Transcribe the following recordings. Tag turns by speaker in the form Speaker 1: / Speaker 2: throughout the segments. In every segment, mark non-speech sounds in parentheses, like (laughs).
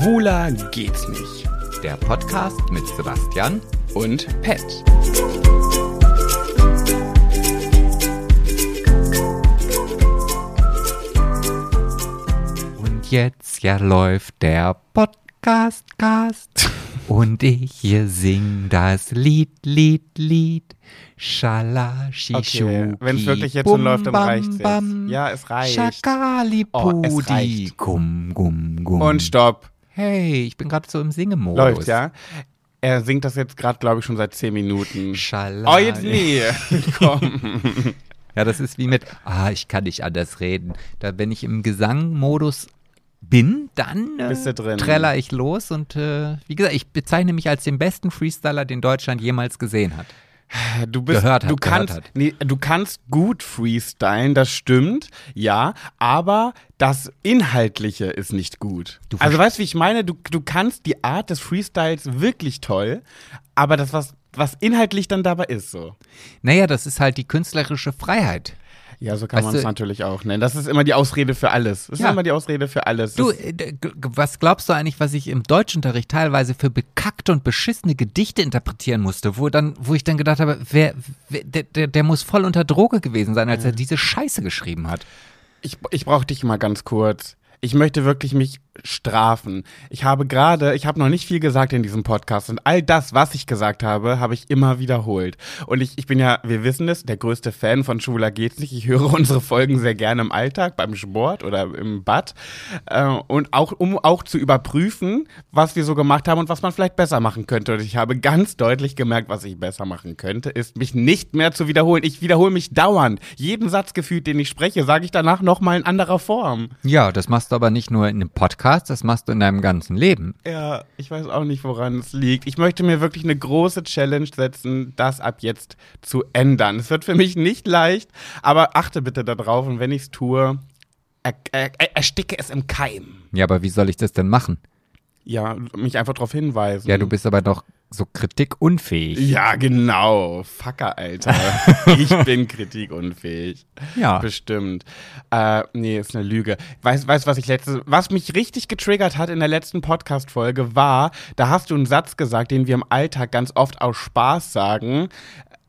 Speaker 1: Schwuler geht's nicht.
Speaker 2: Der Podcast mit Sebastian
Speaker 1: Und Pet.
Speaker 2: und jetzt ja läuft der Podcast Cast und ich hier sing das Lied Lied Lied Schala
Speaker 1: Okay, wenn's wirklich jetzt schon läuft, dann reicht's jetzt. Ja, es reicht.
Speaker 2: Schakali
Speaker 1: Oh, es reicht.
Speaker 2: Gum Gum Gum
Speaker 1: Und stopp.
Speaker 2: Hey, ich bin gerade so im Singemodus.
Speaker 1: Läuft, ja? Er singt das jetzt gerade, glaube ich, schon seit 10 Minuten.
Speaker 2: Schala
Speaker 1: Oh, jetzt nee. (laughs) Komm.
Speaker 2: Ja, das ist wie mit, ah, ich kann nicht anders reden. Da, wenn ich im Gesangmodus bin, dann äh, treller ich los und äh, wie gesagt, ich bezeichne mich als den besten Freestyler, den Deutschland jemals gesehen hat.
Speaker 1: Du bist,
Speaker 2: Gehört hat,
Speaker 1: du kannst. Nee, du kannst gut freestylen, das stimmt, ja, aber das Inhaltliche ist nicht gut.
Speaker 2: Du
Speaker 1: also weißt du, wie ich meine? Du, du kannst die Art des Freestyles wirklich toll, aber das, was, was inhaltlich dann dabei ist, so.
Speaker 2: Naja, das ist halt die künstlerische Freiheit.
Speaker 1: Ja, so kann man es natürlich auch nennen. Das ist immer die Ausrede für alles. Das
Speaker 2: Ja.
Speaker 1: ist immer die Ausrede für alles.
Speaker 2: Du, äh, was glaubst du eigentlich, was ich im Deutschunterricht teilweise für bekackte und beschissene Gedichte interpretieren musste, wo dann, wo ich dann gedacht habe, wer, wer der, der, muss voll unter Droge gewesen sein, als er diese Scheiße geschrieben hat.
Speaker 1: Ich, ich brauche dich mal ganz kurz. Ich möchte wirklich mich strafen. Ich habe gerade, ich habe noch nicht viel gesagt in diesem Podcast und all das, was ich gesagt habe, habe ich immer wiederholt. Und ich, ich bin ja, wir wissen es, der größte Fan von Schwuler geht's nicht. Ich höre (laughs) unsere Folgen sehr gerne im Alltag, beim Sport oder im Bad. Äh, und auch, um auch zu überprüfen, was wir so gemacht haben und was man vielleicht besser machen könnte. Und ich habe ganz deutlich gemerkt, was ich besser machen könnte, ist mich nicht mehr zu wiederholen. Ich wiederhole mich dauernd. Jeden Satz gefühlt, den ich spreche, sage ich danach nochmal in anderer Form.
Speaker 2: Ja, das machst du aber nicht nur in einem Podcast, das machst du in deinem ganzen Leben.
Speaker 1: Ja, ich weiß auch nicht, woran es liegt. Ich möchte mir wirklich eine große Challenge setzen, das ab jetzt zu ändern. Es wird für mich nicht leicht, aber achte bitte darauf und wenn ich es tue, er, er, er, ersticke es im Keim.
Speaker 2: Ja, aber wie soll ich das denn machen?
Speaker 1: Ja, mich einfach darauf hinweisen.
Speaker 2: Ja, du bist aber doch so kritikunfähig.
Speaker 1: Ja, genau. Fucker, Alter. (laughs) ich bin kritikunfähig.
Speaker 2: Ja.
Speaker 1: Bestimmt. Äh, nee, ist eine Lüge. Weißt du, was ich letzte, was mich richtig getriggert hat in der letzten Podcast-Folge war, da hast du einen Satz gesagt, den wir im Alltag ganz oft aus Spaß sagen.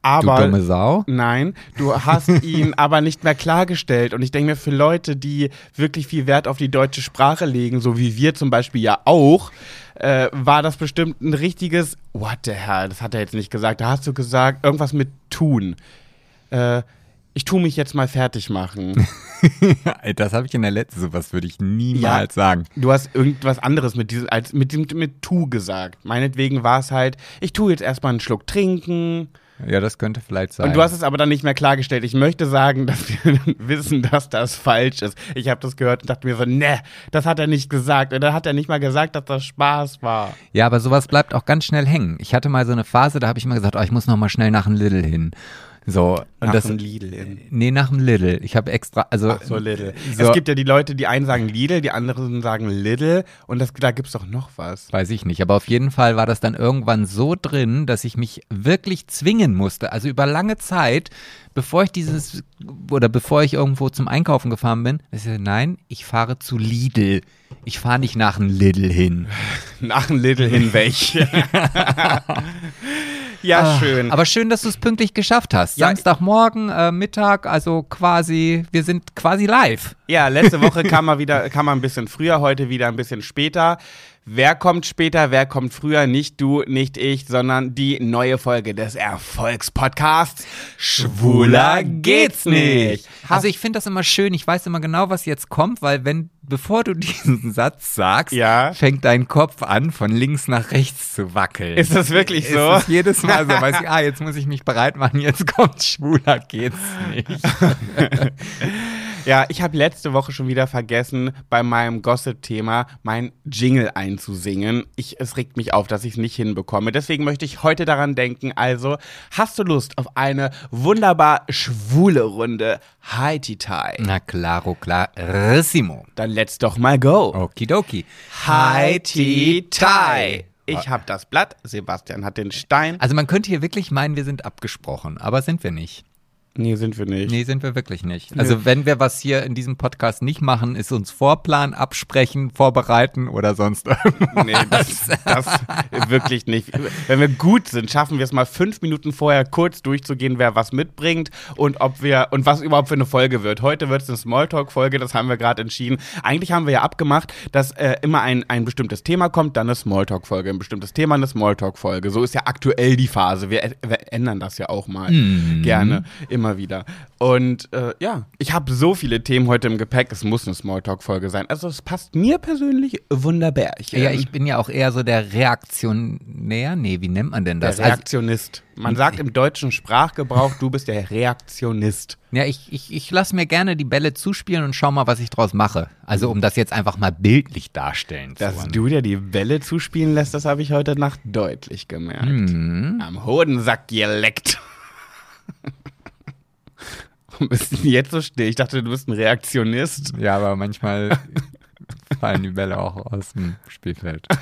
Speaker 2: Du
Speaker 1: Aber
Speaker 2: dumme Sau.
Speaker 1: Nein, du hast ihn (laughs) aber nicht mehr klargestellt. Und ich denke mir, für Leute, die wirklich viel Wert auf die deutsche Sprache legen, so wie wir zum Beispiel ja auch, äh, war das bestimmt ein richtiges What the hell, das hat er jetzt nicht gesagt. Da hast du gesagt, irgendwas mit tun. Äh, ich tu mich jetzt mal fertig machen. (laughs)
Speaker 2: Das habe ich in der letzten, sowas würde ich niemals sagen.
Speaker 1: Du hast irgendwas anderes mit diesem, als mit dem mit tu gesagt. Meinetwegen war es halt, ich tu jetzt erstmal einen Schluck trinken.
Speaker 2: Ja, das könnte vielleicht sein.
Speaker 1: Und du hast es aber dann nicht mehr klargestellt. Ich möchte sagen, (laughs) dass wir wissen, dass das falsch ist. Ich habe das gehört und dachte mir so, ne, das hat er nicht gesagt. Und dann hat er nicht mal gesagt, dass das Spaß war.
Speaker 2: ja, aber sowas bleibt auch ganz schnell hängen. Ich hatte mal so eine Phase, da habe ich immer gesagt, oh, ich muss noch mal schnell nach dem Lidl hin. So, und
Speaker 1: Nach
Speaker 2: das
Speaker 1: dem Lidl in.
Speaker 2: Nee, nach dem Lidl. Ich habe extra, also
Speaker 1: Ach so, Lidl.
Speaker 2: So,
Speaker 1: Es gibt ja die Leute, die einen sagen Lidl, die anderen sagen Lidl. Und das, da gibt's doch noch was.
Speaker 2: Weiß ich nicht, aber auf jeden Fall war das dann irgendwann so drin, dass ich mich wirklich zwingen musste. Also über lange Zeit, bevor ich dieses oder bevor ich irgendwo zum Einkaufen gefahren bin, ich nein, ich fahre zu Lidl. Ich fahre nicht nach dem Lidl hin. (laughs)
Speaker 1: Nach dem Lidl hinweg. (laughs) ja, schön.
Speaker 2: Ah, Aber schön, dass du es pünktlich geschafft hast.
Speaker 1: Ja,
Speaker 2: Samstagmorgen, äh, Mittag, also quasi, wir sind quasi live.
Speaker 1: Ja, letzte Woche kam mal wieder, kam mal ein bisschen früher, heute wieder ein bisschen später. Wer kommt später, wer kommt früher? Nicht du, nicht ich, sondern die neue Folge des Erfolgspodcasts. Schwuler geht's nicht.
Speaker 2: Also ich finde das immer schön, ich weiß immer genau, was jetzt kommt, weil wenn, bevor du (laughs) diesen Satz sagst,
Speaker 1: Ja.
Speaker 2: fängt dein Kopf an, von links nach rechts zu wackeln.
Speaker 1: Ist das wirklich
Speaker 2: Ist
Speaker 1: so?
Speaker 2: es jedes Mal so, weiß ich, ah, jetzt muss ich mich bereit machen, jetzt kommt schwuler geht's nicht. (laughs)
Speaker 1: Ja, ich habe letzte Woche schon wieder vergessen, bei meinem Gossip-Thema mein Jingle einzusingen. Ich, es regt mich auf, dass ich es nicht hinbekomme. Deswegen möchte ich heute daran denken. Also, hast du Lust auf eine wunderbar schwule Runde Haiti-Tai?
Speaker 2: Na claro, clarissimo.
Speaker 1: Dann let's doch mal go.
Speaker 2: Okidoki.
Speaker 1: Haiti-Tai. Ich habe das Blatt, Sebastian hat den Stein.
Speaker 2: Also man könnte hier wirklich meinen, wir sind abgesprochen, aber sind wir nicht.
Speaker 1: Nee, sind wir nicht.
Speaker 2: Nee, sind wir wirklich nicht. Also wenn wir was hier in diesem Podcast nicht machen, ist uns Vorplan, absprechen, vorbereiten oder sonst irgendwas.
Speaker 1: Nee, das, das wirklich nicht. Wenn wir gut sind, schaffen wir es mal fünf Minuten vorher kurz durchzugehen, wer was mitbringt und ob wir und was überhaupt für eine Folge wird. Heute wird es eine Smalltalk-Folge, das haben wir gerade entschieden. Eigentlich haben wir ja abgemacht, dass äh, immer ein, ein bestimmtes Thema kommt, dann eine Smalltalk-Folge, ein bestimmtes Thema, eine Smalltalk-Folge. So ist ja aktuell die Phase. Wir, wir ändern das ja auch mal gerne, immer wieder. Und äh, ja, ich habe so viele Themen heute im Gepäck, es muss eine Smalltalk-Folge sein. Also es passt mir persönlich wunderbar.
Speaker 2: Ja, ich bin ja auch eher so der Reaktionär. Nee, wie nennt man denn
Speaker 1: Der
Speaker 2: das? Also,
Speaker 1: Reaktionist. Man sagt im deutschen Sprachgebrauch, du bist der Reaktionist.
Speaker 2: ja, ich, ich, ich lasse mir gerne die Bälle zuspielen und schau mal, was ich draus mache. Also um das jetzt einfach mal bildlich darstellen zu
Speaker 1: Dass du dir die Bälle zuspielen lässt, das habe ich heute Nacht deutlich gemerkt.
Speaker 2: Mhm.
Speaker 1: Am Hodensack geleckt. Warum (laughs) bist du jetzt so still? Ich dachte, du bist ein Reaktionist.
Speaker 2: Ja, aber manchmal (laughs) fallen die Bälle auch aus dem Spielfeld. (laughs)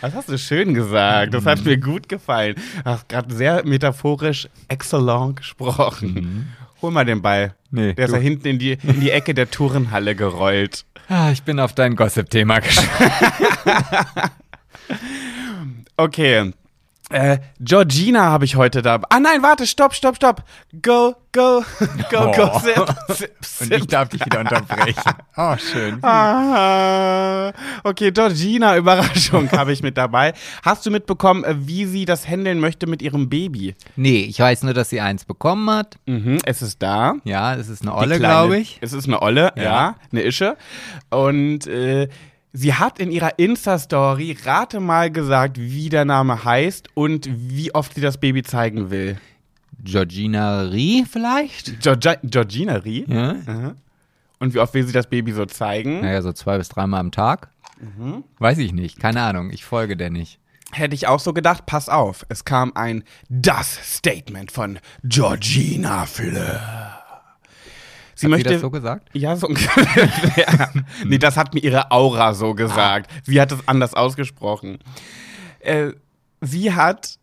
Speaker 1: Das hast du schön gesagt. Das
Speaker 2: Mhm.
Speaker 1: hat mir gut gefallen. Du hast gerade sehr metaphorisch excellent gesprochen. Hol mal den Ball.
Speaker 2: Mhm. Nee,
Speaker 1: Der ist
Speaker 2: du-
Speaker 1: da hinten in die, in die Ecke der Turnhalle gerollt.
Speaker 2: Ah, ich bin auf dein Gossip-Thema gespannt.
Speaker 1: Okay. Äh, Georgina habe ich heute da. Ah nein, warte, stopp, stopp, stopp. Go, go, (laughs) go, go,
Speaker 2: Oh.
Speaker 1: sip, sip, (laughs)
Speaker 2: Und ich darf dich wieder unterbrechen. Oh, (laughs) schön.
Speaker 1: Ah, okay, Georgina, Überraschung habe ich mit dabei. Hast du mitbekommen, äh, wie sie das handeln möchte mit ihrem Baby?
Speaker 2: Nee, ich weiß nur, dass sie eins bekommen hat.
Speaker 1: Mhm, es ist da.
Speaker 2: Ja, es ist eine Olle, glaube ich.
Speaker 1: Es ist eine Olle, ja,
Speaker 2: Ja.
Speaker 1: eine Ische. Und äh, sie hat in ihrer Insta-Story, rate mal gesagt, wie der Name heißt und wie oft sie das Baby zeigen will.
Speaker 2: Georgina Rie vielleicht?
Speaker 1: Georgi Georgina Rie.
Speaker 2: Ja.
Speaker 1: Und wie oft will sie das Baby so zeigen?
Speaker 2: Naja, so zwei bis dreimal am Tag. Weiß ich nicht, keine Ahnung, ich folge der nicht.
Speaker 1: Hätte ich auch so gedacht, pass auf, es kam ein das Statement von Georgina Fleur. Sie
Speaker 2: Hat
Speaker 1: möchte
Speaker 2: sie das so gesagt?
Speaker 1: Ja, so ungefähr. (laughs) nee, das hat mir ihre Aura so gesagt. Sie hat es anders ausgesprochen. Äh, sie hat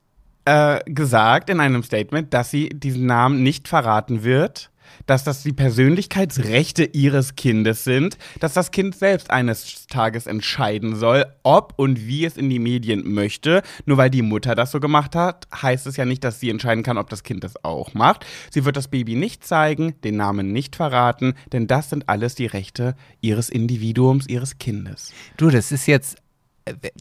Speaker 1: äh, gesagt in einem Statement, dass sie diesen Namen nicht verraten wird, dass das die Persönlichkeitsrechte ihres Kindes sind, dass das Kind selbst eines Tages entscheiden soll, ob und wie es in die Medien möchte. Nur weil die Mutter das so gemacht hat, heißt es ja nicht, dass sie entscheiden kann, ob das Kind das auch macht. Sie wird das Baby nicht zeigen, den Namen nicht verraten, denn das sind alles die Rechte ihres Individuums, ihres Kindes.
Speaker 2: Du, das ist jetzt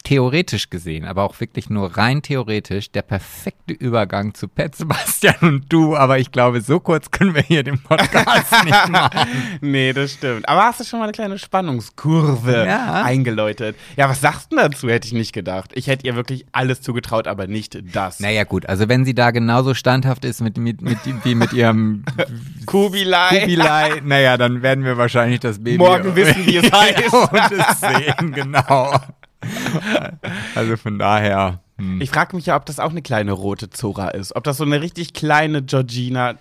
Speaker 2: theoretisch gesehen, aber auch wirklich nur rein theoretisch der perfekte Übergang zu Pet Sebastian und du. Aber ich glaube, so kurz können wir hier den Podcast (laughs) nicht machen.
Speaker 1: Nee, das stimmt. Aber hast du schon mal eine kleine Spannungskurve
Speaker 2: Ja.
Speaker 1: eingeläutet? Ja, was sagst du denn dazu? Hätte ich nicht gedacht. Ich hätte ihr wirklich alles zugetraut, aber nicht das.
Speaker 2: Naja, gut, also wenn sie da genauso standhaft ist mit, mit, mit, wie mit ihrem (laughs)
Speaker 1: Kubilai.
Speaker 2: Kubilai, naja, dann werden wir wahrscheinlich das Baby
Speaker 1: Morgen wissen, wie es (laughs) heißt.
Speaker 2: und es sehen, genau. (laughs) Also von daher. Hm.
Speaker 1: Ich frage mich ja, ob das auch eine kleine rote Zora ist. Ob das so eine richtig kleine Georgina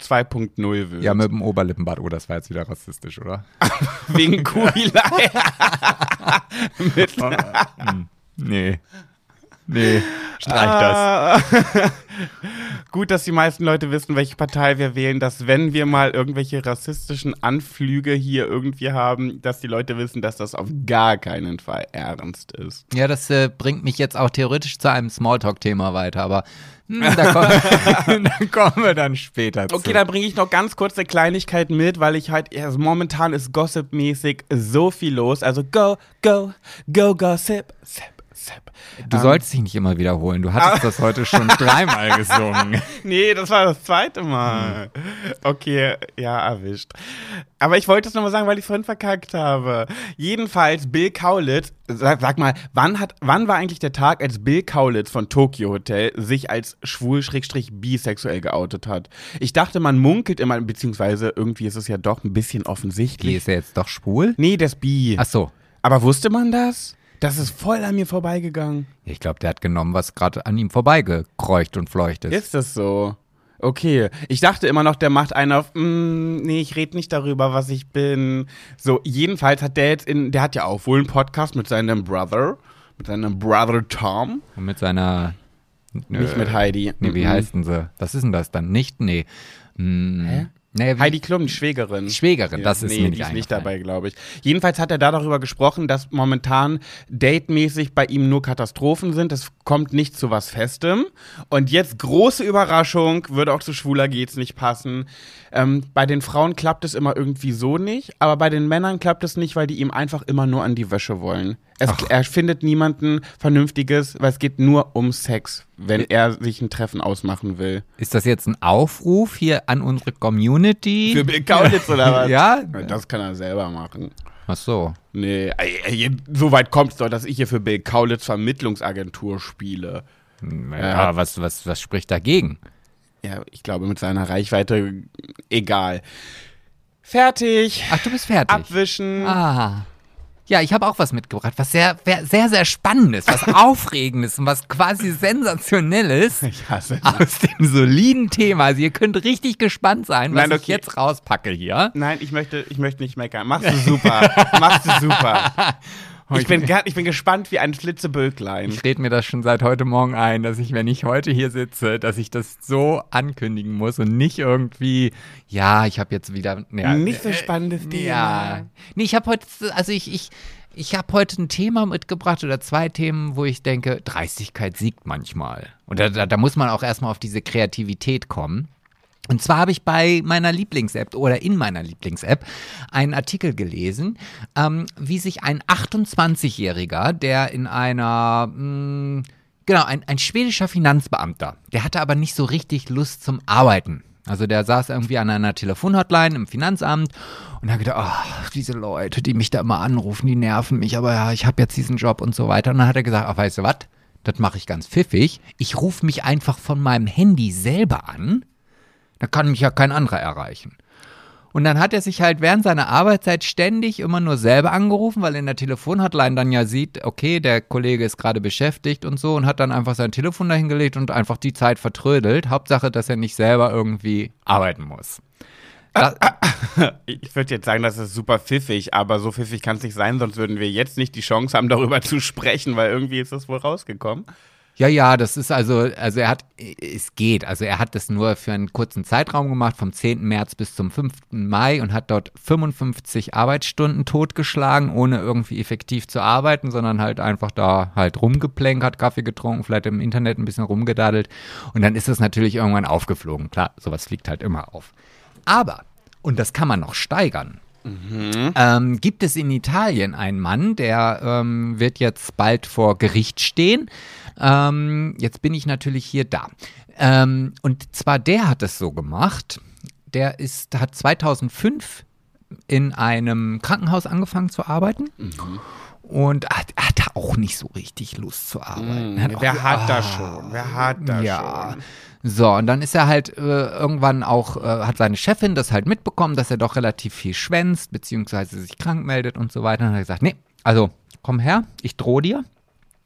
Speaker 1: 2.0 wird.
Speaker 2: Ja, mit dem Oberlippenbart. Oh, das war jetzt wieder rassistisch, oder? (laughs)
Speaker 1: Wegen Kubilai. (laughs) Mit
Speaker 2: Nee. Nee, streich
Speaker 1: Ah. (laughs) Gut, dass die meisten Leute wissen, welche Partei wir wählen, dass wenn wir mal irgendwelche rassistischen Anflüge hier irgendwie haben, dass die Leute wissen, dass das auf gar keinen Fall ernst ist.
Speaker 2: das. Ja, das äh, bringt mich jetzt auch theoretisch zu einem Smalltalk-Thema weiter, aber hm, da, kommen, (laughs) (laughs) da kommen wir dann später zu.
Speaker 1: Okay, dann bringe ich noch ganz kurz eine Kleinigkeit mit, weil ich halt, also momentan ist Gossip-mäßig so viel los. Also go, go, go, Gossip, sip, sip.
Speaker 2: Du solltest dich nicht immer wiederholen. Du hattest das heute schon (laughs) dreimal gesungen.
Speaker 1: Nee, das war das zweite Mal. Okay, ja, erwischt. Aber ich wollte es nochmal sagen, weil ich es vorhin verkackt habe. Jedenfalls, Bill Kaulitz, sag, sag mal, wann, hat, wann war eigentlich der Tag, als Bill Kaulitz von Tokyo Hotel sich als schwul-bisexuell geoutet hat? Ich dachte, man munkelt immer, beziehungsweise irgendwie ist es ja doch ein bisschen
Speaker 2: Die
Speaker 1: offensichtlich.
Speaker 2: ist ja jetzt doch schwul?
Speaker 1: Nee, das Bi.
Speaker 2: Ach so.
Speaker 1: Aber wusste man das? Das ist voll an mir vorbeigegangen.
Speaker 2: Ich glaube, der hat genommen, was gerade an ihm vorbeigekreucht und fleucht ist.
Speaker 1: Ist das so? Okay. Ich dachte immer noch, der macht einen auf, mm, nee, ich rede nicht darüber, was ich bin. So, jedenfalls hat der jetzt in, der hat ja auch wohl einen Podcast mit seinem Brother, mit seinem Brother Tom.
Speaker 2: Und mit seiner
Speaker 1: Nicht mit Heidi.
Speaker 2: Nee, wie
Speaker 1: Mhm.
Speaker 2: heißt denn sie? Was ist denn das dann? Nicht? Nee. Hm,
Speaker 1: Hä?
Speaker 2: Wie,
Speaker 1: Heidi Klum, die Schwägerin.
Speaker 2: Die Schwägerin, das ist
Speaker 1: nee,
Speaker 2: mir
Speaker 1: die
Speaker 2: nicht
Speaker 1: ist nicht dabei, glaube ich. Jedenfalls hat er da darüber gesprochen, dass momentan datemäßig bei ihm nur Katastrophen sind. Es kommt nicht zu was Festem. Und jetzt große Überraschung, würde auch zu Schwuler geht's nicht passen. Ähm, bei den Frauen klappt es immer irgendwie so nicht, aber bei den Männern klappt es nicht, weil die ihm einfach immer nur an die Wäsche wollen. Es, er findet niemanden Vernünftiges, weil es geht nur um Sex, wenn er sich ein Treffen ausmachen will.
Speaker 2: Ist das jetzt ein Aufruf hier an unsere Community?
Speaker 1: Für Bill Kaulitz oder was? (laughs)
Speaker 2: Ja?
Speaker 1: Das kann er selber machen.
Speaker 2: Ach so.
Speaker 1: Nee, so weit kommt's doch, dass ich hier für Bill Kaulitz Vermittlungsagentur spiele.
Speaker 2: Ja, was, was, was spricht dagegen?
Speaker 1: Ja, ich glaube, mit seiner Reichweite egal. Fertig.
Speaker 2: Ach, du bist fertig.
Speaker 1: Abwischen.
Speaker 2: Ah. Ja, ich habe auch was mitgebracht, was sehr, sehr, sehr spannendes, was (laughs) aufregendes und was quasi sensationelles (laughs)
Speaker 1: Ich hasse
Speaker 2: aus dem soliden Thema. Also ihr könnt richtig gespannt sein, was
Speaker 1: Nein,
Speaker 2: ich
Speaker 1: okay.
Speaker 2: jetzt rauspacke hier.
Speaker 1: Nein, ich möchte, ich möchte nicht meckern. Machst du super. (laughs) Machst du super. Ich bin, ich bin gespannt wie ein Flitzeböcklein.
Speaker 2: Ich rede mir das schon seit heute Morgen ein, dass ich, wenn ich heute hier sitze, dass ich das so ankündigen muss und nicht irgendwie, ja, ich habe jetzt wieder. Ja,
Speaker 1: Nicht so
Speaker 2: äh,
Speaker 1: spannendes Thema.
Speaker 2: Ja. Nee, ich habe heute, also ich, ich, ich habe heute ein Thema mitgebracht oder zwei Themen, wo ich denke, Dreistigkeit siegt manchmal. Und da, da, da muss man auch erstmal auf diese Kreativität kommen. Und zwar habe ich bei meiner Lieblings-App oder in meiner Lieblings-App einen Artikel gelesen, ähm, wie sich ein 28-Jähriger, der in einer, mh, genau, ein, ein schwedischer Finanzbeamter, der hatte aber nicht so richtig Lust zum Arbeiten. Also der saß irgendwie an einer Telefonhotline im Finanzamt und hat gedacht, ach, diese Leute, die mich da immer anrufen, die nerven mich, aber ja, ich habe jetzt diesen Job und so weiter. Und dann hat er gesagt, ach, weißt du was, das mache ich ganz pfiffig. Ich rufe mich einfach von meinem Handy selber an da kann mich ja kein anderer erreichen. Und dann hat er sich halt während seiner Arbeitszeit ständig immer nur selber angerufen, weil in der Telefonhotline dann ja sieht, okay, der Kollege ist gerade beschäftigt und so und hat dann einfach sein Telefon dahingelegt und einfach die Zeit vertrödelt. Hauptsache, dass er nicht selber irgendwie arbeiten muss. Da,
Speaker 1: Ich würde jetzt sagen, das ist super pfiffig, aber so pfiffig kann es nicht sein, sonst würden wir jetzt nicht die Chance haben, darüber zu sprechen, weil irgendwie ist das wohl rausgekommen.
Speaker 2: Ja, ja, das ist also, also er hat, es geht. Also er hat das nur für einen kurzen Zeitraum gemacht, vom 10. März bis zum 5. Mai und hat dort 55 Arbeitsstunden totgeschlagen, ohne irgendwie effektiv zu arbeiten, sondern halt einfach da halt rumgeplänkert, Kaffee getrunken, vielleicht im Internet ein bisschen rumgedaddelt. Und dann ist es natürlich irgendwann aufgeflogen. Klar, sowas fliegt halt immer auf. Aber, und das kann man noch steigern, ähm, gibt es in Italien einen Mann, der ähm, wird jetzt bald vor Gericht stehen. Ähm, jetzt bin ich natürlich hier da. Ähm, und zwar der hat es so gemacht. Der ist, hat 2005 in einem Krankenhaus angefangen zu arbeiten. Und hat, hatte auch nicht so richtig Lust zu arbeiten. Hat auch-
Speaker 1: Wer hat das schon? Wer hat das
Speaker 2: ja.
Speaker 1: schon?
Speaker 2: So, und dann ist er halt äh, irgendwann auch, äh, hat seine Chefin das halt mitbekommen, dass er doch relativ viel schwänzt, beziehungsweise sich krank meldet und so weiter. Und hat gesagt, nee, also komm her, ich drohe dir.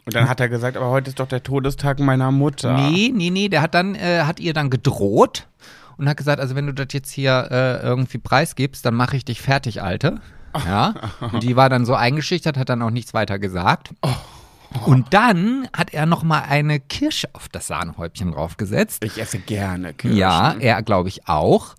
Speaker 1: Und dann hat er gesagt, aber heute ist doch der Todestag meiner Mutter.
Speaker 2: Nee, nee, nee, der hat dann, äh, hat ihr dann gedroht und hat gesagt, also wenn du das jetzt hier äh, irgendwie preisgibst, dann mache ich dich fertig, Alte. Ja. (laughs) Und die war dann so eingeschüchtert, hat dann auch nichts weiter gesagt. Und dann hat er noch mal eine Kirsche auf das Sahnehäubchen draufgesetzt.
Speaker 1: Ich esse gerne Kirschen.
Speaker 2: Ja, er glaube ich auch.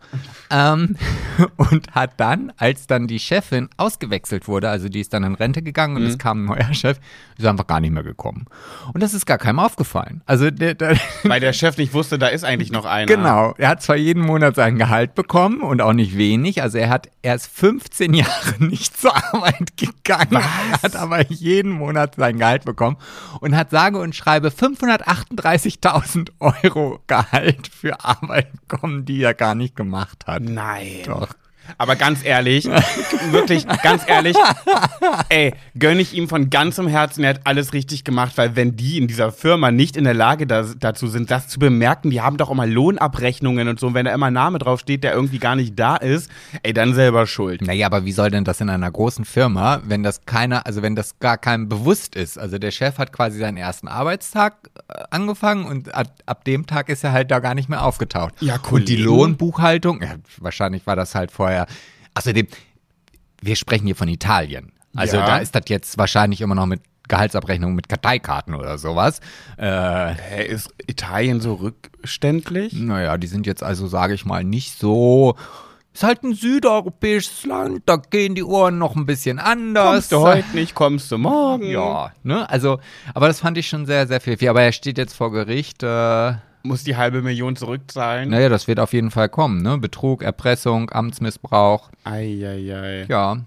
Speaker 2: ähm, (laughs) und hat dann, als dann die Chefin ausgewechselt wurde, also die ist dann in Rente gegangen und
Speaker 1: Mhm.
Speaker 2: es kam ein neuer Chef, ist einfach gar nicht mehr gekommen. Und das ist gar keinem aufgefallen. Also der, der, (laughs)
Speaker 1: Weil der Chef nicht wusste, da ist eigentlich noch einer.
Speaker 2: Genau, er hat zwar jeden Monat sein Gehalt bekommen und auch nicht wenig, also er hat erst 15 Jahre (laughs) nicht zur Arbeit gegangen, er hat aber jeden Monat sein Gehalt bekommen und hat sage und schreibe 538.000 Euro Gehalt für Arbeit bekommen, die er gar nicht gemacht hat.
Speaker 1: Nein.
Speaker 2: Doch.
Speaker 1: Aber ganz ehrlich, wirklich, ganz ehrlich, ey, gönne ich ihm von ganzem Herzen, er hat alles richtig gemacht, weil wenn die in dieser Firma nicht in der Lage da, dazu sind, das zu bemerken, die haben doch immer Lohnabrechnungen und so, und wenn da immer ein Name draufsteht, der irgendwie gar nicht da ist, ey, dann selber schuld.
Speaker 2: Naja, aber wie soll denn das in einer großen Firma, wenn das keiner, also wenn das gar keinem bewusst ist? Also der Chef hat quasi seinen ersten Arbeitstag äh, angefangen und ab, ab dem Tag ist er halt da gar nicht mehr aufgetaucht.
Speaker 1: Ja,
Speaker 2: Und die. Lohnbuchhaltung, ja, wahrscheinlich war das halt vorher. Außerdem, wir sprechen hier von Italien. Also
Speaker 1: Ja.
Speaker 2: da ist das jetzt wahrscheinlich immer noch mit Gehaltsabrechnung mit Karteikarten oder sowas. Äh,
Speaker 1: ist Italien so rückständlich?
Speaker 2: naja, die sind jetzt also, sage ich mal, nicht so. Ist halt ein südeuropäisches Land, da gehen die Ohren noch ein bisschen anders.
Speaker 1: Kommst du heute nicht, kommst du morgen?
Speaker 2: Ja, ne? Also, aber das fand ich schon sehr, sehr viel. Aber er steht jetzt vor Gericht. Äh,
Speaker 1: Muss die halbe Million zurückzahlen?
Speaker 2: naja, das wird auf jeden Fall kommen, ne? Betrug, Erpressung, Amtsmissbrauch.
Speaker 1: Eieiei.
Speaker 2: Ja.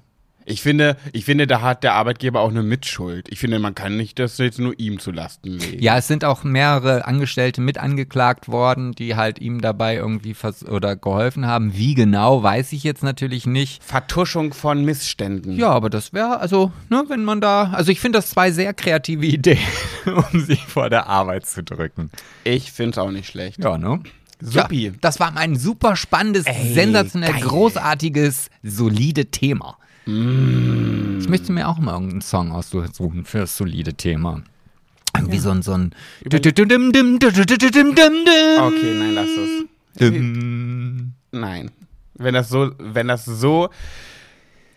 Speaker 1: Ich finde, ich finde, da hat der Arbeitgeber auch eine Mitschuld. Ich finde, man kann nicht das jetzt nur ihm zu Lasten legen.
Speaker 2: Ja, es sind auch mehrere Angestellte mit angeklagt worden, die halt ihm dabei irgendwie oder geholfen haben. Wie genau, weiß ich jetzt natürlich nicht.
Speaker 1: Vertuschung von Missständen.
Speaker 2: Ja, aber das wäre, also, ne, wenn man da, also ich finde das zwei sehr kreative Ideen, (laughs) um sie vor der Arbeit zu drücken.
Speaker 1: Ich finde es auch nicht schlecht.
Speaker 2: Ja, ne?
Speaker 1: Supi.
Speaker 2: Ja, das war ein super spannendes,
Speaker 1: Ey,
Speaker 2: sensationell
Speaker 1: geil.
Speaker 2: großartiges, solide Thema.
Speaker 1: Mm.
Speaker 2: Ich möchte mir auch mal irgendeinen Song aussuchen für das solide Thema. Irgendwie so ein, so ein Okay,
Speaker 1: nein, lass es. Nein. Wenn das so, wenn das so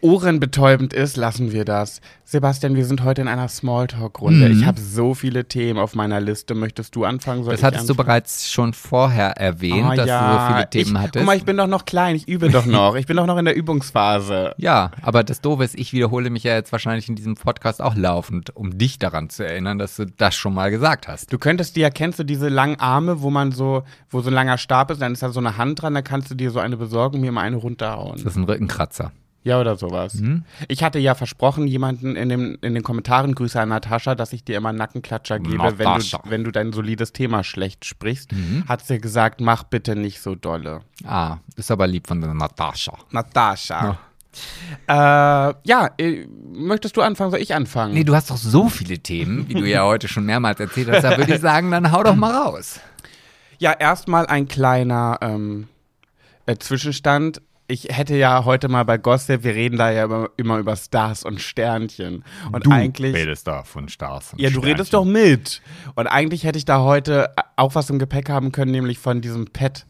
Speaker 1: ohrenbetäubend ist, lassen wir das. Sebastian, wir sind heute in einer Smalltalk-Runde.
Speaker 2: Mhm.
Speaker 1: Ich habe so viele Themen auf meiner Liste. Möchtest du anfangen? Soll
Speaker 2: Das hattest du
Speaker 1: anfangen?
Speaker 2: bereits schon vorher erwähnt,
Speaker 1: Ah,
Speaker 2: dass du so viele Themen
Speaker 1: ich,
Speaker 2: hattest.
Speaker 1: Guck mal, ich bin doch noch klein. Ich übe doch noch. Ich bin doch noch in der Übungsphase. (laughs)
Speaker 2: ja, aber das Doofe ist, ich wiederhole mich ja jetzt wahrscheinlich in diesem Podcast auch laufend, um dich daran zu erinnern, dass du das schon mal gesagt hast.
Speaker 1: Du könntest dir, kennst du diese langen Arme, wo man so, wo so ein langer Stab ist, dann ist da so eine Hand dran, dann kannst du dir so eine besorgen, mir mal eine runterhauen.
Speaker 2: Das ist ein Rückenkratzer.
Speaker 1: Ja, oder sowas.
Speaker 2: Mhm.
Speaker 1: Ich hatte ja versprochen, jemanden in, dem, in den Kommentaren, Grüße an Natascha, dass ich dir immer einen Nackenklatscher gebe, wenn du, wenn du dein solides Thema schlecht sprichst.
Speaker 2: Mhm.
Speaker 1: Hat sie gesagt, mach bitte nicht so dolle.
Speaker 2: Ah, ist aber lieb von der Natascha.
Speaker 1: Natascha. Äh, ja, äh, möchtest du anfangen? Soll ich anfangen?
Speaker 2: Nee, du hast doch so viele Themen, wie du ja (laughs) heute schon mehrmals erzählt hast. Da würde ich sagen, dann hau doch mal raus.
Speaker 1: Ja, erstmal ein kleiner ähm, äh, Zwischenstand. Ich hätte ja heute mal bei Gossip, wir reden da ja immer, immer über Stars und Sternchen. Und eigentlich.
Speaker 2: redest da von Stars und
Speaker 1: Ja, du redest doch mit. Und eigentlich hätte ich da heute auch was im Gepäck haben können, nämlich von diesem Pet.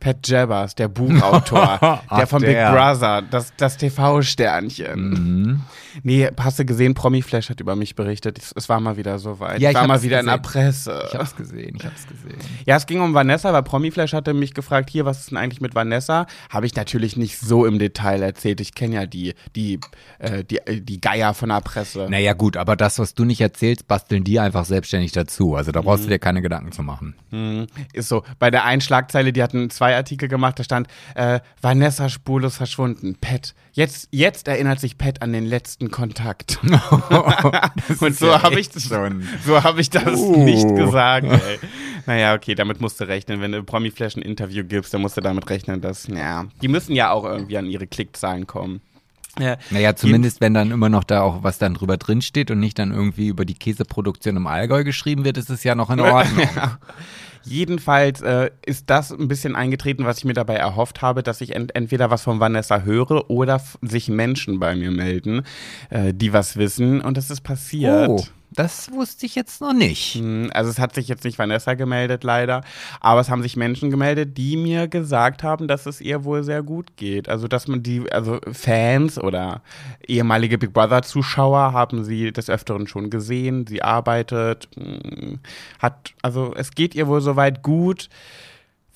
Speaker 1: Pat Jabbers, der Buchautor, (laughs)
Speaker 2: Ach,
Speaker 1: der von
Speaker 2: der.
Speaker 1: Big Brother, das, das TV-Sternchen.
Speaker 2: Mhm.
Speaker 1: Nee, hast du gesehen, Promiflash hat über mich berichtet. Es, es war mal wieder soweit.
Speaker 2: Ja,
Speaker 1: ich
Speaker 2: ich
Speaker 1: war mal wieder in der
Speaker 2: gesehen.
Speaker 1: Presse.
Speaker 2: Ich hab's gesehen, ich hab's gesehen.
Speaker 1: Ja, es ging um Vanessa, weil Promiflash hatte mich gefragt, hier, was ist denn eigentlich mit Vanessa? Habe ich natürlich nicht so im Detail erzählt. Ich kenne ja die, die, äh, die, äh, die Geier von der Presse.
Speaker 2: Naja, gut, aber das, was du nicht erzählst, basteln die einfach selbstständig dazu. Also da brauchst du dir keine Gedanken zu machen.
Speaker 1: Hm, Ist so. Bei der einen Schlagzeile, die hatten zwei Artikel gemacht, da stand äh, Vanessa spurlos verschwunden. Pat. Jetzt, jetzt erinnert sich Pat an den letzten Kontakt. (laughs) (laughs) Und so
Speaker 2: ja
Speaker 1: habe ich das,
Speaker 2: schon-
Speaker 1: so habe ich das
Speaker 2: Uh.
Speaker 1: nicht gesagt. Ey. Naja, okay, damit musst du rechnen. Wenn du Promiflash ein Interview gibst, dann musst du damit rechnen, dass, ja, die müssen ja auch irgendwie an ihre Klickzahlen kommen. Ja,
Speaker 2: Naja, zumindest wenn dann immer noch da auch was dann drüber drin steht und nicht dann irgendwie über die Käseproduktion im Allgäu geschrieben wird, ist es ja noch in Ordnung.
Speaker 1: Ja. (laughs) Jedenfalls äh, ist das ein bisschen eingetreten, was ich mir dabei erhofft habe, dass ich ent entweder was von Vanessa höre oder sich Menschen bei mir melden, äh, die was wissen. Und das ist passiert.
Speaker 2: Oh, das wusste ich jetzt noch nicht.
Speaker 1: Hm, Also es hat sich jetzt nicht Vanessa gemeldet, leider, aber es haben sich Menschen gemeldet, die mir gesagt haben, dass es ihr wohl sehr gut geht. Also dass man die, also Fans oder ehemalige Big Brother Zuschauer haben sie des Öfteren schon gesehen. Sie arbeitet, hm, hat, also es geht ihr wohl soweit gut.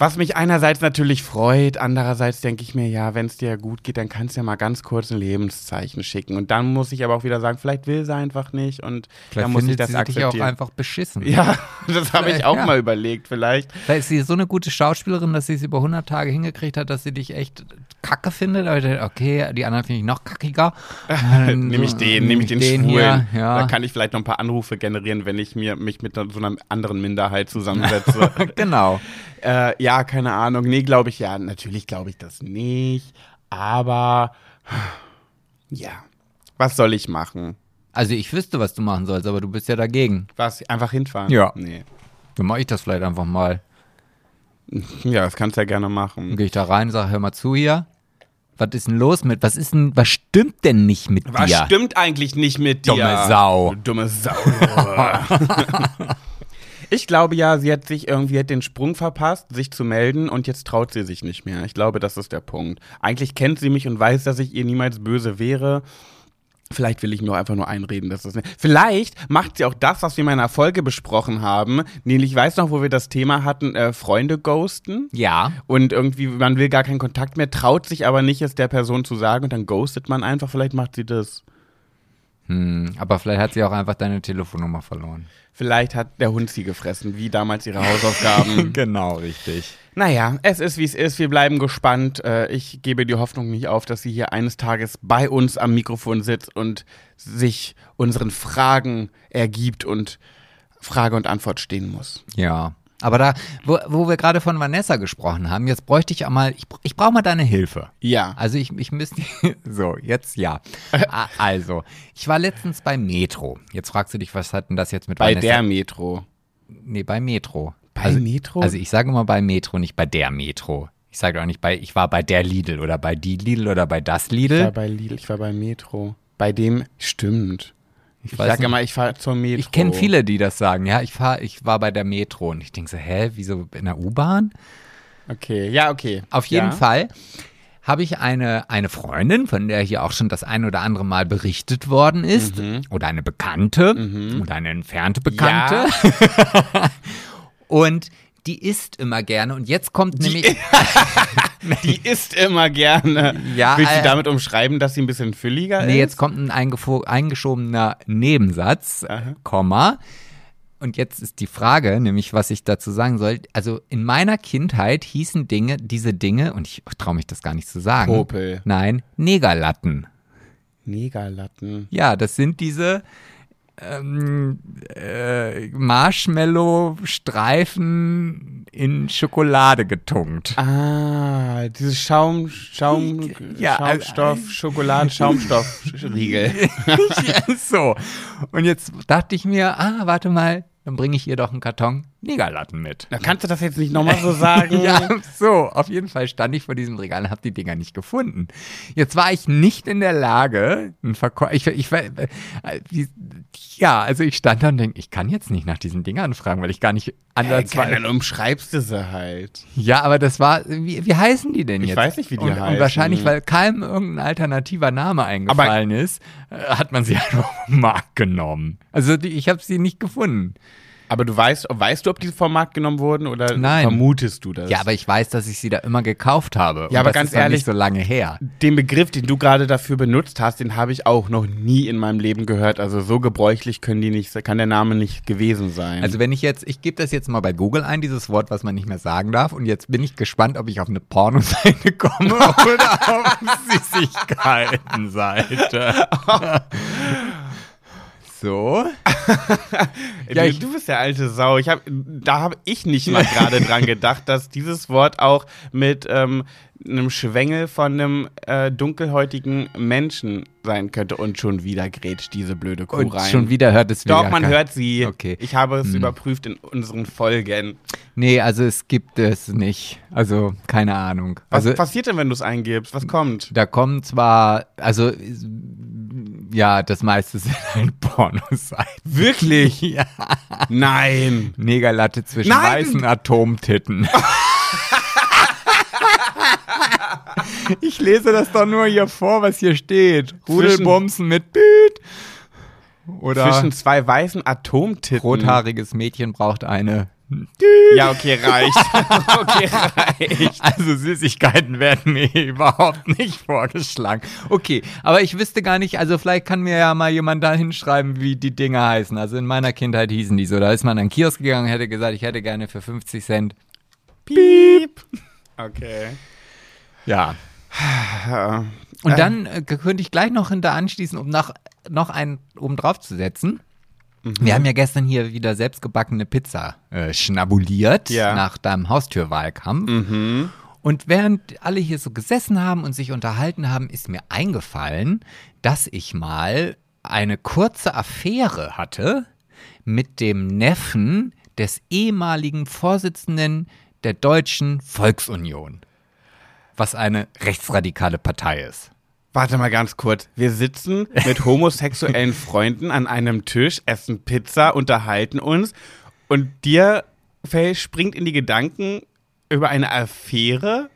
Speaker 1: Was mich einerseits natürlich freut, andererseits denke ich mir, ja, wenn es dir gut geht, dann kannst du ja mal ganz kurz ein Lebenszeichen schicken. Und dann muss ich aber auch wieder sagen, vielleicht will sie einfach nicht und
Speaker 2: Vielleicht
Speaker 1: dann muss ich das
Speaker 2: sie dich
Speaker 1: akzeptieren.
Speaker 2: auch einfach beschissen.
Speaker 1: Ja, (laughs) das habe ich auch
Speaker 2: Ja.
Speaker 1: mal überlegt, vielleicht.
Speaker 2: Vielleicht ist sie so eine gute Schauspielerin, dass sie es über 100 Tage hingekriegt hat, dass sie dich echt kacke findet. Aber okay, die anderen finde ich noch kackiger. (laughs)
Speaker 1: Nehme ich den, nehme ich den,
Speaker 2: hier,
Speaker 1: Schwulen.
Speaker 2: ja.
Speaker 1: Da kann ich vielleicht noch ein paar Anrufe generieren, wenn ich mir, mich mit so einer anderen Minderheit zusammensetze. (laughs)
Speaker 2: genau.
Speaker 1: äh, ja, keine Ahnung. Nee, glaube ich ja. Natürlich glaube ich das nicht. Aber ja, was soll ich machen?
Speaker 2: Also ich wüsste, was du machen sollst, aber du bist ja dagegen.
Speaker 1: Was? Einfach hinfahren?
Speaker 2: Ja.
Speaker 1: Nee.
Speaker 2: Dann mache ich das vielleicht einfach mal. (laughs)
Speaker 1: Ja, das kannst du ja gerne
Speaker 2: Dann
Speaker 1: machen.
Speaker 2: gehe ich da rein, sage, hör mal zu hier. Was ist denn los mit, was ist denn, was stimmt denn nicht mit
Speaker 1: Was
Speaker 2: dir?
Speaker 1: stimmt eigentlich nicht mit dir?
Speaker 2: Dumme Sau.
Speaker 1: Du Dumme Sau. (laughs) ich glaube ja, sie hat sich irgendwie hat den Sprung verpasst, sich zu melden und jetzt traut sie sich nicht mehr. Ich glaube, das ist der Punkt. Eigentlich kennt sie mich und weiß, dass ich ihr niemals böse wäre. Vielleicht will ich mir auch einfach nur einreden, dass das nicht. Vielleicht macht sie auch das, was wir in meiner Folge besprochen haben. Nämlich, ich weiß noch, wo wir das Thema hatten, äh, Freunde ghosten.
Speaker 2: Ja.
Speaker 1: Und irgendwie, man will gar keinen Kontakt mehr, traut sich aber nicht, es der Person zu sagen und dann ghostet man einfach. Vielleicht macht sie das.
Speaker 2: Hm, aber vielleicht hat sie auch einfach deine Telefonnummer verloren.
Speaker 1: Vielleicht hat der Hund sie gefressen, wie damals ihre Hausaufgaben. (laughs)
Speaker 2: genau, richtig.
Speaker 1: Naja, es ist wie es ist. Wir bleiben gespannt. Äh, Ich gebe die Hoffnung nicht auf, dass sie hier eines Tages bei uns am Mikrofon sitzt und sich unseren Fragen ergibt und Frage und Antwort stehen muss.
Speaker 2: Ja. Aber da, wo, wo wir gerade von Vanessa gesprochen haben, jetzt bräuchte ich auch mal, ich, ich brauche mal deine Hilfe.
Speaker 1: Ja.
Speaker 2: Also ich, ich müsste, (laughs) so, jetzt ja. A- (laughs) Also, ich war letztens bei Metro. Jetzt fragst du dich, was hat denn das jetzt mit
Speaker 1: Bei
Speaker 2: Vanessa?
Speaker 1: der Metro.
Speaker 2: Nee, bei Metro.
Speaker 1: Bei
Speaker 2: also,
Speaker 1: Metro?
Speaker 2: Also ich sage immer bei Metro, nicht bei der Metro. Ich sage auch nicht bei, ich war bei der Lidl oder bei die Lidl oder bei das
Speaker 1: Ich war
Speaker 2: Lidl.
Speaker 1: bei Lidl, ich war bei Metro. Bei dem, stimmt. Ich,
Speaker 2: weiß
Speaker 1: sag
Speaker 2: nicht.
Speaker 1: immer, ich fahre zur Metro.
Speaker 2: Ich kenne viele, die das sagen. Ja, ich fahr, ich war bei der Metro und ich denke so, hä, wieso in der U-Bahn?
Speaker 1: Okay, ja, okay.
Speaker 2: Auf jeden
Speaker 1: ja.
Speaker 2: Fall habe ich eine, eine Freundin, von der hier auch schon das ein oder andere Mal berichtet worden ist,
Speaker 1: Mhm.
Speaker 2: oder eine Bekannte oder eine entfernte Bekannte. (laughs) Und die isst immer gerne. Und jetzt kommt nämlich. (laughs)
Speaker 1: Die isst immer gerne.
Speaker 2: Ja,
Speaker 1: Willst du
Speaker 2: äh,
Speaker 1: damit umschreiben, dass sie ein bisschen fülliger
Speaker 2: Nee,
Speaker 1: ist?
Speaker 2: jetzt kommt ein eingeschobener Nebensatz,
Speaker 1: Aha.
Speaker 2: Komma. Und jetzt ist die Frage, nämlich was ich dazu sagen soll. Also in meiner Kindheit hießen Dinge, diese Dinge, und ich traue mich das gar nicht zu sagen.
Speaker 1: Popel.
Speaker 2: Nein, Negerlatten.
Speaker 1: Negerlatten.
Speaker 2: Ja, das sind diese ähm, äh, Marshmallow-Streifen in Schokolade getunkt.
Speaker 1: Ah, dieses Schaum, Schaum,
Speaker 2: Ja,
Speaker 1: Schaumstoff, Schokolade, Schaumstoffriegel. (laughs)
Speaker 2: so. Und jetzt dachte ich mir, ah, warte mal, dann bringe ich ihr doch einen Karton Negerlatten mit.
Speaker 1: Da kannst du das jetzt nicht nochmal so sagen? (laughs)
Speaker 2: Ja, so, auf jeden Fall stand ich vor diesem Regal und habe die Dinger nicht gefunden. Jetzt war ich nicht in der Lage, ein Verkäufer, ich, ich, war- äh, ja, also ich stand da und denke, ich kann jetzt nicht nach diesen Dingern fragen, weil ich gar nicht
Speaker 1: Hey,
Speaker 2: ansatzweise.
Speaker 1: dann umschreibst du sie halt.
Speaker 2: Ja, aber das war, wie, wie heißen die denn
Speaker 1: Ich
Speaker 2: jetzt?
Speaker 1: weiß nicht, wie die
Speaker 2: und,
Speaker 1: heißen.
Speaker 2: Und wahrscheinlich, weil keinem irgendein alternativer Name eingefallen ist, äh, hat man sie (laughs) einfach vom Markt genommen. Also die, ich habe sie nicht gefunden.
Speaker 1: Aber du weißt, weißt du, ob die vom Markt genommen wurden oder
Speaker 2: Nein.
Speaker 1: vermutest du das?
Speaker 2: Ja, aber ich weiß, dass ich sie da immer gekauft habe.
Speaker 1: Ja, aber ganz ehrlich-
Speaker 2: nicht so lange her.
Speaker 1: Den Begriff, den du gerade dafür benutzt hast, den habe ich auch noch nie in meinem Leben gehört. Also so gebräuchlich können die nicht, kann der Name nicht gewesen sein.
Speaker 2: Also wenn ich jetzt, ich gebe das jetzt mal bei Google ein, dieses Wort, was man nicht mehr sagen darf. Und jetzt bin ich gespannt, ob ich auf eine Pornoseite komme (laughs) oder auf Süßigkeiten-Seite. (laughs) so. (laughs)
Speaker 1: ja,
Speaker 2: ich-
Speaker 1: du bist der alte Sau. Ich hab, da habe ich nicht mal gerade (laughs) dran gedacht, dass dieses Wort auch mit ähm, einem Schwengel von einem äh, dunkelhäutigen Menschen sein könnte. Und schon wieder grätscht diese blöde Kuh
Speaker 2: Und
Speaker 1: rein.
Speaker 2: schon wieder hört es wieder.
Speaker 1: Doch, man hört sie.
Speaker 2: Okay.
Speaker 1: Ich habe es überprüft in unseren Folgen.
Speaker 2: Nee, also es gibt es nicht. Also keine Ahnung.
Speaker 1: Was
Speaker 2: Also
Speaker 1: passiert denn, wenn du es eingibst? Was kommt?
Speaker 2: da kommen zwar, also ja, das meiste sind (laughs) halt Pornoseiten.
Speaker 1: Wirklich? (laughs)
Speaker 2: Ja.
Speaker 1: Nein.
Speaker 2: Negerlatte zwischen
Speaker 1: Nein!
Speaker 2: weißen Atomtitten. (laughs) ich lese das doch nur hier vor, was hier steht. Rudelbumsen mit Büt. Oder
Speaker 1: Zwischen zwei weißen Atomtitten.
Speaker 2: rothaariges Mädchen braucht eine.
Speaker 1: Ja, okay, reicht. (laughs) okay, reicht.
Speaker 2: Also Süßigkeiten werden mir (laughs) überhaupt nicht vorgeschlagen. Okay, aber ich wüsste gar nicht, also vielleicht kann mir ja mal jemand da hinschreiben, wie die Dinger heißen. Also in meiner Kindheit hießen die so. Da ist man an den Kiosk gegangen, hätte gesagt, ich hätte gerne für 50 Cent.
Speaker 1: Piep. Okay.
Speaker 2: Ja. Und dann äh, könnte ich gleich noch hinter anschließen, um noch, noch einen oben drauf zu setzen.
Speaker 1: Mhm.
Speaker 2: Wir haben ja gestern hier wieder selbstgebackene Pizza äh, schnabuliert
Speaker 1: Ja.
Speaker 2: nach deinem Haustürwahlkampf.
Speaker 1: Mhm.
Speaker 2: Und während alle hier so gesessen haben und sich unterhalten haben, ist mir eingefallen, dass ich mal eine kurze Affäre hatte mit dem Neffen des ehemaligen Vorsitzenden der Deutschen Volksunion, was eine rechtsradikale Partei ist.
Speaker 1: Warte mal ganz kurz. Wir sitzen mit (laughs) homosexuellen Freunden an einem Tisch, essen Pizza, unterhalten uns und dir Faye, springt in die Gedanken über eine Affäre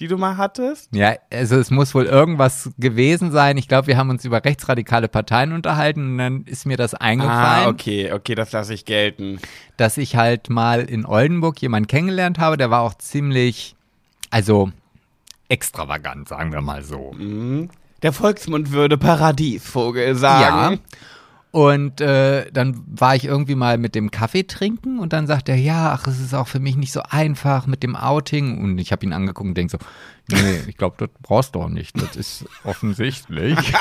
Speaker 1: die du mal hattest?
Speaker 2: Ja, also es muss wohl irgendwas gewesen sein. Ich glaube, wir haben uns über rechtsradikale Parteien unterhalten und dann ist mir das eingefallen,
Speaker 1: Ah, okay, okay, das lasse ich gelten.
Speaker 2: dass ich halt mal in Oldenburg jemanden kennengelernt habe, der war auch ziemlich, also extravagant, sagen wir mal so.
Speaker 1: Der Volksmund würde Paradiesvogel sagen.
Speaker 2: Ja. Und äh, dann war ich irgendwie mal mit dem Kaffee trinken und dann sagt er, ja, ach, es ist auch für mich nicht so einfach mit dem Outing. Und ich habe ihn angeguckt und denke so, nee, ich glaube, das brauchst du auch nicht. Das ist (laughs) offensichtlich. (laughs)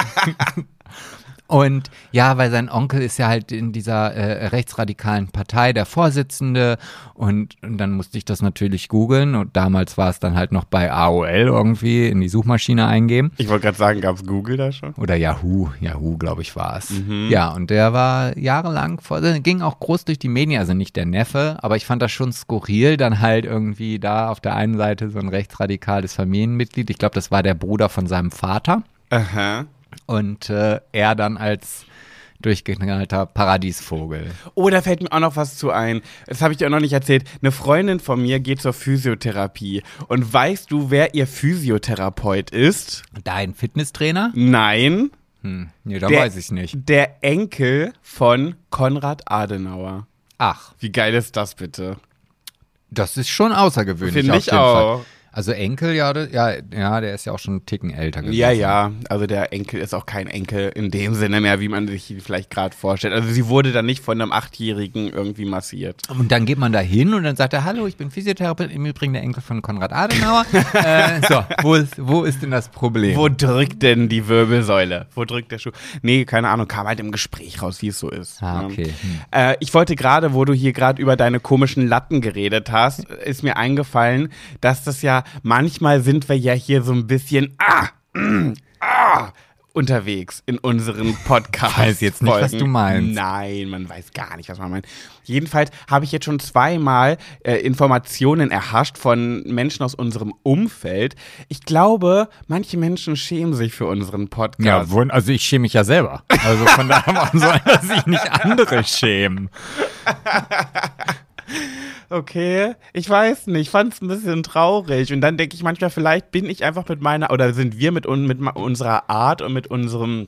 Speaker 2: Und ja, weil sein Onkel ist ja halt in dieser äh, rechtsradikalen Partei der Vorsitzende und, und dann musste ich das natürlich googeln und damals war es dann halt noch bei AOL irgendwie in die Suchmaschine eingeben.
Speaker 1: Ich wollte gerade sagen, gab es Google da schon?
Speaker 2: Oder Yahoo, Yahoo, glaube ich, war es. Ja, und der war jahrelang vor, ging auch groß durch die Medien, also nicht der Neffe, aber ich fand das schon skurril, dann halt irgendwie da auf der einen Seite so ein rechtsradikales Familienmitglied. Ich glaube, das war der Bruder von seinem Vater.
Speaker 1: Aha.
Speaker 2: Und äh, er dann als durchgeknallter Paradiesvogel.
Speaker 1: Oh, da fällt mir auch noch was zu ein. Das habe ich dir auch noch nicht erzählt. Eine Freundin von mir geht zur Physiotherapie. Und weißt du, wer ihr Physiotherapeut ist?
Speaker 2: Dein Fitnesstrainer?
Speaker 1: Nein,
Speaker 2: Hm, nee, da weiß ich nicht.
Speaker 1: der Enkel von Konrad Adenauer.
Speaker 2: Ach,
Speaker 1: Wie geil ist das bitte?
Speaker 2: das ist schon außergewöhnlich.
Speaker 1: Finde ich auch.
Speaker 2: Fall. Also Enkel, ja, das- ja, ja, der ist ja auch schon einen Ticken älter gewesen.
Speaker 1: Ja, ja, also der Enkel ist auch kein Enkel in dem Sinne mehr, wie man sich ihn vielleicht gerade vorstellt. Also sie wurde dann nicht von einem Achtjährigen irgendwie massiert.
Speaker 2: Und dann geht man da hin und dann sagt er, hallo, ich bin Physiotherapeut, im Übrigen der Enkel von Konrad Adenauer. (laughs) äh, so, wo ist, wo ist denn das Problem?
Speaker 1: Wo drückt denn die Wirbelsäule? Wo drückt der Schuh? Nee, keine Ahnung, kam halt im Gespräch raus, wie es so ist.
Speaker 2: Ah,
Speaker 1: ne?
Speaker 2: okay. Hm.
Speaker 1: Äh, ich wollte gerade, wo du hier gerade über deine komischen Latten geredet hast, ist mir eingefallen, dass das ja manchmal sind wir ja hier so ein bisschen ah, mm, ah, unterwegs in unseren (laughs) Podcasts.
Speaker 2: weiß jetzt nicht, was du meinst.
Speaker 1: Nein, man weiß gar nicht, was man meint. Jedenfalls habe ich jetzt schon zweimal äh, Informationen erhascht von Menschen aus unserem Umfeld. Ich glaube, manche Menschen schämen sich für unseren Podcast.
Speaker 2: Ja, also ich schäme mich ja selber. Also von daher (laughs) warum sollen sich nicht andere schämen?
Speaker 1: Okay, ich weiß nicht, ich fand es ein bisschen traurig. Und dann denke ich manchmal, vielleicht bin ich einfach mit meiner, oder sind wir mit, mit unserer Art und mit unserem,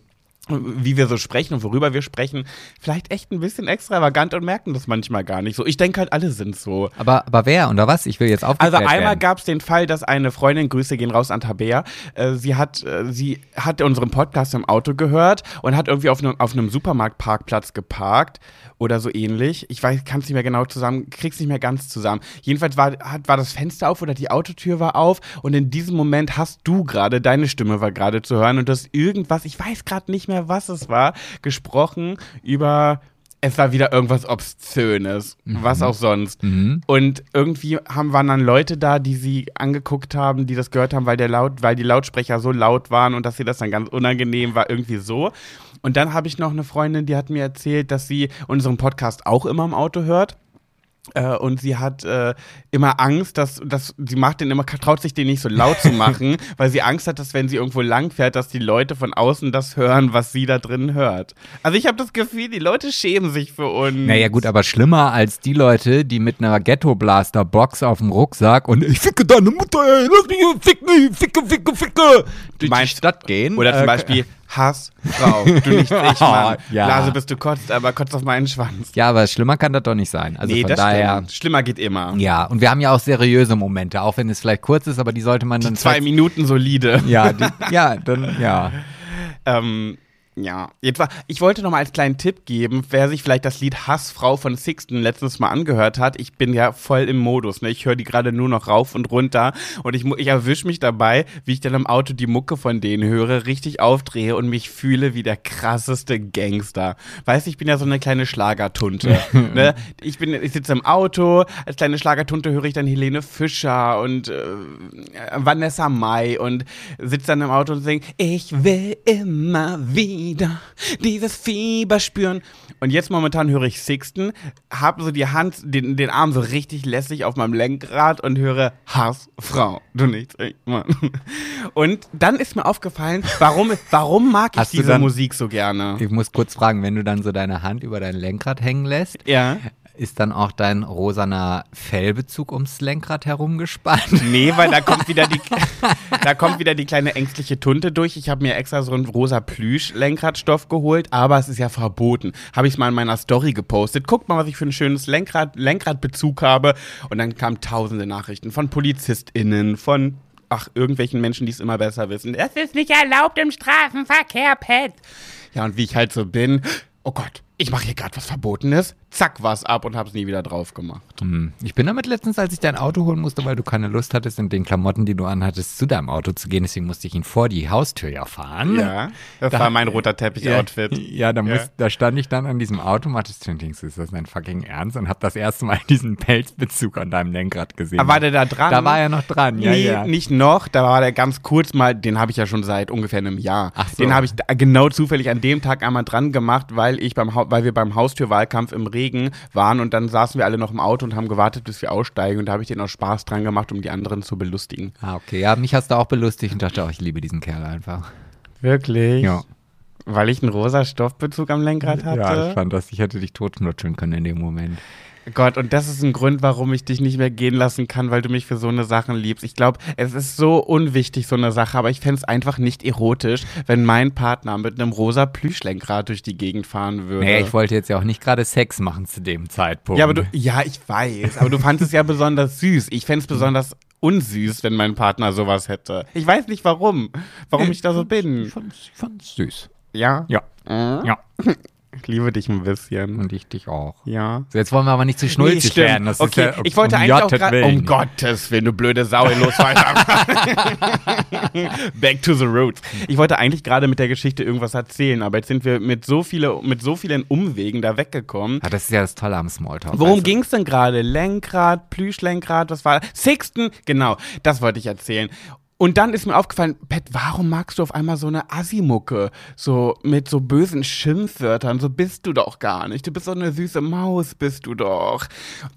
Speaker 1: wie wir so sprechen und worüber wir sprechen, vielleicht echt ein bisschen extravagant und merken das manchmal gar nicht so. Ich denke halt, alle sind so.
Speaker 2: Aber, aber wer oder was? Ich will jetzt aufgeklärt
Speaker 1: Also einmal gab es den Fall, dass eine Freundin, Grüße gehen raus an Tabea, äh, sie hat, äh, sie hat unseren Podcast im Auto gehört und hat irgendwie auf einem auf einem Supermarktparkplatz geparkt oder so ähnlich. Ich weiß, kann es nicht mehr genau zusammen, krieg's nicht mehr ganz zusammen. Jedenfalls war, hat, war das Fenster auf oder die Autotür war auf und in diesem Moment hast du gerade, deine Stimme war gerade zu hören und du hast irgendwas, ich weiß gerade nicht mehr, was es war, gesprochen über es war wieder irgendwas Obszönes, was auch sonst.
Speaker 2: Mhm.
Speaker 1: Und irgendwie haben, waren dann Leute da, die sie angeguckt haben, die das gehört haben, weil, der laut, weil die Lautsprecher so laut waren und dass sie das dann ganz unangenehm war, irgendwie so. Und dann habe ich noch eine Freundin, die hat mir erzählt, dass sie unseren Podcast auch immer im Auto hört. Äh, und sie hat äh, immer Angst, dass, dass sie macht den immer, traut sich den nicht so laut zu machen, (laughs) weil sie Angst hat, dass wenn sie irgendwo lang fährt, dass die Leute von außen das hören, was sie da drin hört. Also ich habe das Gefühl, die Leute schämen sich für uns.
Speaker 2: Naja gut, aber schlimmer als die Leute, die mit einer Ghetto-Blaster-Box auf dem Rucksack und ich ficke deine Mutter, ey, lass mich ficken, ficke, ficke, ficke, durch die Stadt gehen.
Speaker 1: Oder zum
Speaker 2: Äh,
Speaker 1: Beispiel Hassfrau. Du nicht (laughs) ich, Mann.
Speaker 2: Ja.
Speaker 1: Blase, bis du kotzt, aber kotzt auf meinen Schwanz.
Speaker 2: Ja, aber schlimmer kann das doch nicht sein. Also
Speaker 1: nee,
Speaker 2: von
Speaker 1: das
Speaker 2: daher.
Speaker 1: stimmt. Schlimmer geht immer.
Speaker 2: Ja, und wir haben ja auch seriöse Momente, auch wenn es vielleicht kurz ist, aber die sollte man dann
Speaker 1: Zwei Minuten solide.
Speaker 2: Ja, die, ja, dann ja. (laughs)
Speaker 1: Ähm, ja, jetzt war, ich wollte noch mal als kleinen Tipp geben, wer sich vielleicht das Lied Hassfrau von Sixten letztes Mal angehört hat. Ich bin ja voll im Modus, ne? Ich höre die gerade nur noch rauf und runter und ich, ich erwische mich dabei, wie ich dann im Auto die Mucke von denen höre, richtig aufdrehe und mich fühle wie der krasseste Gangster. Weißt du, ich bin ja so eine kleine Schlagertunte, (laughs) ne? Ich bin, ich sitze im Auto, als kleine Schlagertunte höre ich dann Helene Fischer und äh, Vanessa Mai und sitze dann im Auto und singe, ich will immer wieder dieses Fieber spüren. Und jetzt momentan höre ich Sixten, habe so die Hand, den, den Arm so richtig lässig auf meinem Lenkrad und höre Hassfrau. Du nichts, ich, Mann. (laughs) Und dann ist mir aufgefallen, warum, warum mag ich
Speaker 2: Hast
Speaker 1: diese
Speaker 2: dann-
Speaker 1: Musik so gerne?
Speaker 2: Ich muss kurz fragen, wenn du dann so deine Hand über dein Lenkrad hängen lässt,
Speaker 1: Ja.
Speaker 2: Ist dann auch dein rosaner Fellbezug ums Lenkrad herumgespannt? (laughs)
Speaker 1: Nee, weil da kommt wieder die, (laughs) da kommt wieder die kleine ängstliche Tunte durch. Ich habe mir extra so einen rosa Plüsch-Lenkradstoff geholt, aber es ist ja verboten. Habe ich es mal in meiner Story gepostet. Guckt mal, was ich für ein schönes Lenkrad, Lenkradbezug habe. Und dann kamen tausende Nachrichten von PolizistInnen, von ach, irgendwelchen Menschen, die es immer besser wissen. Das ist nicht erlaubt im Straßenverkehr, Pet. Ja, und wie ich halt so bin, oh Gott, ich mache hier gerade was Verbotenes, zack, was ab und hab's nie wieder drauf gemacht.
Speaker 2: Hm. Ich bin damit letztens, als ich dein Auto holen musste, weil du keine Lust hattest, in den Klamotten, die du anhattest, zu deinem Auto zu gehen. Deswegen musste ich ihn vor die Haustür ja fahren.
Speaker 1: Ja, das
Speaker 2: Da-
Speaker 1: war mein roter Teppich-Outfit.
Speaker 2: Ja, da, muss, da stand ich dann an diesem Automat und denkst, ist das dein fucking Ernst? Und hab das erste Mal (laughs) diesen Pelzbezug an deinem Lenkrad gesehen.
Speaker 1: Aber war der da dran?
Speaker 2: Da war er noch dran, ja,
Speaker 1: nee,
Speaker 2: ja.
Speaker 1: nicht noch, da war der ganz kurz mal, den habe ich ja schon seit ungefähr einem Jahr.
Speaker 2: Ach so.
Speaker 1: Den habe ich genau zufällig an dem Tag einmal dran gemacht, weil ich beim Hau- weil wir beim Haustürwahlkampf im Regen waren und dann saßen wir alle noch im Auto und haben gewartet, bis wir aussteigen und da habe ich den aus Spaß dran gemacht, um die anderen zu belustigen.
Speaker 2: Ah, okay. Ja, mich hast du auch belustigt und dachte, oh, ich liebe diesen Kerl einfach.
Speaker 1: Wirklich?
Speaker 2: Ja.
Speaker 1: Weil ich einen rosa Stoffbezug am Lenkrad hatte?
Speaker 2: Ja, ich fand das, ich hätte dich totnutscheln können in dem Moment.
Speaker 1: Gott, und das ist ein Grund, warum ich dich nicht mehr gehen lassen kann, weil du mich für so eine Sachen liebst. Ich glaube, es ist so unwichtig, so eine Sache, aber ich fände es einfach nicht erotisch, wenn mein Partner mit einem rosa Plüschlenkrad durch die Gegend fahren würde.
Speaker 2: Naja, ich wollte jetzt ja auch nicht gerade Sex machen zu dem Zeitpunkt.
Speaker 1: ja, aber du, ja, ich weiß, aber du fandest es ja besonders süß. Ich fände es besonders unsüß, wenn mein Partner sowas hätte. Ich weiß nicht warum, warum ich da so
Speaker 2: Ich
Speaker 1: bin.
Speaker 2: fand's, ich fand's süß.
Speaker 1: Ja?
Speaker 2: Ja.
Speaker 1: Äh?
Speaker 2: Ja.
Speaker 1: Ich liebe dich ein bisschen.
Speaker 2: Und ich dich auch.
Speaker 1: Ja.
Speaker 2: So, jetzt wollen wir aber nicht zu schnulzig
Speaker 1: Nee,
Speaker 2: werden. Das
Speaker 1: okay,
Speaker 2: ja,
Speaker 1: ich wollte
Speaker 2: um
Speaker 1: eigentlich auch
Speaker 2: Gottes
Speaker 1: gerade, um Gottes Willen, du blöde Sau, los weiter. (laughs) Back to the roots. Ich wollte eigentlich gerade mit der Geschichte irgendwas erzählen, aber jetzt sind wir mit so, viele, mit so vielen Umwegen da weggekommen.
Speaker 2: Ja, das ist ja das Tolle am Smalltalk.
Speaker 1: Worum
Speaker 2: du?
Speaker 1: ging es denn gerade? Lenkrad, Plüschlenkrad, was war Sixten? Genau, das wollte ich erzählen. Und dann ist mir aufgefallen, Pet, warum magst du auf einmal so eine Assimucke? So mit so bösen Schimpfwörtern, so bist du doch gar nicht. Du bist so eine süße Maus, bist du doch.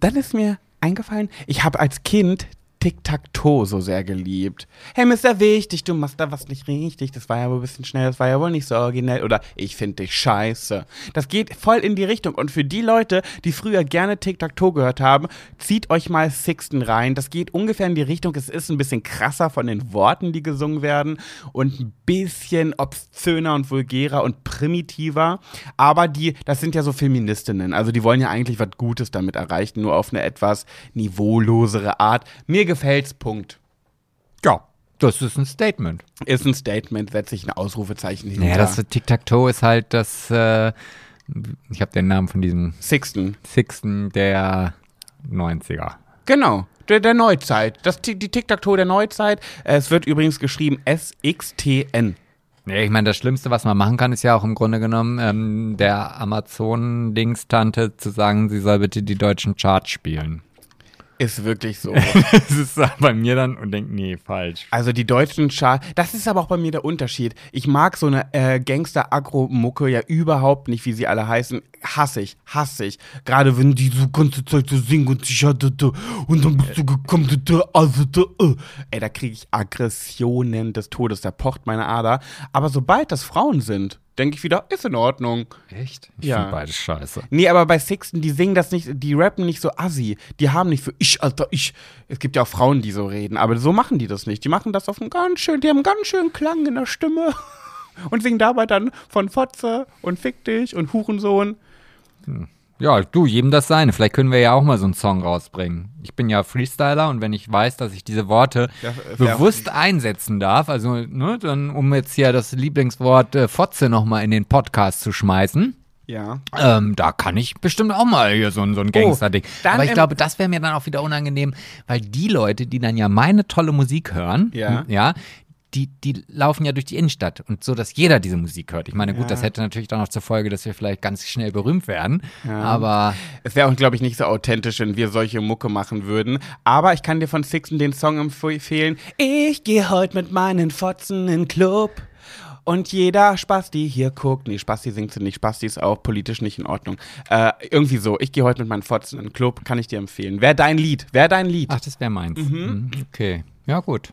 Speaker 1: Dann ist mir eingefallen, ich habe als Kind Tic-Tac-Toe so sehr geliebt. Hey, Mr. Wichtig, du machst da was nicht richtig. Das war ja wohl ein bisschen schnell, das war ja wohl nicht so originell. Oder ich finde dich scheiße. Das geht voll in die Richtung. Und für die Leute, die früher gerne Tic-Tac-Toe gehört haben, zieht euch mal Sixten rein. Das geht ungefähr in die Richtung. Es ist ein bisschen krasser von den Worten, die gesungen werden. Und ein bisschen obszöner und vulgärer und primitiver. Aber die, das sind ja so Feministinnen. Also die wollen ja eigentlich was Gutes damit erreichen, nur auf eine etwas niveaulosere Art. Mir gefällt's, Punkt.
Speaker 2: Ja, das ist ein Statement.
Speaker 1: Ist ein Statement, setze ich ein Ausrufezeichen hinter.
Speaker 2: Naja, das Tic-Tac-Toe ist halt das, äh, ich habe den Namen von diesem
Speaker 1: Sixten.
Speaker 2: Sixten der 90er.
Speaker 1: Genau. Der, der Neuzeit. Das, die Tic-Tac-Toe der Neuzeit. Es wird übrigens geschrieben S-X-T-N.
Speaker 2: Ich meine, das Schlimmste, was man machen kann, ist ja auch im Grunde genommen ähm, der Amazon-Dings-Tante zu sagen, sie soll bitte die deutschen Charts spielen.
Speaker 1: Ist wirklich so. (laughs)
Speaker 2: Das ist bei mir dann und denkt, nee, falsch.
Speaker 1: Also die deutschen Char das ist aber auch bei mir der Unterschied. Ich mag so eine äh, Gangster-Agro-Mucke ja überhaupt nicht, wie sie alle heißen. Hasse ich, hasse ich. Gerade wenn die so ganze Zeit so singen und sich da, und dann bist du gekommen, also äh. Ey, da kriege ich Aggressionen des Todes, da pocht meine Ader. Aber sobald das Frauen sind, denke ich wieder, ist in Ordnung.
Speaker 2: Echt? Ich
Speaker 1: Ja.
Speaker 2: finde beides scheiße.
Speaker 1: Nee, aber bei Sixten, die singen das nicht, die rappen nicht so assi. Die haben nicht für ich, Alter, ich. Es gibt ja auch Frauen, die so reden, aber so machen die das nicht. Die machen das auf einen ganz schön, die haben einen ganz schönen Klang in der Stimme (laughs) und singen dabei dann von Fotze und Fick dich und Hurensohn.
Speaker 2: Ja, du, jedem das seine. Vielleicht können wir ja auch mal so einen Song rausbringen. Ich bin ja Freestyler und wenn ich weiß, dass ich diese Worte
Speaker 1: Ja, wär-
Speaker 2: bewusst einsetzen darf, also, ne, dann, um jetzt hier das Lieblingswort äh, Fotze nochmal in den Podcast zu schmeißen,
Speaker 1: Ja.
Speaker 2: ähm, da kann ich bestimmt auch mal hier so, ein- so ein Gangster-Ding.
Speaker 1: dann
Speaker 2: Aber ich glaube, das wäre mir dann auch wieder unangenehm, weil die Leute, die dann ja meine tolle Musik hören,
Speaker 1: Ja.
Speaker 2: ja, die, die laufen ja durch die Innenstadt und so, dass jeder diese Musik hört. Ich meine, gut,
Speaker 1: Ja.
Speaker 2: das hätte natürlich dann noch zur Folge, dass wir vielleicht ganz schnell berühmt werden. Aber
Speaker 1: Es wäre auch, glaube ich, nicht so authentisch, wenn wir solche Mucke machen würden. Aber ich kann dir von Sixten den Song empfehlen. Ich gehe heute mit meinen Fotzen in den Club. Und jeder Spasti hier guckt. Nee, Spasti singt sie nicht. Spasti ist auch politisch nicht in Ordnung. Äh, irgendwie so. Ich gehe heute mit meinen Fotzen in den Club. Kann ich dir empfehlen. Wäre dein Lied. Wäre dein Lied.
Speaker 2: ach, das wäre meins. Mhm. Okay, ja gut.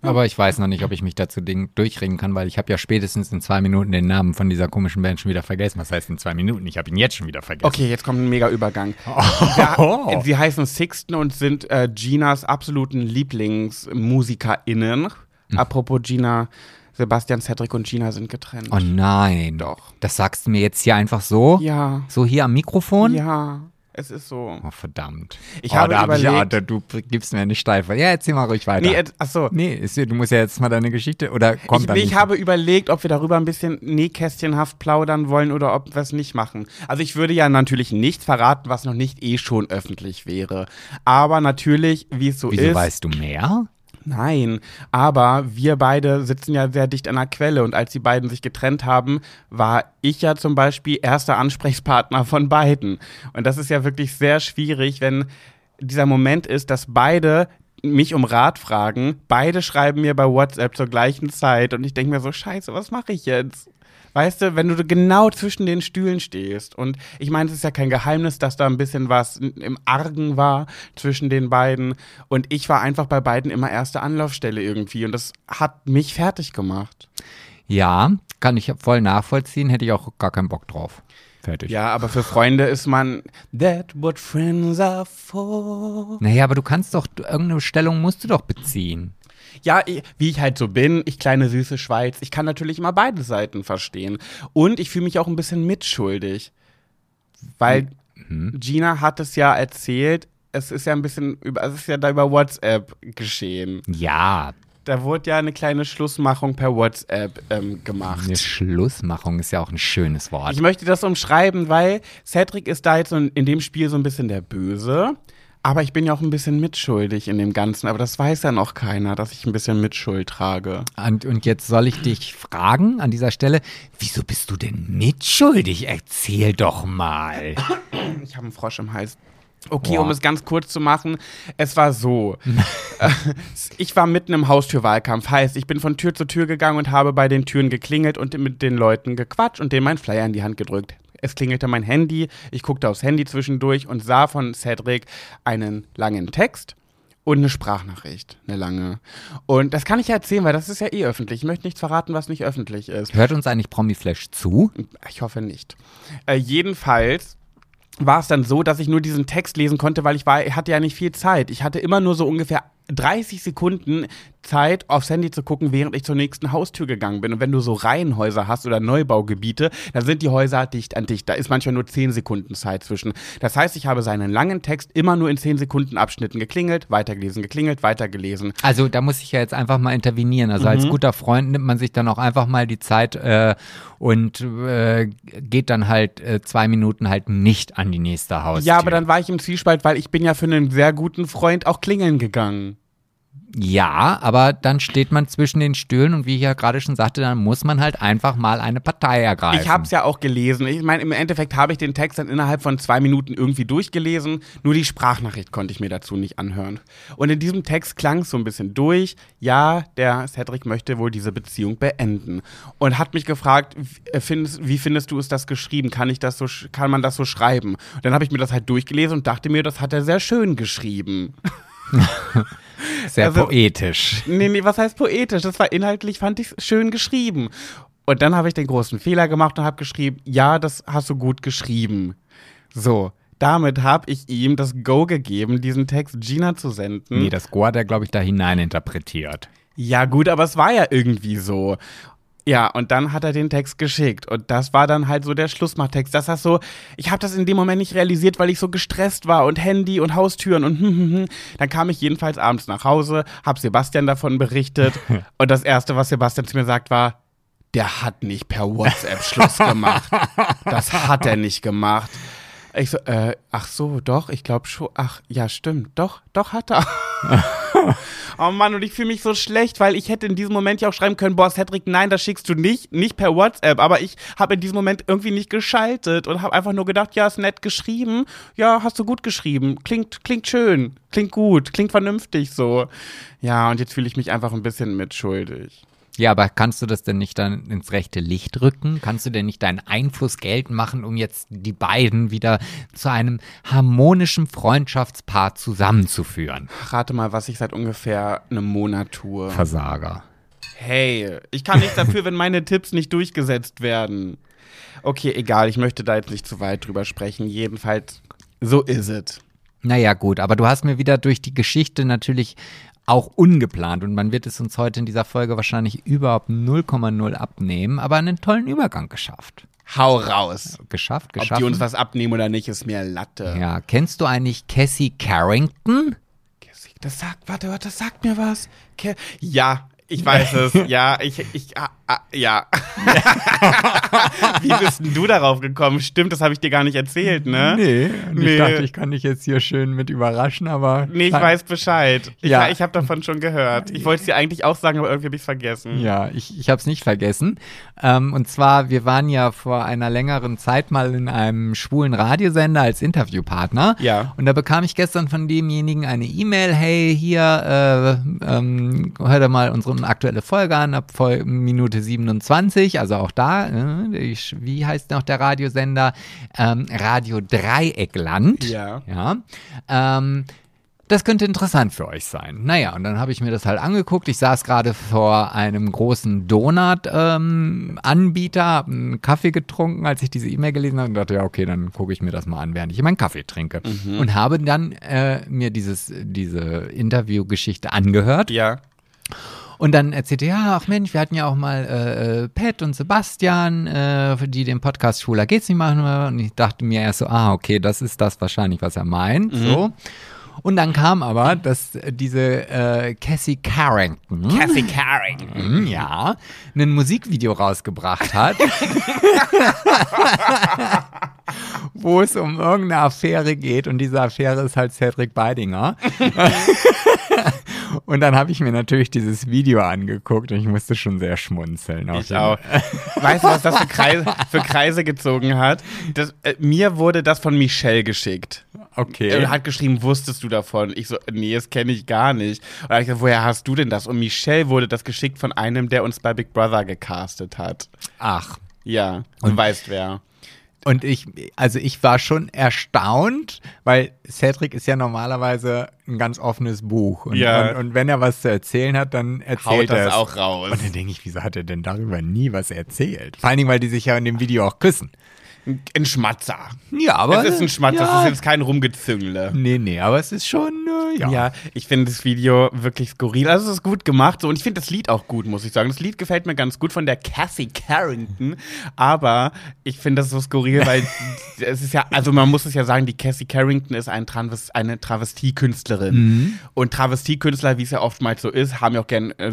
Speaker 2: Aber ich weiß noch nicht, ob ich mich dazu durchringen kann, weil ich habe ja spätestens in zwei Minuten den Namen von dieser komischen Band schon wieder vergessen. Was heißt in zwei Minuten? Ich habe ihn jetzt schon wieder vergessen.
Speaker 1: Okay, jetzt kommt ein mega Übergang.
Speaker 2: Oh.
Speaker 1: Ja, sie heißen Sixten und sind äh, Ginas absoluten LieblingsmusikerInnen. Apropos Gina, Sebastian, Cedric und Gina sind getrennt.
Speaker 2: Oh nein.
Speaker 1: Doch.
Speaker 2: Das sagst du mir jetzt hier einfach so?
Speaker 1: Ja.
Speaker 2: So hier am Mikrofon?
Speaker 1: Ja, es ist so.
Speaker 2: Oh, verdammt.
Speaker 1: Ich
Speaker 2: oh,
Speaker 1: habe
Speaker 2: da hab ich,
Speaker 1: überlegt-
Speaker 2: da, du gibst mir eine Steife. Ja, erzähl mal ruhig weiter.
Speaker 1: Nee, ach so.
Speaker 2: Nee, ist, du musst ja jetzt mal deine Geschichte oder kommt
Speaker 1: Ich,
Speaker 2: dann
Speaker 1: ich habe überlegt, ob wir darüber ein bisschen nähkästchenhaft plaudern wollen oder ob wir es nicht machen. Also ich würde ja natürlich nichts verraten, was noch nicht eh schon öffentlich wäre. Aber natürlich, wie es so
Speaker 2: Wieso
Speaker 1: ist.
Speaker 2: weißt du mehr?
Speaker 1: Nein, aber wir beide sitzen ja sehr dicht an der Quelle und als die beiden sich getrennt haben, war ich ja zum Beispiel erster Ansprechpartner von beiden. Und das ist ja wirklich sehr schwierig, wenn dieser Moment ist, dass beide mich um Rat fragen, beide schreiben mir bei WhatsApp zur gleichen Zeit und ich denke mir so, scheiße, was mache ich jetzt? Weißt du, wenn du genau zwischen den Stühlen stehst und ich meine, es ist ja kein Geheimnis, dass da ein bisschen was im Argen war zwischen den beiden und ich war einfach bei beiden immer erste Anlaufstelle irgendwie und das hat mich fertig gemacht.
Speaker 2: Ja, kann ich voll nachvollziehen, hätte ich auch gar keinen Bock drauf. Fertig.
Speaker 1: Ja, aber für Freunde ist man that what friends are for.
Speaker 2: Naja, aber du kannst doch, irgendeine Stellung musst du doch beziehen.
Speaker 1: Ja, ich- wie ich halt so bin, ich kleine süße Schweiz, ich kann natürlich immer beide Seiten verstehen. Und ich fühle mich auch ein bisschen mitschuldig. Weil Gina hat es ja erzählt, es ist ja ein bisschen über, es ist ja da über WhatsApp geschehen.
Speaker 2: Ja,
Speaker 1: Da wurde ja eine kleine Schlussmachung per WhatsApp ähm, gemacht.
Speaker 2: eine Schlussmachung ist ja auch ein schönes Wort.
Speaker 1: Ich möchte das umschreiben, weil Cedric ist da jetzt so in in dem Spiel so ein bisschen der Böse. Aber ich bin ja auch ein bisschen mitschuldig in dem Ganzen. Aber das weiß ja noch keiner, dass ich ein bisschen Mitschuld trage.
Speaker 2: Und, und jetzt soll ich dich fragen an dieser Stelle, wieso bist du denn mitschuldig? Erzähl doch mal.
Speaker 1: Ich habe einen Frosch im Hals. Okay,
Speaker 2: Boah.
Speaker 1: um es ganz kurz zu machen, es war so. (laughs) Äh, ich war mitten im Haustürwahlkampf. Heißt, ich bin von Tür zu Tür gegangen und habe bei den Türen geklingelt und mit den Leuten gequatscht und denen meinen Flyer in die Hand gedrückt. Es klingelte mein Handy, ich guckte aufs Handy zwischendurch und sah von Cedric einen langen Text und eine Sprachnachricht, eine lange. Und das kann ich ja erzählen, weil das ist ja eh öffentlich. Ich möchte nichts verraten, was nicht öffentlich ist.
Speaker 2: Hört uns eigentlich Promiflash zu?
Speaker 1: Ich hoffe nicht. Äh, jedenfalls war es dann so, dass ich nur diesen Text lesen konnte, weil ich war, ich hatte ja nicht viel Zeit. Ich hatte immer nur so ungefähr 30 Sekunden Zeit, aufs Handy zu gucken, während ich zur nächsten Haustür gegangen bin. Und wenn du so Reihenhäuser hast oder Neubaugebiete, dann sind die Häuser dicht an dicht. Da ist manchmal nur 10 Sekunden Zeit zwischen. Das heißt, ich habe seinen langen Text immer nur in 10 Sekunden Abschnitten geklingelt, weitergelesen, geklingelt, weitergelesen.
Speaker 2: Also da muss ich ja jetzt einfach mal intervenieren. Also als guter Freund nimmt man sich dann auch einfach mal die Zeit äh, und äh, geht dann halt äh, zwei Minuten halt nicht an die nächste Haustür.
Speaker 1: Ja, aber dann war ich im Zwiespalt, weil ich bin ja für einen sehr guten Freund auch klingeln gegangen.
Speaker 2: Ja, aber dann steht man zwischen den Stühlen und wie ich ja gerade schon sagte, dann muss man halt einfach mal eine Partei ergreifen.
Speaker 1: Ich habe es ja auch gelesen. Ich meine, im Endeffekt habe ich den Text dann innerhalb von zwei Minuten irgendwie durchgelesen. Nur die Sprachnachricht konnte ich mir dazu nicht anhören. Und in diesem Text klang es so ein bisschen durch. Ja, der Cedric möchte wohl diese Beziehung beenden. Und hat mich gefragt, wie äh, findest, wie findest du es das geschrieben? Kann ich das so, kann man das so schreiben? Und dann habe ich mir das halt durchgelesen und dachte mir, das hat er sehr schön geschrieben. (laughs)
Speaker 2: Sehr
Speaker 1: also-
Speaker 2: poetisch.
Speaker 1: Nee, nee, was heißt poetisch? Das war inhaltlich, fand ich schön geschrieben. Und dann habe ich den großen Fehler gemacht und habe geschrieben, ja, das hast du gut geschrieben. So, damit habe ich ihm das Go gegeben, diesen Text Gina zu senden.
Speaker 2: Nee, das Go hat er, glaube ich, da hinein interpretiert.
Speaker 1: Ja, gut, aber es war ja irgendwie so. Ja, und dann hat er den Text geschickt. Und das war dann halt so der Schlussmachtext. Das heißt so, ich habe das in dem Moment nicht realisiert, weil ich so gestresst war und Handy und Haustüren und hm, hm, hm. Dann kam ich jedenfalls abends nach Hause, hab Sebastian davon berichtet. (laughs) und das Erste, was Sebastian zu mir sagt, war, der hat nicht per WhatsApp Schluss gemacht. Das hat er nicht gemacht. Ich so, äh, ach so, doch, ich glaube schon. Ach, ja, stimmt. Doch, doch hat er. (laughs) (laughs) oh Mann, und ich fühle mich so schlecht, weil ich hätte in diesem Moment ja auch schreiben können, boah, Cedric, nein, das schickst du nicht, nicht per WhatsApp. Aber ich habe in diesem Moment irgendwie nicht geschaltet und habe einfach nur gedacht, ja, ist nett geschrieben. Ja, hast du gut geschrieben. Klingt, klingt schön, klingt gut, klingt vernünftig so. Ja, und jetzt fühle ich mich einfach ein bisschen mitschuldig.
Speaker 2: Ja, aber kannst du das denn nicht dann ins rechte Licht rücken? Kannst du denn nicht deinen Einfluss geltend machen, um jetzt die beiden wieder zu einem harmonischen Freundschaftspaar zusammenzuführen?
Speaker 1: Rate mal, was ich seit ungefähr einem Monat tue.
Speaker 2: Versager.
Speaker 1: Hey, ich kann nichts dafür, wenn meine Tipps nicht durchgesetzt werden. Okay, egal, ich möchte da jetzt nicht zu weit drüber sprechen. Jedenfalls, so ist es.
Speaker 2: Naja, gut, aber du hast mir wieder durch die Geschichte natürlich auch ungeplant und man wird es uns heute in dieser Folge wahrscheinlich überhaupt 0,0 abnehmen, aber einen tollen Übergang geschafft.
Speaker 1: Hau raus.
Speaker 2: Geschafft,
Speaker 1: Ob
Speaker 2: geschafft.
Speaker 1: die uns was abnehmen oder nicht, ist mir Latte.
Speaker 2: ja, kennst du eigentlich Cassie Carrington?
Speaker 1: Das sagt, warte, warte, das sagt mir was. Ke ja, ich weiß es. (laughs) Ja, ich, ich, ah, ah, ja. (laughs) Wie bist denn du darauf gekommen? Stimmt, das habe ich dir gar nicht erzählt, ne?
Speaker 2: und
Speaker 1: Nee.
Speaker 2: ich dachte, ich kann dich jetzt hier schön mit überraschen, aber
Speaker 1: Nee, ich weiß Bescheid. Ich,
Speaker 2: Ja.
Speaker 1: ich habe davon schon gehört. Ich wollte es dir eigentlich auch sagen, aber irgendwie habe ich es vergessen.
Speaker 2: Ja, ich, ich habe es nicht vergessen. Ähm, und zwar, wir waren ja vor einer längeren Zeit mal in einem schwulen Radiosender als Interviewpartner.
Speaker 1: Ja.
Speaker 2: Und da bekam ich gestern von demjenigen eine E-Mail, hey, hier, äh, ähm, hör dir mal unsere aktuelle Folge an, ab Minute 27, also auch da, äh, ich, wie heißt noch der Radiosender? Ähm, Radio Dreieckland.
Speaker 1: Ja.
Speaker 2: Ja. Ähm, das könnte interessant für euch sein. Naja, und dann habe ich mir das halt angeguckt. Ich saß gerade vor einem großen Donut-Anbieter, habe einen Kaffee getrunken, als ich diese E-Mail gelesen habe und dachte, ja, okay, dann gucke ich mir das mal an, während ich meinen Kaffee trinke. Und habe dann äh, mir dieses, diese Interviewgeschichte angehört.
Speaker 1: Ja.
Speaker 2: Und dann erzählte er, ja, ach Mensch, wir hatten ja auch mal äh, äh, Pat und Sebastian, äh, die den Podcast Schwuler geht's nicht machen. Und ich dachte mir erst so, ah, okay, das ist das wahrscheinlich, was er meint. So. Und dann kam aber, dass diese äh, Cassie Carrington,
Speaker 1: Cassie Carrington.
Speaker 2: hm, ja, ein Musikvideo rausgebracht hat. (laughs) (laughs) wo es um irgendeine Affäre geht und diese Affäre ist halt Cedric Beidinger. (laughs) und dann habe ich mir natürlich dieses Video angeguckt und ich musste schon sehr schmunzeln.
Speaker 1: Ich auch. (laughs) Weißt du, was das für Kreise, für Kreise gezogen hat? Das, äh, mir wurde das von Michelle geschickt.
Speaker 2: Okay.
Speaker 1: Er hat geschrieben, wusstest du davon? Ich so, nee, das kenne ich gar nicht. Und dann ich gesagt, woher hast du denn das? Und Michelle wurde das geschickt von einem, der uns bei Big Brother gecastet hat.
Speaker 2: Ach.
Speaker 1: Ja, du weißt wer.
Speaker 2: Und ich, also ich war schon erstaunt, weil Cedric ist ja normalerweise ein ganz offenes Buch. Und,
Speaker 1: Ja.
Speaker 2: und, und wenn er was zu erzählen hat, dann
Speaker 1: Haut
Speaker 2: erzählt er
Speaker 1: das
Speaker 2: es.
Speaker 1: auch raus.
Speaker 2: Und dann denke ich, wieso hat er denn darüber nie was erzählt? Vor allen Dingen, weil die sich ja in dem Video auch küssen.
Speaker 1: Ein Schmatzer.
Speaker 2: Ja, aber.
Speaker 1: Das ist ein Schmatzer,
Speaker 2: ja,
Speaker 1: das ist jetzt kein Rumgezüngle.
Speaker 2: Nee, nee, aber es ist schon, äh, ja.
Speaker 1: Ja, ich finde das Video wirklich skurril. Also es ist gut gemacht so. und ich finde das Lied auch gut, muss ich sagen. Das Lied gefällt mir ganz gut von der Cassie Carrington, aber ich finde das so skurril, weil (laughs) es ist ja, also man muss es ja sagen, die Cassie Carrington ist ein Tranves, eine Travestiekünstlerin.
Speaker 2: Mhm.
Speaker 1: Und Travestiekünstler, wie es ja oftmals so ist, haben ja auch gern äh,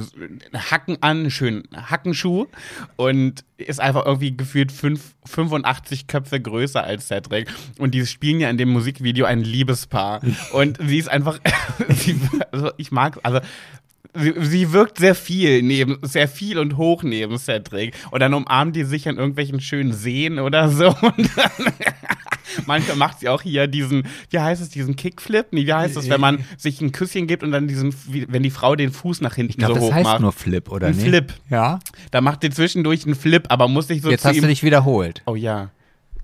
Speaker 1: Hacken an, einen schönen Hackenschuh und ist einfach irgendwie gefühlt fünf, 85 Köpfe größer als Cedric. Und die spielen ja in dem Musikvideo ein Liebespaar. (laughs) Und sie ist einfach, (laughs) sie, also ich mag, also sie, sie wirkt sehr viel neben, sehr viel und hoch neben Cedric. Und dann umarmen die sich an irgendwelchen schönen Seen oder so. (laughs) Und dann, (laughs) manchmal macht sie auch hier diesen, wie heißt es, diesen Kickflip? Nee, wie heißt es, wenn man sich ein Küsschen gibt und dann diesen, wie- wenn die Frau den Fuß nach hinten
Speaker 2: Ich glaube,
Speaker 1: so
Speaker 2: das
Speaker 1: hoch
Speaker 2: heißt
Speaker 1: macht.
Speaker 2: nur Flip, oder
Speaker 1: Ein
Speaker 2: nicht?
Speaker 1: Flip.
Speaker 2: Ja.
Speaker 1: Da macht sie zwischendurch einen Flip, aber muss sich so
Speaker 2: Jetzt
Speaker 1: zu
Speaker 2: hast
Speaker 1: ihm
Speaker 2: du dich wiederholt.
Speaker 1: Oh ja.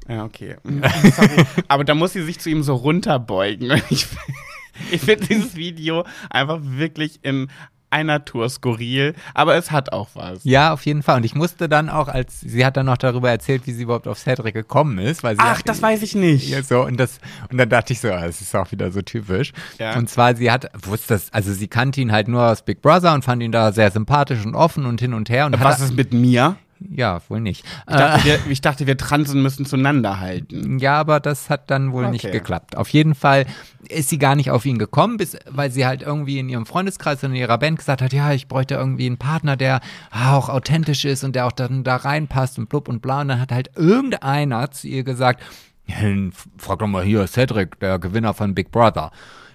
Speaker 1: Ja, okay. Sorry. (laughs) Aber da muss sie sich zu ihm so runterbeugen. Ich finde dieses Video einfach wirklich in einer Tour skurril, aber es hat auch was.
Speaker 2: Ja, auf jeden Fall. Und ich musste dann auch, als sie hat dann noch darüber erzählt, wie sie überhaupt auf Cedric gekommen ist, weil sie
Speaker 1: Ach,
Speaker 2: hat,
Speaker 1: das weiß ich nicht.
Speaker 2: Ja, so, und das, und dann dachte ich so, ah, das ist auch wieder so typisch.
Speaker 1: Ja.
Speaker 2: Und zwar, sie hat, wusste das, also sie kannte ihn halt nur aus Big Brother und fand ihn da sehr sympathisch und offen und hin und her. Und
Speaker 1: Was ist mit mir?
Speaker 2: Ja, wohl nicht.
Speaker 1: Ich dachte, wir, ich dachte, wir Transen müssen zueinander halten.
Speaker 2: Ja, aber das hat dann wohl nicht
Speaker 1: Okay.
Speaker 2: geklappt. Auf jeden Fall ist sie gar nicht auf ihn gekommen, bis, weil sie halt irgendwie in ihrem Freundeskreis und in ihrer Band gesagt hat, ja, ich bräuchte irgendwie einen Partner, der auch authentisch ist und der auch dann da reinpasst und blub und bla. Und dann hat halt irgendeiner zu ihr gesagt, frag doch mal hier, Cedric, der Gewinner von Big Brother.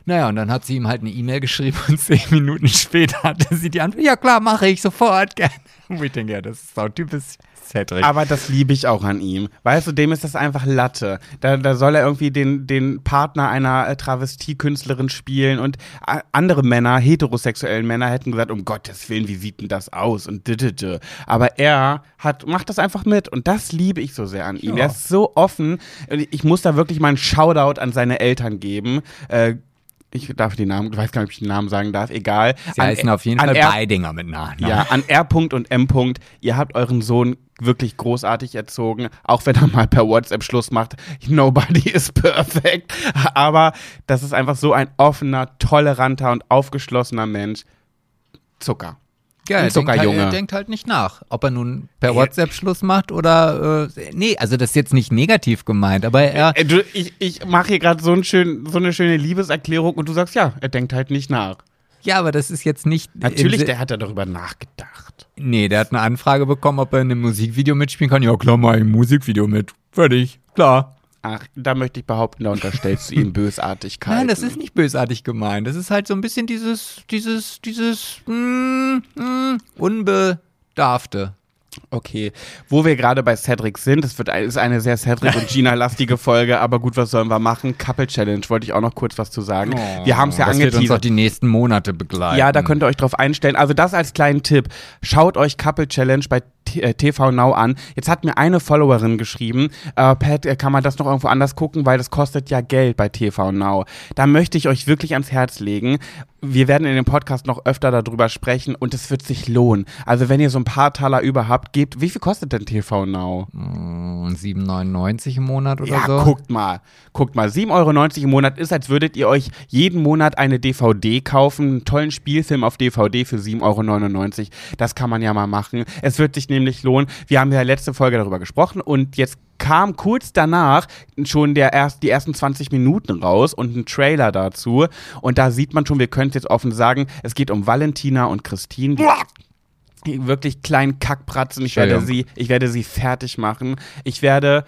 Speaker 2: Naja, und dann hat sie ihm halt eine E-Mail geschrieben und (laughs) zehn Minuten später hatte sie die Antwort, ja klar, mache ich sofort gerne. Wo ich denke, ja, das ist auch typisch Cedric.
Speaker 1: Aber das liebe ich auch an ihm. Weißt du, dem ist das einfach Latte. Da, da soll er irgendwie den, den Partner einer äh, Travestiekünstlerin spielen und äh, andere Männer, heterosexuellen Männer, hätten gesagt, um Gottes Willen, wie sieht denn das aus? Und didede. Aber er hat, macht das einfach mit und das liebe ich so sehr an ihm.
Speaker 2: Ja.
Speaker 1: Er ist so offen. Und Ich muss da wirklich mal einen Shoutout an seine Eltern geben. Äh, ich darf die Namen, ich weiß gar nicht, ob ich die Namen sagen darf, egal.
Speaker 2: Sie
Speaker 1: An-
Speaker 2: heißen auf jeden Fall
Speaker 1: er-
Speaker 2: Beidinger mit Nachnamen.
Speaker 1: ja, an R. und M. Ihr habt euren Sohn wirklich großartig erzogen, auch wenn er mal per WhatsApp Schluss macht. Nobody (laughs) is perfect. Aber das ist einfach so ein offener, toleranter und aufgeschlossener Mensch. Zucker.
Speaker 2: Ja,
Speaker 1: Ein
Speaker 2: er denkt, halt, er denkt halt nicht nach, ob er nun per. WhatsApp Schluss macht oder äh, nee, also das ist jetzt nicht negativ gemeint, aber er
Speaker 1: Äh, du, ich ich mache hier gerade so, ein schön, so eine schöne Liebeserklärung und du sagst, ja, er denkt halt nicht nach.
Speaker 2: ja, aber das ist jetzt nicht
Speaker 1: Natürlich, der hat ja darüber nachgedacht.
Speaker 2: Nee, der hat eine Anfrage bekommen, ob er in einem Musikvideo mitspielen kann. Ja, klar, mal im Musikvideo mit. Fertig, klar.
Speaker 1: Ach, da möchte ich behaupten, da unterstellst du ihm (laughs) Bösartigkeit.
Speaker 2: Nein, das ist nicht bösartig gemeint. Das ist halt so ein bisschen dieses, dieses, dieses mm, mm, Unbedarfte.
Speaker 1: Okay, wo wir gerade bei Cedric sind, es wird ist eine sehr Cedric und (laughs) Gina lastige Folge, aber gut, was sollen wir machen? Couple Challenge wollte ich auch noch kurz was zu sagen. wir haben es ja
Speaker 2: Oh, das wird uns auch
Speaker 1: angeteasert.
Speaker 2: die nächsten Monate begleiten.
Speaker 1: Ja, da könnt ihr euch drauf einstellen. Also das als kleinen Tipp. Schaut euch Couple Challenge bei T äh, TV Now an. Jetzt hat mir eine Followerin geschrieben, äh, Pat, äh, kann man das noch irgendwo anders gucken, weil das kostet ja Geld bei TV Now. Da möchte ich euch wirklich ans Herz legen. Wir werden in dem Podcast noch öfter darüber sprechen und es wird sich lohnen. Also wenn ihr so ein paar Taler über habt, gebt, wie viel kostet denn TV Now?
Speaker 2: Mm, 7,99 im Monat oder
Speaker 1: Ja,
Speaker 2: so.
Speaker 1: guckt mal. Guckt mal. 7,90 Euro im Monat ist, als würdet ihr euch jeden Monat eine DVD kaufen. Einen tollen Spielfilm auf DVD für 7,99 Euro. Das kann man ja mal machen. Es wird sich nämlich lohnen. Wir haben ja letzte Folge darüber gesprochen und jetzt kam kurz danach schon der erst, die ersten 20 Minuten raus und ein Trailer dazu. Und da sieht man schon, wir können es jetzt offen sagen, es geht um Valentina und Christine. Die wirklich kleinen Kackbratzen. Ich werde sie, ich werde sie fertig machen. Ich werde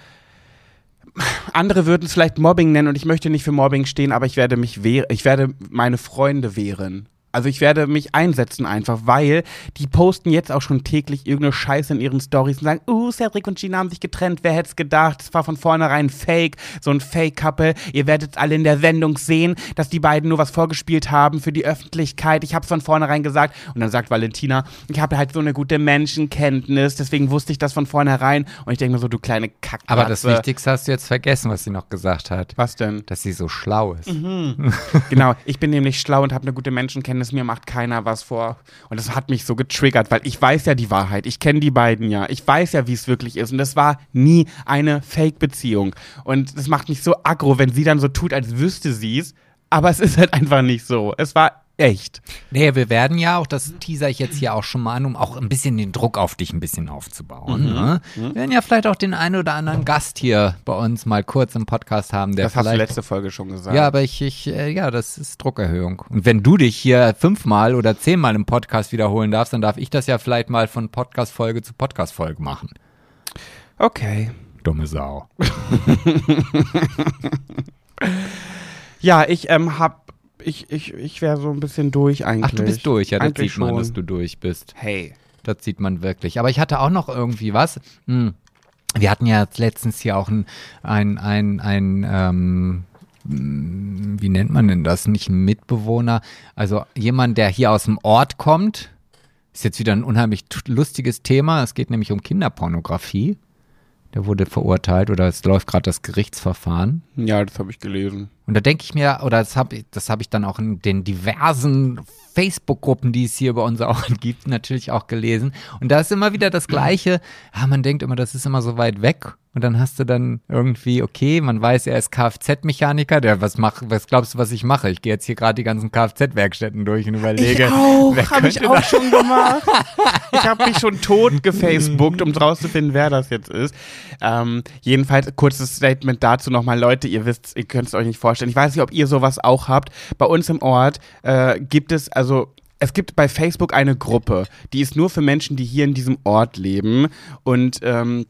Speaker 1: andere würden es vielleicht Mobbing nennen und ich möchte nicht für Mobbing stehen, aber ich werde mich wehren, ich werde meine Freunde wehren. Also ich werde mich einsetzen einfach, weil die posten jetzt auch schon täglich irgendeine Scheiße in ihren Stories und sagen, uh, Cedric und Gina haben sich getrennt, wer hätte es gedacht? Das war von vornherein Fake, so ein Fake-Couple. Ihr werdet alle in der Sendung sehen, dass die beiden nur was vorgespielt haben für die Öffentlichkeit. Ich habe es von vornherein gesagt. Und dann sagt Valentina, ich habe halt so eine gute Menschenkenntnis, deswegen wusste ich das von vornherein. Und ich denke mir so, du kleine Kackbratze.
Speaker 2: Aber das Wichtigste hast du jetzt vergessen, was sie noch gesagt hat.
Speaker 1: Was denn?
Speaker 2: Dass sie so schlau ist. (laughs)
Speaker 1: genau, ich bin nämlich schlau und habe eine gute Menschenkenntnis, mir macht keiner was vor. Und das hat mich so getriggert, weil ich weiß ja die Wahrheit. Ich kenne die beiden ja. Ich weiß ja, wie es wirklich ist. Und es war nie eine Fake-Beziehung. Und das macht mich so aggro, wenn sie dann so tut, als wüsste sie es. Aber es ist halt einfach nicht so. Es war echt.
Speaker 2: Nee, wir werden ja auch, das teaser ich jetzt hier auch schon mal an, um auch ein bisschen den Druck auf dich ein bisschen aufzubauen.
Speaker 1: Mhm.
Speaker 2: Ne? Wir werden ja vielleicht auch den einen oder anderen Gast hier bei uns mal kurz im Podcast haben, der
Speaker 1: Das hast du letzte Folge schon gesagt.
Speaker 2: Ja, aber ich, ich äh, ja, das ist Druckerhöhung. Und wenn du dich hier fünfmal oder zehnmal im Podcast wiederholen darfst, dann darf ich das ja vielleicht mal von Podcast-Folge zu Podcast-Folge machen.
Speaker 1: Okay.
Speaker 2: Dumme Sau. (laughs)
Speaker 1: Ja, ich ähm, hab. Ich, ich, ich wäre so ein bisschen durch eigentlich.
Speaker 2: Ach, du bist durch, ja, das
Speaker 1: Eigentlich
Speaker 2: sieht man,
Speaker 1: schon.
Speaker 2: dass du durch bist.
Speaker 1: Hey.
Speaker 2: Das sieht man wirklich. Aber ich hatte auch noch irgendwie was. Hm. Wir hatten ja letztens hier auch ein, ein, ein, ein ähm, hm, wie nennt man denn das? Nicht ein Mitbewohner, also jemand, der hier aus dem Ort kommt. Ist jetzt wieder ein unheimlich lustiges Thema. Es geht nämlich um Kinderpornografie. Der wurde verurteilt oder es läuft gerade das Gerichtsverfahren.
Speaker 1: Ja, das habe ich gelesen.
Speaker 2: Und da denke ich mir, oder das habe ich, das hab ich dann auch in den diversen Facebook-Gruppen, die es hier bei uns auch (laughs) gibt, natürlich auch gelesen. Und da ist immer wieder das Gleiche. Ja, man denkt immer, das ist immer so weit weg. Und dann hast du dann irgendwie, okay, man weiß, er ist Kfz-Mechaniker. Der, was mach, was glaubst du, was ich mache? Ich gehe jetzt hier gerade die ganzen Kfz-Werkstätten durch und überlege.
Speaker 1: Ich auch, habe ich auch
Speaker 2: das-
Speaker 1: schon gemacht. (laughs) ich habe mich schon tot gefacebookt, um rauszufinden, wer das jetzt ist. Ähm, jedenfalls kurzes Statement dazu nochmal, Leute, ihr wisst, ihr könnt es euch nicht vorstellen. Ich weiß nicht, ob ihr sowas auch habt. Bei uns im Ort äh, gibt es also es gibt bei Facebook eine Gruppe, die ist nur für Menschen, die hier in diesem Ort leben und ähm,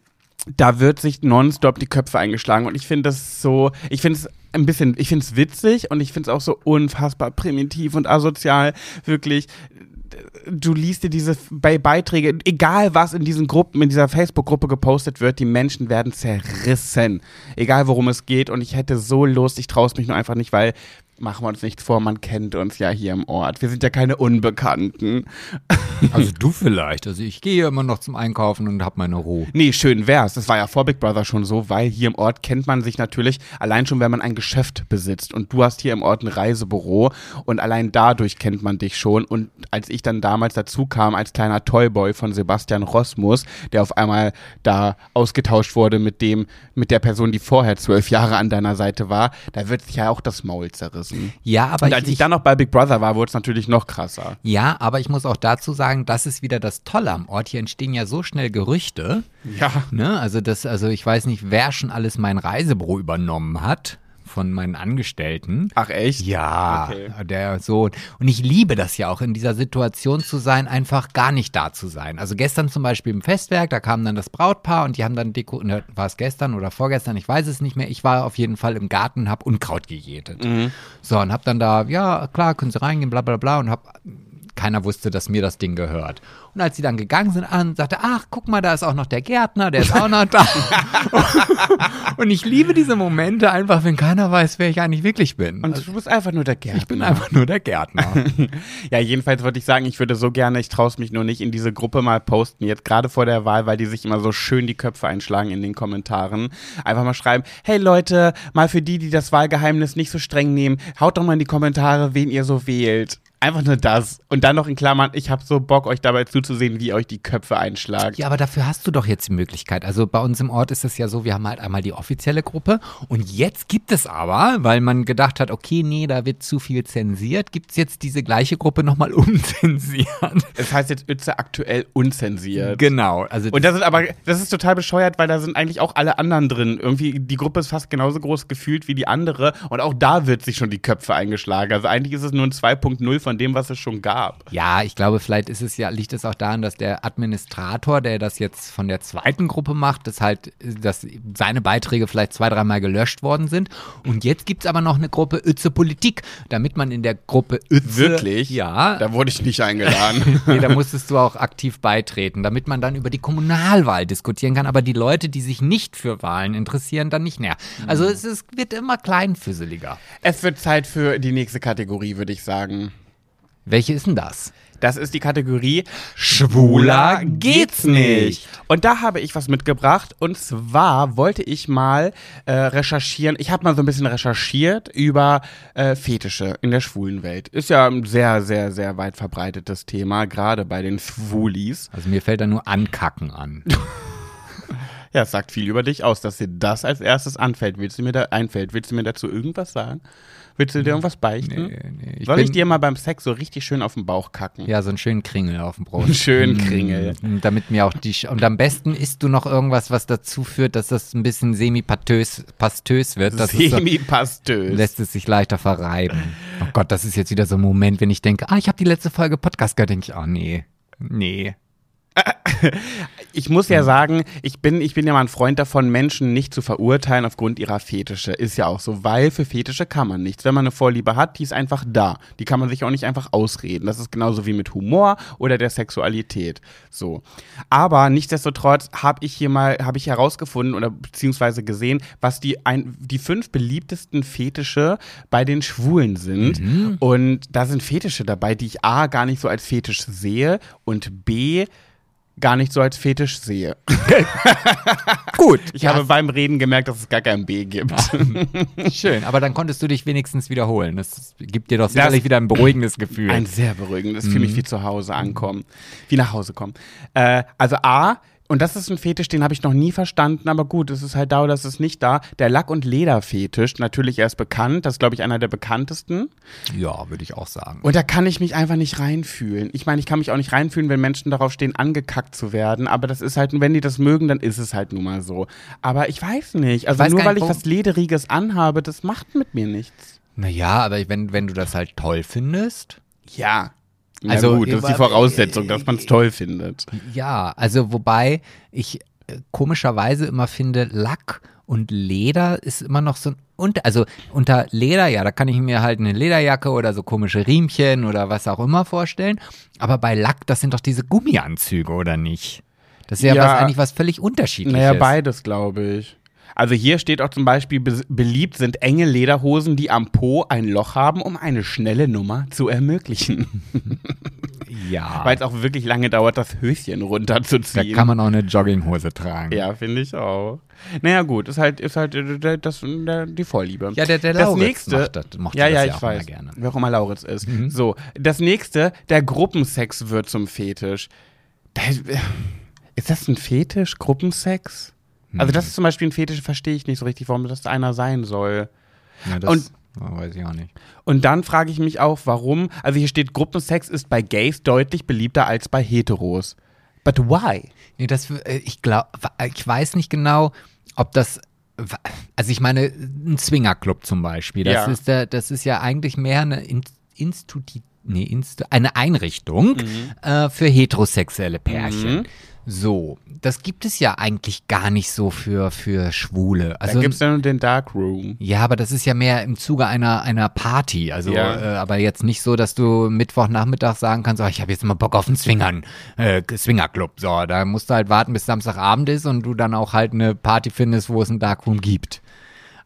Speaker 1: da wird sich nonstop die Köpfe eingeschlagen und ich finde das so, ich finde es ein bisschen, ich finde es witzig und ich finde es auch so unfassbar primitiv und asozial, wirklich. Du liest dir diese bei Beiträge, egal was in diesen Gruppen, in dieser Facebook-Gruppe gepostet wird, die Menschen werden zerrissen. Egal worum es geht. Und ich hätte so Lust, ich traue es mich nur einfach nicht, weil machen wir uns nichts vor, man kennt uns ja hier im Ort. Wir sind ja keine Unbekannten. (laughs)
Speaker 2: Also du vielleicht. Also ich gehe immer noch zum Einkaufen und habe meine Ruhe.
Speaker 1: Nee, schön wär's. Das war ja vor Big Brother schon so, weil hier im Ort kennt man sich natürlich allein schon, wenn man ein Geschäft besitzt. Und du hast hier im Ort ein Reisebüro und allein dadurch kennt man dich schon. Und als ich dann damals dazu kam, als kleiner Toyboy von Sebastian Rosmus, der auf einmal da ausgetauscht wurde mit dem, mit der Person, die vorher zwölf Jahre an deiner Seite war, da wird sich ja auch das Maul zerrissen.
Speaker 2: Ja, aber
Speaker 1: Und als ich, dann noch bei Big Brother war, wurde es natürlich noch krasser.
Speaker 2: ja, aber ich muss auch dazu sagen, das ist wieder das Tolle am Ort. Hier entstehen ja so schnell Gerüchte.
Speaker 1: Ja.
Speaker 2: Ne? Also das, also ich weiß nicht, wer schon alles mein Reisebüro übernommen hat von meinen Angestellten.
Speaker 1: Ach echt?
Speaker 2: Ja,
Speaker 1: Okay.
Speaker 2: der so. Und ich liebe das ja auch, in dieser Situation zu sein, einfach gar nicht da zu sein. Also gestern zum Beispiel im Festwerk, da kam dann das Brautpaar und die haben dann Deko, ne, war es gestern oder vorgestern, ich weiß es nicht mehr. Ich war auf jeden Fall im Garten, hab Unkraut gejätet. So, und hab dann da, ja, klar, können Sie reingehen, bla bla bla und hab keiner wusste, dass mir das Ding gehört. Und als sie dann gegangen sind, an, sagte, ach, guck mal, da ist auch noch der Gärtner, der ist auch noch da. (laughs) und ich liebe diese Momente einfach, wenn keiner weiß, wer ich eigentlich wirklich bin.
Speaker 1: Und du bist einfach nur der Gärtner.
Speaker 2: ich bin einfach nur der Gärtner. (laughs)
Speaker 1: Ja, jedenfalls würde ich sagen, ich würde so gerne, ich traue es mich nur nicht, in diese Gruppe mal posten, jetzt gerade vor der Wahl, weil die sich immer so schön die Köpfe einschlagen in den Kommentaren. Einfach mal schreiben, hey Leute, mal für die, die das Wahlgeheimnis nicht so streng nehmen, haut doch mal in die Kommentare, wen ihr so wählt. Einfach nur das. Und dann noch in Klammern, ich habe so Bock, euch dabei zuzusehen, wie euch die Köpfe einschlagt.
Speaker 2: Ja, aber dafür hast du doch jetzt die Möglichkeit. Also bei uns im Ort ist es ja so, wir haben halt einmal die offizielle Gruppe und jetzt gibt es aber, weil man gedacht hat, okay, nee, da wird zu viel zensiert, gibt es jetzt diese gleiche Gruppe nochmal (laughs) umzensiert.
Speaker 1: Es heißt jetzt Ötze aktuell unzensiert.
Speaker 2: Genau. Also
Speaker 1: Und das ist aber, das ist total bescheuert, weil da sind eigentlich auch alle anderen drin. Irgendwie, die Gruppe ist fast genauso groß gefühlt wie die andere. Und auch da wird sich schon die Köpfe eingeschlagen. Also eigentlich ist es nur ein 2.0 von dem, was es schon gab.
Speaker 2: Ja, ich glaube, vielleicht ist es ja, liegt es auch daran, dass der Administrator, der das jetzt von der zweiten Gruppe macht, dass halt, dass seine Beiträge vielleicht zwei, dreimal gelöscht worden sind. Und jetzt gibt es aber noch eine Gruppe Ötze Politik, damit man in der Gruppe Ötze.
Speaker 1: Wirklich?
Speaker 2: Ja.
Speaker 1: Da wurde ich nicht eingeladen. (laughs)
Speaker 2: nee, da musstest du auch aktiv beitreten, damit man dann über die Kommunalwahl diskutieren kann, aber die Leute, die sich nicht für Wahlen interessieren, dann nicht mehr. Also es ist, wird immer kleinfüßeliger.
Speaker 1: es wird Zeit für die nächste Kategorie, würde ich sagen.
Speaker 2: Welche ist denn das?
Speaker 1: Das ist die Kategorie Schwuler geht's nicht. Und da habe ich was mitgebracht. Und zwar wollte ich mal äh, recherchieren. Ich habe mal so ein bisschen recherchiert über äh, Fetische in der schwulen Welt. Ist ja ein sehr, sehr, sehr weit verbreitetes Thema, gerade bei den Schwulis.
Speaker 2: Also mir fällt da nur Ankacken an. (laughs)
Speaker 1: Ja, es sagt viel über dich aus, dass dir das als erstes anfällt. Willst du mir da einfällt? Willst du mir dazu irgendwas sagen? Willst du dir irgendwas beichten?
Speaker 2: Nee, nee, ich
Speaker 1: Soll ich dir mal beim Sex so richtig schön auf den Bauch kacken?
Speaker 2: Ja, so einen schönen Kringel auf dem Brot. (laughs)
Speaker 1: Einen schönen Kringel.
Speaker 2: Mm, Damit mir auch die. Sch und am besten isst du noch irgendwas, was dazu führt, dass das ein bisschen semi-pastös pastös wird. Das ist so,
Speaker 1: Semi-pastös.
Speaker 2: lässt es sich leichter verreiben. Oh Gott, das ist jetzt wieder so ein Moment, wenn ich denke, ah, ich habe die letzte Folge Podcast gehört, denke ich, oh nee. Nee. (laughs)
Speaker 1: Ich muss ja sagen, ich bin, ich bin ja mal ein Freund davon, Menschen nicht zu verurteilen aufgrund ihrer Fetische. Ist ja auch so, weil für Fetische kann man nichts. Wenn man eine Vorliebe hat, die ist einfach da. Die kann man sich auch nicht einfach ausreden. Das ist genauso wie mit Humor oder der Sexualität. So. Aber nichtsdestotrotz habe ich hier mal, habe ich herausgefunden oder beziehungsweise gesehen, was die, ein, die fünf beliebtesten Fetische bei den Schwulen sind. Und da sind Fetische dabei, die ich A gar nicht so als Fetisch sehe und B gar nicht so als Fetisch sehe. (laughs)
Speaker 2: Gut.
Speaker 1: Ich habe beim Reden gemerkt, dass es gar kein B gibt. (laughs)
Speaker 2: Schön, aber dann konntest du dich wenigstens wiederholen. Das gibt dir doch sicherlich wieder ein beruhigendes Gefühl.
Speaker 1: Ein sehr beruhigendes, für mich wie zu Hause ankommen, wie nach Hause kommen. Äh, also A, und das ist ein Fetisch, den habe ich noch nie verstanden, aber gut, es ist halt da oder es ist nicht da. Der Lack- und Lederfetisch, natürlich erst bekannt, das ist, glaube ich, einer der bekanntesten.
Speaker 2: ja, würde ich auch sagen.
Speaker 1: Und da kann ich mich einfach nicht reinfühlen. Ich meine, ich kann mich auch nicht reinfühlen, wenn Menschen darauf stehen, angekackt zu werden. Aber das ist halt, wenn die das mögen, dann ist es halt nun mal so. Aber ich weiß nicht. Also
Speaker 2: weiß
Speaker 1: nur weil ich was Lederiges anhabe, das macht mit mir nichts.
Speaker 2: Naja, aber wenn, wenn du das halt toll findest.
Speaker 1: Ja.
Speaker 2: Also,
Speaker 1: Also gut, das ist die Voraussetzung, dass man es toll findet.
Speaker 2: Ja, also wobei ich äh, komischerweise immer finde, Lack und Leder ist immer noch so ein unter, also unter Leder, ja, da kann ich mir halt eine Lederjacke oder so komische Riemchen oder was auch immer vorstellen. Aber bei Lack, das sind doch diese Gummianzüge, oder nicht? Das ist ja,
Speaker 1: Ja.
Speaker 2: was, eigentlich was völlig unterschiedliches.
Speaker 1: Naja, beides, glaube ich. Also hier steht auch zum Beispiel, be beliebt sind enge Lederhosen, die am Po ein Loch haben, um eine schnelle Nummer zu ermöglichen. (laughs)
Speaker 2: Ja.
Speaker 1: Weil es auch wirklich lange dauert, das Höschen
Speaker 2: da
Speaker 1: runterzuziehen.
Speaker 2: kann man auch eine Jogginghose tragen.
Speaker 1: ja, finde ich auch. Naja, gut, ist halt, ist halt äh, das, äh, die Vorliebe.
Speaker 2: Ja, der, der
Speaker 1: das
Speaker 2: Lauritz
Speaker 1: nächste,
Speaker 2: macht das, mochte
Speaker 1: ja,
Speaker 2: das
Speaker 1: ja,
Speaker 2: ja
Speaker 1: ich
Speaker 2: auch
Speaker 1: weiß,
Speaker 2: gerne.
Speaker 1: wer auch immer Lauritz ist.
Speaker 2: Mhm.
Speaker 1: So, das nächste, der Gruppensex wird zum Fetisch. Da, ist das ein Fetisch, Gruppensex? Also
Speaker 2: Mhm.
Speaker 1: das ist zum Beispiel ein Fetisch, verstehe ich nicht so richtig, warum das einer sein soll.
Speaker 2: Ja, das
Speaker 1: Und-
Speaker 2: weiß ich auch nicht.
Speaker 1: Und dann frage ich mich auch, warum, also hier steht, Gruppensex ist bei Gays deutlich beliebter als bei Heteros. But why?
Speaker 2: Nee, das, äh, ich glaube, ich weiß nicht genau, ob das, also ich meine, ein Swingerclub zum Beispiel, das
Speaker 1: Ja.
Speaker 2: ist der, das ist ja eigentlich mehr eine In- Instituti nee, Inst eine Einrichtung äh, für heterosexuelle Pärchen.
Speaker 1: Mhm.
Speaker 2: So, das gibt es ja eigentlich gar nicht so für, für Schwule. Also
Speaker 1: da gibt es ja nur den Dark Room.
Speaker 2: ja, aber das ist ja mehr im Zuge einer, einer Party. Also,
Speaker 1: Ja.
Speaker 2: äh, aber jetzt nicht so, dass du Mittwochnachmittag sagen kannst, oh, ich habe jetzt mal Bock auf einen Swingern, äh, Swingerclub. So, da musst du halt warten, bis Samstagabend ist und du dann auch halt eine Party findest, wo es einen Darkroom gibt.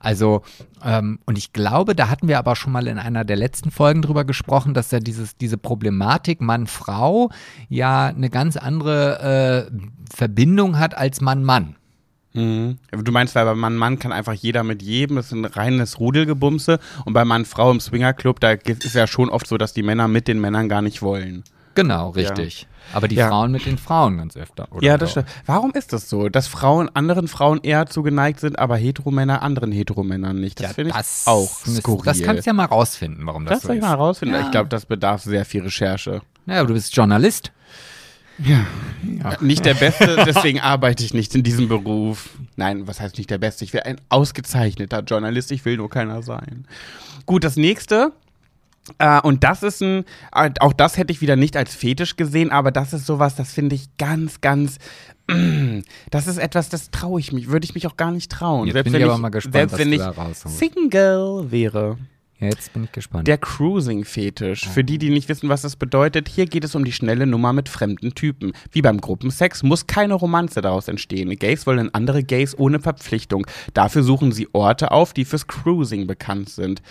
Speaker 2: Also, ähm, und ich glaube, da hatten wir aber schon mal in einer der letzten Folgen drüber gesprochen, dass ja dieses, diese Problematik Mann-Frau ja eine ganz andere äh, Verbindung hat als Mann-Mann.
Speaker 1: Mhm. Du meinst, weil bei Mann Mann kann einfach jeder mit jedem, das ist ein reines Rudelgebumse und bei Mann Frau im Swingerclub, da ist es ja schon oft so, dass die Männer mit den Männern gar nicht wollen.
Speaker 2: Genau, richtig. Aber die
Speaker 1: Ja.
Speaker 2: Frauen mit den Frauen ganz öfter. Oder
Speaker 1: ja, das stimmt. Warum ist das so, dass Frauen anderen Frauen eher zugeneigt sind, aber Heteromänner anderen Heteromännern nicht? Das
Speaker 2: Ja,
Speaker 1: finde ich
Speaker 2: das
Speaker 1: auch skurril.
Speaker 2: Das kannst du ja mal rausfinden, warum das,
Speaker 1: das
Speaker 2: so
Speaker 1: soll ich
Speaker 2: ist.
Speaker 1: mal herausfinden.
Speaker 2: Ja.
Speaker 1: Ich glaube, das bedarf sehr viel Recherche.
Speaker 2: Naja, aber du bist Journalist.
Speaker 1: Nicht der Beste, (laughs) deswegen arbeite ich nicht in diesem Beruf. Nein, was heißt nicht der Beste? Ich will ein ausgezeichneter Journalist, ich will nur keiner sein. Gut, das nächste. Äh, und das ist ein, äh, auch das hätte ich wieder nicht als Fetisch gesehen, aber das ist sowas, das finde ich ganz, ganz, (clears throat) das ist etwas, das traue ich mich, würde ich mich auch gar nicht trauen.
Speaker 2: Jetzt
Speaker 1: selbst
Speaker 2: bin
Speaker 1: wenn
Speaker 2: ich aber mal gespannt,
Speaker 1: selbst
Speaker 2: was
Speaker 1: wenn
Speaker 2: du
Speaker 1: ich
Speaker 2: da rausholst.
Speaker 1: Single wäre.
Speaker 2: Ja, jetzt bin ich gespannt.
Speaker 1: Der Cruising-Fetisch. Für die, die nicht wissen, was das bedeutet, hier geht es um die schnelle Nummer mit fremden Typen. Wie beim Gruppensex muss keine Romanze daraus entstehen. Gays wollen andere Gays ohne Verpflichtung. Dafür suchen sie Orte auf, die fürs Cruising bekannt sind.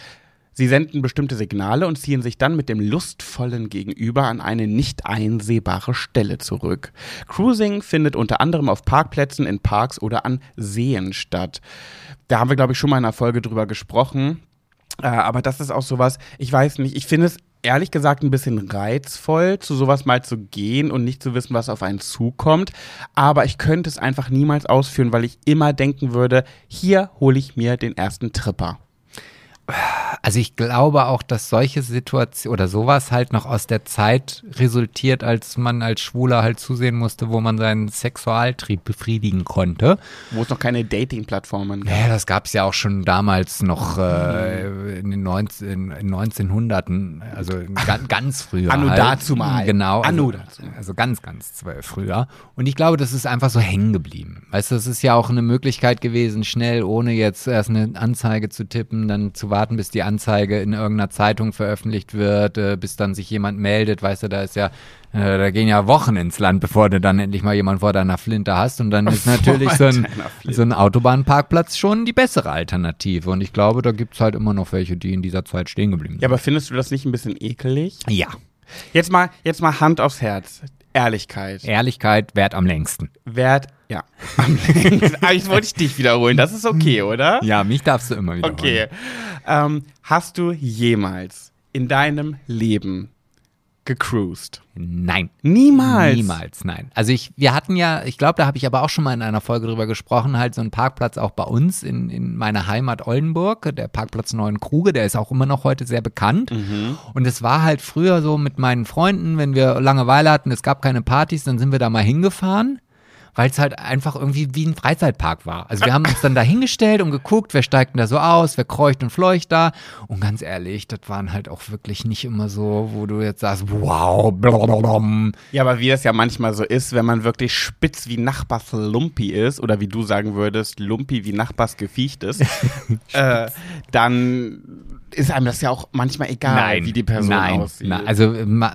Speaker 1: Sie senden bestimmte Signale und ziehen sich dann mit dem lustvollen Gegenüber an eine nicht einsehbare Stelle zurück. Cruising findet unter anderem auf Parkplätzen, in Parks oder an Seen statt. Da haben wir, glaube ich, schon mal in einer Folge drüber gesprochen. Äh, aber das ist auch sowas, ich weiß nicht, ich finde es ehrlich gesagt ein bisschen reizvoll, zu sowas mal zu gehen und nicht zu wissen, was auf einen zukommt. Aber ich könnte es einfach niemals ausführen, weil ich immer denken würde, hier hole ich mir den ersten Tripper.
Speaker 2: Also ich glaube auch, dass solche Situationen oder sowas halt noch aus der Zeit resultiert, als man als Schwuler halt zusehen musste, wo man seinen Sexualtrieb befriedigen konnte.
Speaker 1: Wo es noch keine Dating-Plattformen gab.
Speaker 2: Ja, das gab es ja auch schon damals noch äh, in den 19, in 1900ern, also ganz, ganz früher.
Speaker 1: Anno
Speaker 2: halt.
Speaker 1: dazumal.
Speaker 2: Genau.
Speaker 1: Anno
Speaker 2: Also,
Speaker 1: dazumal.
Speaker 2: also ganz, ganz früher. Und ich glaube, das ist einfach so hängen geblieben. Weißt du, es ist ja auch eine Möglichkeit gewesen, schnell, ohne jetzt erst eine Anzeige zu tippen, dann zu warten, bis die Anzeige in irgendeiner Zeitung veröffentlicht wird, äh, bis dann sich jemand meldet. Weißt du, da ist ja, äh, da gehen ja Wochen ins Land, bevor du dann endlich mal jemand vor deiner Flinte hast. Und dann ist (laughs) natürlich so ein, so ein Autobahnparkplatz schon die bessere Alternative. Und ich glaube, da gibt es halt immer noch welche, die in dieser Zeit stehen geblieben sind.
Speaker 1: Ja, aber findest du das nicht ein bisschen ekelig?
Speaker 2: Ja.
Speaker 1: Jetzt mal, jetzt mal Hand aufs Herz. Ehrlichkeit.
Speaker 2: Ehrlichkeit wert am längsten.
Speaker 1: Wert, ja. Am längsten. (laughs) Ah, Jetzt wollte ich dich wiederholen. Das ist okay, oder?
Speaker 2: Ja, mich darfst du immer wieder.
Speaker 1: Okay. Ähm, hast du jemals in deinem Leben gecruised?
Speaker 2: Nein.
Speaker 1: Niemals.
Speaker 2: Niemals, nein. Also ich, wir hatten ja, ich glaube, da habe ich aber auch schon mal in einer Folge drüber gesprochen, halt so ein Parkplatz auch bei uns in, in meiner Heimat Oldenburg, der Parkplatz Neuen Kruge, der ist auch immer noch heute sehr bekannt. Und es war halt früher so mit meinen Freunden, wenn wir Langeweile hatten, es gab keine Partys, dann sind wir da mal hingefahren. Weil es halt einfach irgendwie wie ein Freizeitpark war. Also wir haben uns dann da hingestellt und geguckt, wer steigt denn da so aus, wer kreucht und fleucht da. Und ganz ehrlich, das waren halt auch wirklich nicht immer so, wo du jetzt sagst, wow, blablabla.
Speaker 1: Ja, aber wie das ja manchmal so ist, wenn man wirklich spitz wie Nachbars Lumpi ist, oder wie du sagen würdest, Lumpi wie Nachbars Gefiecht ist, (laughs) äh, dann ist einem das ja auch manchmal egal, wie die Person
Speaker 2: nein,
Speaker 1: aussieht.
Speaker 2: Nein, also ma,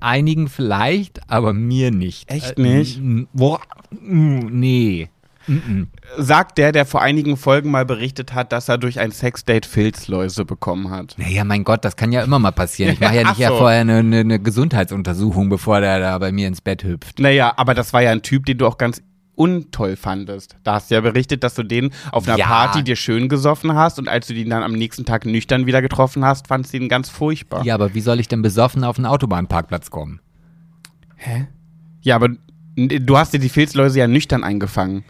Speaker 2: einigen vielleicht, aber mir nicht.
Speaker 1: Echt nicht?
Speaker 2: Äh, boah, mm, nee. Mm-mm.
Speaker 1: Sagt der, der vor einigen Folgen mal berichtet hat, dass er durch ein Sexdate Filzläuse bekommen hat.
Speaker 2: Naja, mein Gott, das kann ja immer mal passieren. Ich mache ja (laughs) nicht ja
Speaker 1: so.
Speaker 2: vorher eine, eine, eine Gesundheitsuntersuchung, bevor der da bei mir ins Bett hüpft.
Speaker 1: Naja, aber das war ja ein Typ, den du auch ganz untoll fandest. Da hast du ja berichtet, dass du den auf einer
Speaker 2: Ja.
Speaker 1: Party dir schön gesoffen hast und als du ihn dann am nächsten Tag nüchtern wieder getroffen hast, fandst du ihn ganz furchtbar.
Speaker 2: Ja, aber wie soll ich denn besoffen auf einen Autobahnparkplatz kommen?
Speaker 1: Ja, aber du hast dir die Filzläuse ja nüchtern eingefangen.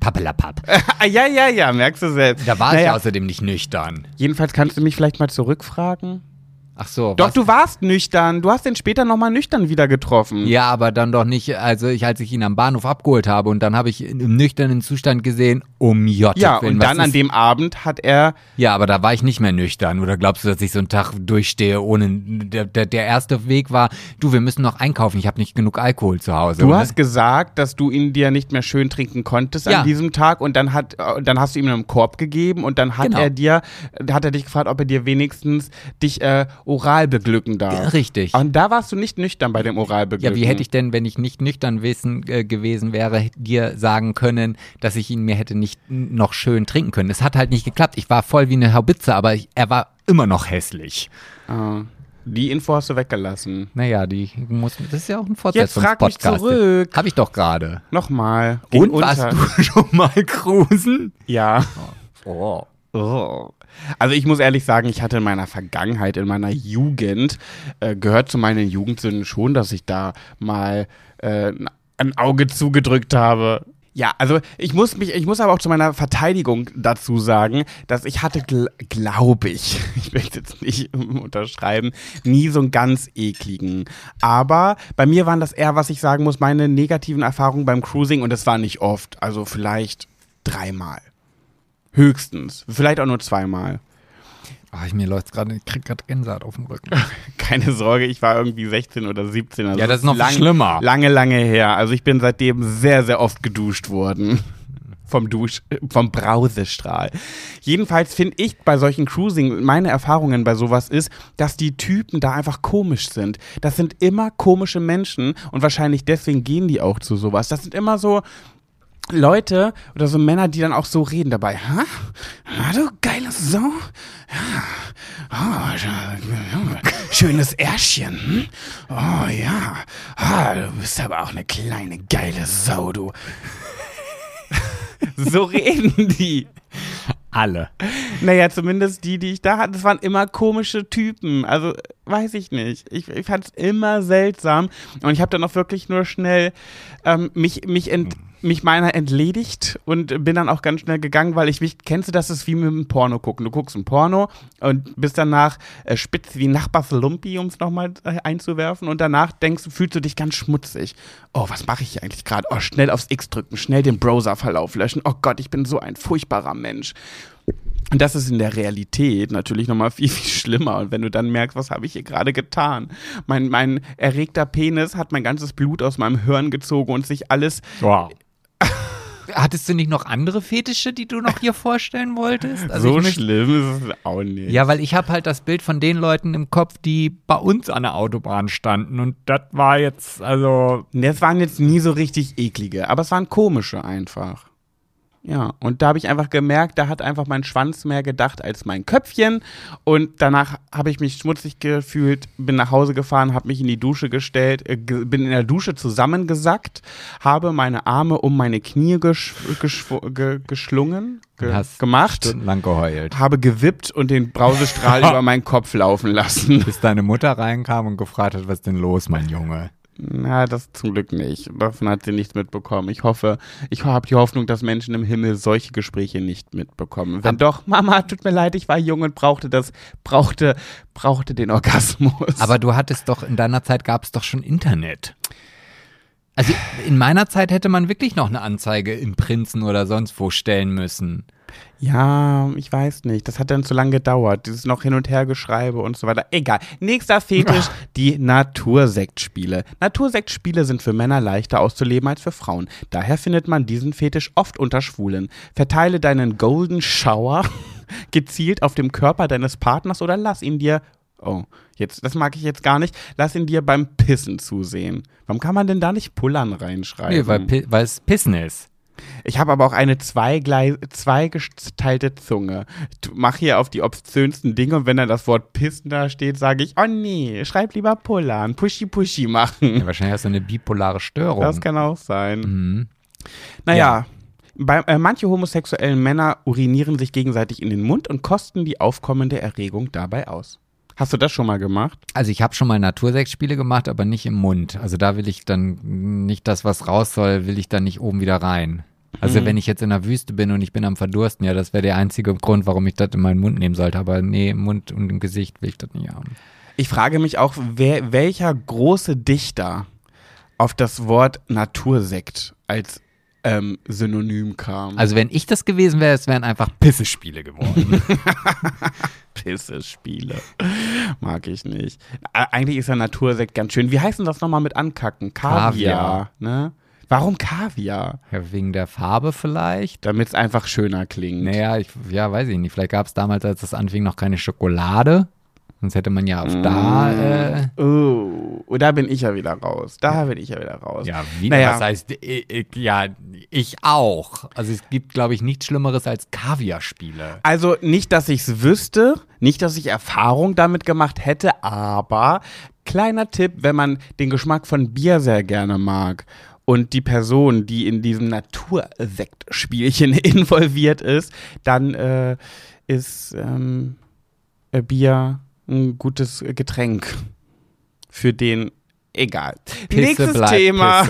Speaker 2: Pappelapapp. (laughs)
Speaker 1: Ah, ja, ja, ja, merkst du selbst.
Speaker 2: Da war ich
Speaker 1: Naja,
Speaker 2: außerdem nicht nüchtern.
Speaker 1: Jedenfalls kannst du mich vielleicht mal zurückfragen.
Speaker 2: Ach so.
Speaker 1: Doch,
Speaker 2: was?
Speaker 1: du warst nüchtern. Du hast den später nochmal nüchtern wieder getroffen.
Speaker 2: Ja, aber dann doch nicht, also ich, als ich ihn am Bahnhof abgeholt habe und dann habe ich ihn im nüchternen Zustand gesehen, um J.
Speaker 1: Ja, und dann an dem Abend hat er
Speaker 2: Ja, aber da war ich nicht mehr nüchtern. Oder glaubst du, dass ich so einen Tag durchstehe ohne. Der, der, der erste Weg war, du, wir müssen noch einkaufen, ich habe nicht genug Alkohol zu Hause.
Speaker 1: Du
Speaker 2: Und
Speaker 1: hast gesagt, dass du ihn dir nicht mehr schön trinken konntest
Speaker 2: Ja.
Speaker 1: an diesem Tag und dann hat dann hast du ihm einen Korb gegeben und dann hat
Speaker 2: Genau.
Speaker 1: er dir hat er dich gefragt, ob er dir wenigstens dich äh, oral beglücken darf.
Speaker 2: Richtig.
Speaker 1: Und da warst du nicht nüchtern bei dem oral beglücken.
Speaker 2: Ja, wie hätte ich denn, wenn ich nicht nüchtern wissen, äh, gewesen wäre, dir sagen können, dass ich ihn mir hätte nicht noch schön trinken können? Es hat halt nicht geklappt. Ich war voll wie eine Haubitze, aber ich, er war immer noch hässlich.
Speaker 1: Ah, die Info hast du weggelassen.
Speaker 2: Naja, die muss, das ist ja auch ein Fortsetzungspodcast.
Speaker 1: frag mich zurück.
Speaker 2: Hab ich doch gerade.
Speaker 1: Nochmal.
Speaker 2: Und warst
Speaker 1: unter.
Speaker 2: du (laughs) schon mal cruisen?
Speaker 1: Ja.
Speaker 2: Oh.
Speaker 1: Oh. Also ich muss ehrlich sagen, ich hatte in meiner Vergangenheit, in meiner Jugend, äh, gehört zu meinen Jugendsünden schon, dass ich da mal äh, ein Auge zugedrückt habe. Ja, also ich muss mich, ich muss aber auch zu meiner Verteidigung dazu sagen, dass ich hatte, gl glaube ich, (laughs) ich möchte jetzt nicht (laughs) unterschreiben, nie so einen ganz ekligen. Aber bei mir waren das eher, was ich sagen muss, meine negativen Erfahrungen beim Cruising und das war nicht oft, also vielleicht dreimal. Höchstens. Vielleicht auch nur zweimal.
Speaker 2: Ah, ich, mir läuft gerade, ich krieg gerade Gänsehaut auf dem Rücken. (laughs)
Speaker 1: Keine Sorge, ich war irgendwie 16 oder 17. Also
Speaker 2: Ja, das ist noch
Speaker 1: lang,
Speaker 2: schlimmer.
Speaker 1: Lange, lange her. Also ich bin seitdem sehr, sehr oft geduscht worden. (laughs) Vom Dusch, vom Brausestrahl. Jedenfalls finde ich bei solchen Cruising, meine Erfahrungen bei sowas ist, dass die Typen da einfach komisch sind. Das sind immer komische Menschen und wahrscheinlich deswegen gehen die auch zu sowas. Das sind immer so, Leute oder so Männer, die dann auch so reden dabei. Ha? Ha, du geile Sau? Ja. Oh, schönes Ärschchen. Hm? Oh ja. Ah, du bist aber auch eine kleine geile Sau, du. (laughs) so reden die.
Speaker 2: Alle.
Speaker 1: Naja, zumindest die, die ich da hatte, das waren immer komische Typen. Also, weiß ich nicht. Ich, ich fand es immer seltsam. Und ich habe dann auch wirklich nur schnell ähm, mich, mich, ent, mich meiner entledigt und bin dann auch ganz schnell gegangen, weil ich mich, kennst du das, ist wie mit einem Porno gucken. Du guckst ein Porno und bist danach äh, spitz wie Nachbars Lumpi, um es nochmal äh, einzuwerfen. Und danach denkst fühlst du dich ganz schmutzig. Oh, was mache ich hier eigentlich gerade? Oh, schnell aufs X drücken, schnell den Browserverlauf löschen. Oh Gott, ich bin so ein furchtbarer Mensch. Und das ist in der Realität natürlich nochmal viel, viel schlimmer. Und wenn du dann merkst, was habe ich hier gerade getan? Mein, mein erregter Penis hat mein ganzes Blut aus meinem Hirn gezogen und sich alles.
Speaker 2: Wow. Hattest du nicht noch andere Fetische, die du noch hier vorstellen wolltest? Also
Speaker 1: so schlimm ist es auch nicht.
Speaker 2: Ja, weil ich habe halt das Bild von den Leuten im Kopf, die bei uns an der Autobahn standen. Und das war jetzt, also.
Speaker 1: Das waren jetzt nie so richtig eklige, aber es waren komische einfach. Ja, und da habe ich einfach gemerkt, da hat einfach mein Schwanz mehr gedacht als mein Köpfchen. Und danach habe ich mich schmutzig gefühlt, bin nach Hause gefahren, habe mich in die Dusche gestellt, äh, bin in der Dusche zusammengesackt, habe meine Arme um meine Knie gesch ge geschlungen, ge
Speaker 2: Hast
Speaker 1: gemacht,
Speaker 2: Stundenlang geheult.
Speaker 1: habe gewippt und den Brausestrahl (laughs) über meinen Kopf laufen lassen.
Speaker 2: Bis deine Mutter reinkam und gefragt hat, was ist denn los, mein Junge?
Speaker 1: Na, das zum Glück nicht. Davon hat sie nichts mitbekommen. Ich hoffe, ich habe die Hoffnung, dass Menschen im Himmel solche Gespräche nicht mitbekommen. Wenn doch, Mama, tut mir leid, ich war jung und brauchte das, brauchte, brauchte den Orgasmus.
Speaker 2: Aber du hattest doch, in deiner Zeit gab es doch schon Internet. Also in meiner Zeit hätte man wirklich noch eine Anzeige im Prinzen oder sonst wo stellen müssen.
Speaker 1: Ja, ich weiß nicht. Das hat dann zu lange gedauert. Dieses noch hin und her Geschreibe und so weiter. Egal. Nächster Fetisch, (laughs) die Natursektspiele. Natursektspiele sind für Männer leichter auszuleben als für Frauen. Daher findet man diesen Fetisch oft unter Schwulen. Verteile deinen Golden Shower (laughs) gezielt auf dem Körper deines Partners oder lass ihn dir Oh, jetzt, das mag ich jetzt gar nicht. Lass ihn dir beim Pissen zusehen. Warum kann man denn da nicht Pullern reinschreiben?
Speaker 2: Nee, weil, es Pissen ist.
Speaker 1: Ich habe aber auch eine zweigeteilte Zunge. Mach hier auf die obszönsten Dinge und wenn dann das Wort Pissen da steht, sage ich, oh nee, schreib lieber Pullern, Pushy Pushy machen.
Speaker 2: Ja, wahrscheinlich hast du eine bipolare Störung.
Speaker 1: Das kann auch sein.
Speaker 2: mhm.
Speaker 1: Naja, bei, äh, manche homosexuellen Männer urinieren sich gegenseitig in den Mund und kosten die aufkommende Erregung dabei aus. Hast du das schon mal gemacht?
Speaker 2: Also ich habe schon mal Natursektspiele gemacht, aber nicht im Mund. Also da will ich dann nicht das, was raus soll, will ich dann nicht oben wieder rein. Also
Speaker 1: Mhm.
Speaker 2: wenn ich jetzt in der Wüste bin und ich bin am Verdursten, ja, das wäre der einzige Grund, warum ich das in meinen Mund nehmen sollte. Aber nee, im Mund und im Gesicht will ich das nicht haben.
Speaker 1: Ich frage mich auch, wer, welcher große Dichter auf das Wort Natursekt als ähm, Synonym kam.
Speaker 2: Also wenn ich das gewesen wäre, es wären einfach Pissespiele geworden. (laughs)
Speaker 1: Pisse-Spiele. Mag ich nicht. Eigentlich ist ja Natursekt ganz schön. Wie heißt denn das nochmal mit Ankacken? Kaviar.
Speaker 2: Kaviar.
Speaker 1: Ne? Warum Kaviar?
Speaker 2: ja, wegen der Farbe vielleicht.
Speaker 1: Damit es einfach schöner klingt.
Speaker 2: Naja, ich, ja, weiß ich nicht. Vielleicht gab es damals, als das anfing, noch keine Schokolade. Sonst hätte man ja auf da, äh,
Speaker 1: Oh, und da bin ich ja wieder raus. Da bin ich ja wieder raus.
Speaker 2: ja, wieder,
Speaker 1: Naja.
Speaker 2: was heißt, ich, ich, ja, ich auch. Also es gibt, glaube ich, nichts Schlimmeres als Kaviarspiele.
Speaker 1: Also nicht, dass ich es wüsste, nicht, dass ich Erfahrung damit gemacht hätte, aber kleiner Tipp, wenn man den Geschmack von Bier sehr gerne mag und die Person, die in diesem Natursektspielchen (laughs) involviert ist, dann äh, ist ähm, äh, Bier ein gutes Getränk für den. Egal.
Speaker 2: Pisse
Speaker 1: Nächstes Thema.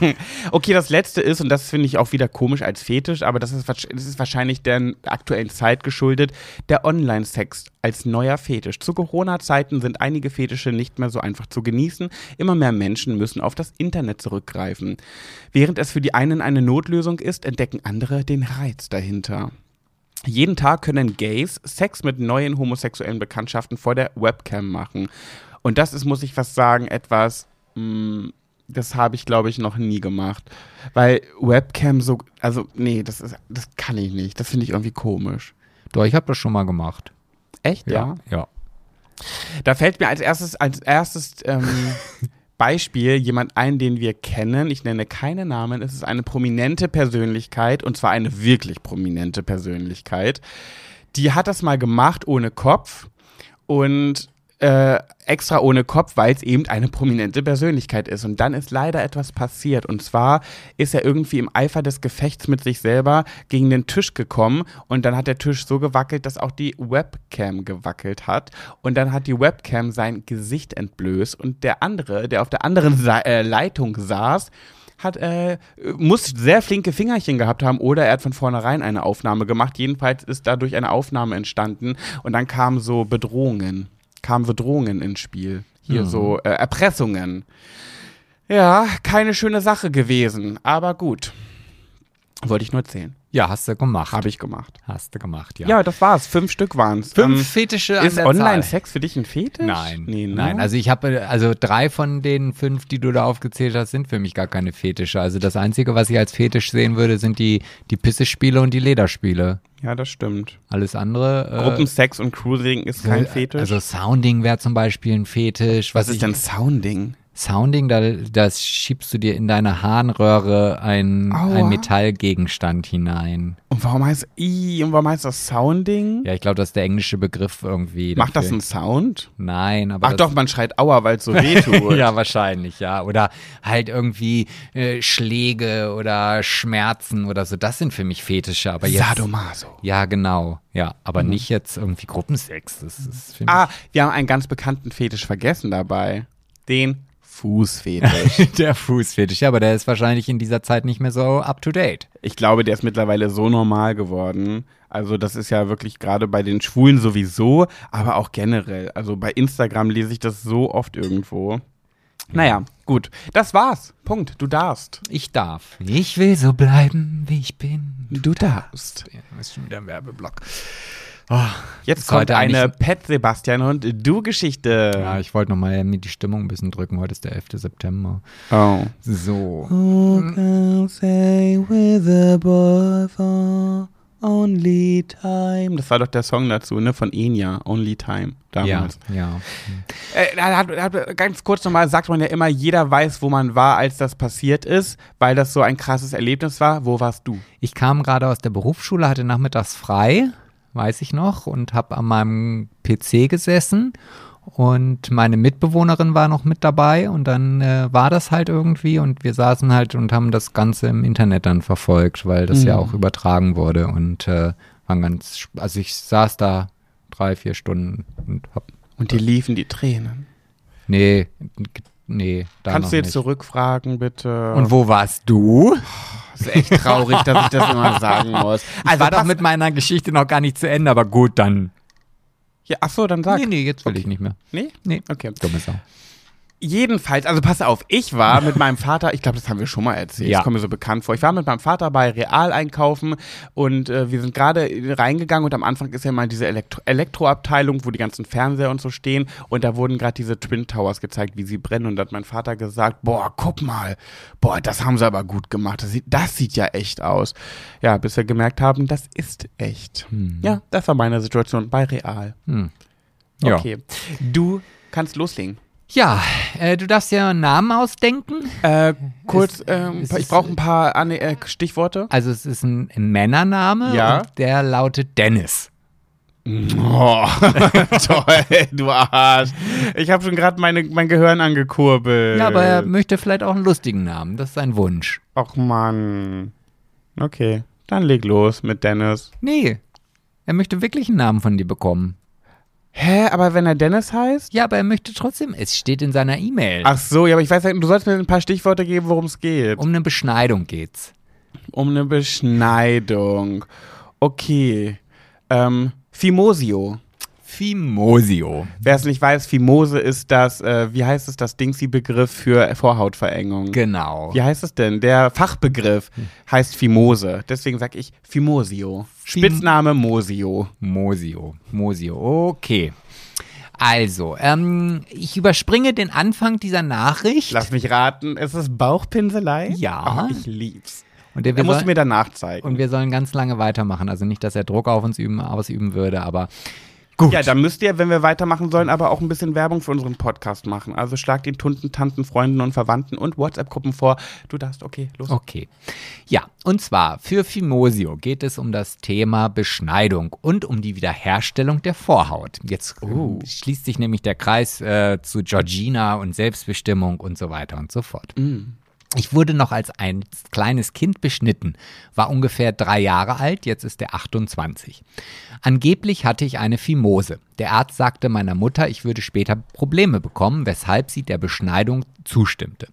Speaker 1: (laughs) okay, das letzte ist, und das finde ich auch wieder komisch als Fetisch, aber das ist, das ist wahrscheinlich der aktuellen Zeit geschuldet, der Online-Sex als neuer Fetisch. Zu Corona-Zeiten sind einige Fetische nicht mehr so einfach zu genießen. Immer mehr Menschen müssen auf das Internet zurückgreifen. Während es für die einen eine Notlösung ist, entdecken andere den Reiz dahinter. Jeden Tag können Gays Sex mit neuen homosexuellen Bekanntschaften vor der Webcam machen. Und das ist, muss ich fast sagen, etwas, mh, das habe ich, glaube ich, noch nie gemacht. Weil Webcam so, also, nee, das, ist, das kann ich nicht. Das finde ich irgendwie komisch.
Speaker 2: Doch, ich habe das schon mal gemacht.
Speaker 1: Echt, ja?
Speaker 2: Ja.
Speaker 1: Da fällt mir als erstes, als erstes ähm, (laughs) Beispiel jemand ein, den wir kennen. Ich nenne keine Namen. Es ist eine prominente Persönlichkeit und zwar eine wirklich prominente Persönlichkeit. Die hat das mal gemacht ohne Kopf und äh, extra ohne Kopf, weil es eben eine prominente Persönlichkeit ist. Und dann ist leider etwas passiert. Und zwar ist er irgendwie im Eifer des Gefechts mit sich selber gegen den Tisch gekommen. Und dann hat der Tisch so gewackelt, dass auch die Webcam gewackelt hat. Und dann hat die Webcam sein Gesicht entblößt. Und der andere, der auf der anderen (laughs) Sa äh, Leitung saß, hat, äh, muss sehr flinke Fingerchen gehabt haben oder er hat von vornherein eine Aufnahme gemacht. Jedenfalls ist dadurch eine Aufnahme entstanden und dann kamen so Bedrohungen, kamen Bedrohungen ins Spiel. Hier
Speaker 2: Mhm.
Speaker 1: so äh, Erpressungen. Ja, keine schöne Sache gewesen, aber gut. Wollte ich nur erzählen.
Speaker 2: Ja, hast du gemacht.
Speaker 1: Habe ich gemacht.
Speaker 2: Hast du gemacht, ja.
Speaker 1: Ja, das war's. Fünf Stück waren's.
Speaker 2: Fünf
Speaker 1: Ähm,
Speaker 2: Fetische an
Speaker 1: ist. Online-Sex für dich ein Fetisch?
Speaker 2: Nein,
Speaker 1: Nee, ne?
Speaker 2: nein. Also ich habe, also drei von den fünf, die du da aufgezählt hast, sind für mich gar keine Fetische. Also das Einzige, was ich als Fetisch sehen würde, sind die, die Pissespiele und die Lederspiele.
Speaker 1: ja, das stimmt.
Speaker 2: Alles andere. Äh,
Speaker 1: Gruppensex und Cruising ist kein Fetisch.
Speaker 2: Also Sounding wäre zum Beispiel ein Fetisch.
Speaker 1: was
Speaker 2: ich-
Speaker 1: ist denn Sounding?
Speaker 2: Sounding, da das schiebst du dir in deine Harnröhre ein, ein Metallgegenstand hinein.
Speaker 1: Und warum heißt I und warum heißt das Sounding?
Speaker 2: Ja, ich glaube, das ist der englische Begriff irgendwie.
Speaker 1: Macht das
Speaker 2: dafür.
Speaker 1: einen Sound?
Speaker 2: Nein, aber
Speaker 1: Ach doch, man schreit Aua, weil es so weh (laughs) tut.
Speaker 2: ja, wahrscheinlich, ja. Oder halt irgendwie äh, Schläge oder Schmerzen oder so. Das sind für mich Fetische, aber jetzt.
Speaker 1: Sadomaso.
Speaker 2: Ja, genau. Ja, aber nicht jetzt irgendwie Gruppensex. Das ist.
Speaker 1: Ah, wir haben einen ganz bekannten Fetisch vergessen dabei. Den Fußfetisch. (laughs)
Speaker 2: der Fußfetisch, ja, aber der ist wahrscheinlich in dieser Zeit nicht mehr so up to date.
Speaker 1: ich glaube, der ist mittlerweile so normal geworden. Also das ist ja wirklich gerade bei den Schwulen sowieso, aber auch generell. Also bei Instagram lese ich das so oft irgendwo. Naja, gut. Das war's. Punkt. Du darfst.
Speaker 2: Ich darf. Ich will so bleiben, wie ich bin.
Speaker 1: Du darfst.
Speaker 2: Ja, Das ist schon wieder ein Werbeblock.
Speaker 1: Jetzt
Speaker 2: Ist
Speaker 1: kommt
Speaker 2: heute
Speaker 1: eine Pet Sebastian und du Geschichte.
Speaker 2: Ja, ich wollte nochmal mir die Stimmung ein bisschen drücken. Heute ist der 11. September.
Speaker 1: Oh.
Speaker 2: So.
Speaker 1: Who can say with a boy for only time? Das war doch der Song dazu, ne? Von Enya, Only Time. Damals.
Speaker 2: Ja, ja.
Speaker 1: Äh, hat, hat, ganz kurz nochmal sagt man ja immer, jeder weiß, wo man war, als das passiert ist, weil das so ein krasses Erlebnis war. Wo warst du?
Speaker 2: Ich kam gerade aus der Berufsschule, hatte nachmittags frei, weiß ich noch, und habe an meinem PC gesessen. Und meine Mitbewohnerin war noch mit dabei und dann äh, war das halt irgendwie und wir saßen halt und haben das Ganze im Internet dann verfolgt, weil das ja
Speaker 1: Mhm.
Speaker 2: auch übertragen wurde und äh, waren ganz, also ich saß da drei, vier Stunden und hab,
Speaker 1: Und die liefen die Tränen.
Speaker 2: nee, nee, da
Speaker 1: Kannst du jetzt
Speaker 2: nicht.
Speaker 1: zurückfragen, bitte?
Speaker 2: Und wo warst du?
Speaker 1: Das ist echt traurig, dass ich das immer sagen muss.
Speaker 2: Also war doch mit meiner Geschichte noch gar nicht zu Ende, aber gut, dann.
Speaker 1: Ja, ach so, dann sag.
Speaker 2: Nee, nee, jetzt will ich nicht mehr.
Speaker 1: Nee?
Speaker 2: Nee.
Speaker 1: Okay.
Speaker 2: Dumme Sau.
Speaker 1: Jedenfalls, also pass auf, ich war mit (laughs) meinem Vater, ich glaube, das haben wir schon mal erzählt,
Speaker 2: Ja.
Speaker 1: das kommt mir so bekannt vor. Ich war mit meinem Vater bei Real einkaufen und äh, wir sind gerade reingegangen und am Anfang ist ja mal diese Elektro Elektroabteilung, wo die ganzen Fernseher und so stehen und da wurden gerade diese Twin Towers gezeigt, wie sie brennen und da hat mein Vater gesagt, boah, guck mal, boah, das haben sie aber gut gemacht, das sieht, das sieht ja echt aus. Ja, bis wir gemerkt haben, das ist echt. Ja, das war meine Situation bei Real.
Speaker 2: Hm. Ja.
Speaker 1: Okay, du kannst loslegen.
Speaker 2: Ja, äh, du darfst ja einen Namen ausdenken.
Speaker 1: Äh, kurz, ähm,
Speaker 2: es
Speaker 1: ich
Speaker 2: ist-
Speaker 1: brauche ein paar äh, Stichworte.
Speaker 2: Also es ist ein Männername
Speaker 1: Ja.
Speaker 2: der lautet Dennis.
Speaker 1: Oh, (laughs) toll, du Arsch. Ich habe schon gerade mein Gehirn angekurbelt.
Speaker 2: Ja, aber er möchte vielleicht auch einen lustigen Namen. Das ist sein Wunsch.
Speaker 1: Och Mann. Okay, dann leg los mit Dennis.
Speaker 2: Nee, er möchte wirklich einen Namen von dir bekommen.
Speaker 1: Hä, aber wenn er Dennis heißt?
Speaker 2: Ja, aber er möchte trotzdem, es steht in seiner E-Mail.
Speaker 1: Ach so, ja, aber ich weiß ja, du sollst mir ein paar Stichworte geben, worum es geht.
Speaker 2: Um eine Beschneidung geht's.
Speaker 1: Um eine Beschneidung. Okay. Ähm, Fimosio.
Speaker 2: Fimosio.
Speaker 1: Wer es nicht weiß, Fimose ist das, äh, wie heißt es, das Dingsi-Begriff für Vorhautverengung.
Speaker 2: Genau.
Speaker 1: Wie heißt es denn? Der Fachbegriff heißt Fimose. Deswegen sage ich Fimosio. Spitzname Mosio.
Speaker 2: Mosio. Mosio. Okay. Also, ähm, ich überspringe den Anfang dieser Nachricht.
Speaker 1: Lass mich raten, ist es Bauchpinselei?
Speaker 2: Ja.
Speaker 1: Oh, ich lieb's.
Speaker 2: Und der
Speaker 1: Er
Speaker 2: wir
Speaker 1: muss mir danach zeigen.
Speaker 2: Und wir sollen ganz lange weitermachen. Also nicht, dass er Druck auf uns üben, ausüben würde, aber gut.
Speaker 1: ja, dann müsst ihr, wenn wir weitermachen sollen, aber auch ein bisschen Werbung für unseren Podcast machen. Also schlagt den Tunden, Tanten, Freunden und Verwandten und WhatsApp-Gruppen vor. Du darfst, okay, los.
Speaker 2: Okay. Ja, und zwar für Fimosio geht es um das Thema Beschneidung und um die Wiederherstellung der Vorhaut. Jetzt äh,
Speaker 1: Oh.
Speaker 2: schließt sich nämlich der Kreis äh, zu Georgina und Selbstbestimmung und so weiter und so fort. Ich wurde noch als ein kleines Kind beschnitten, war ungefähr drei Jahre alt, jetzt ist er 28. Angeblich hatte ich eine Fimose. Der Arzt sagte meiner Mutter, ich würde später Probleme bekommen, weshalb sie der Beschneidung zustimmte.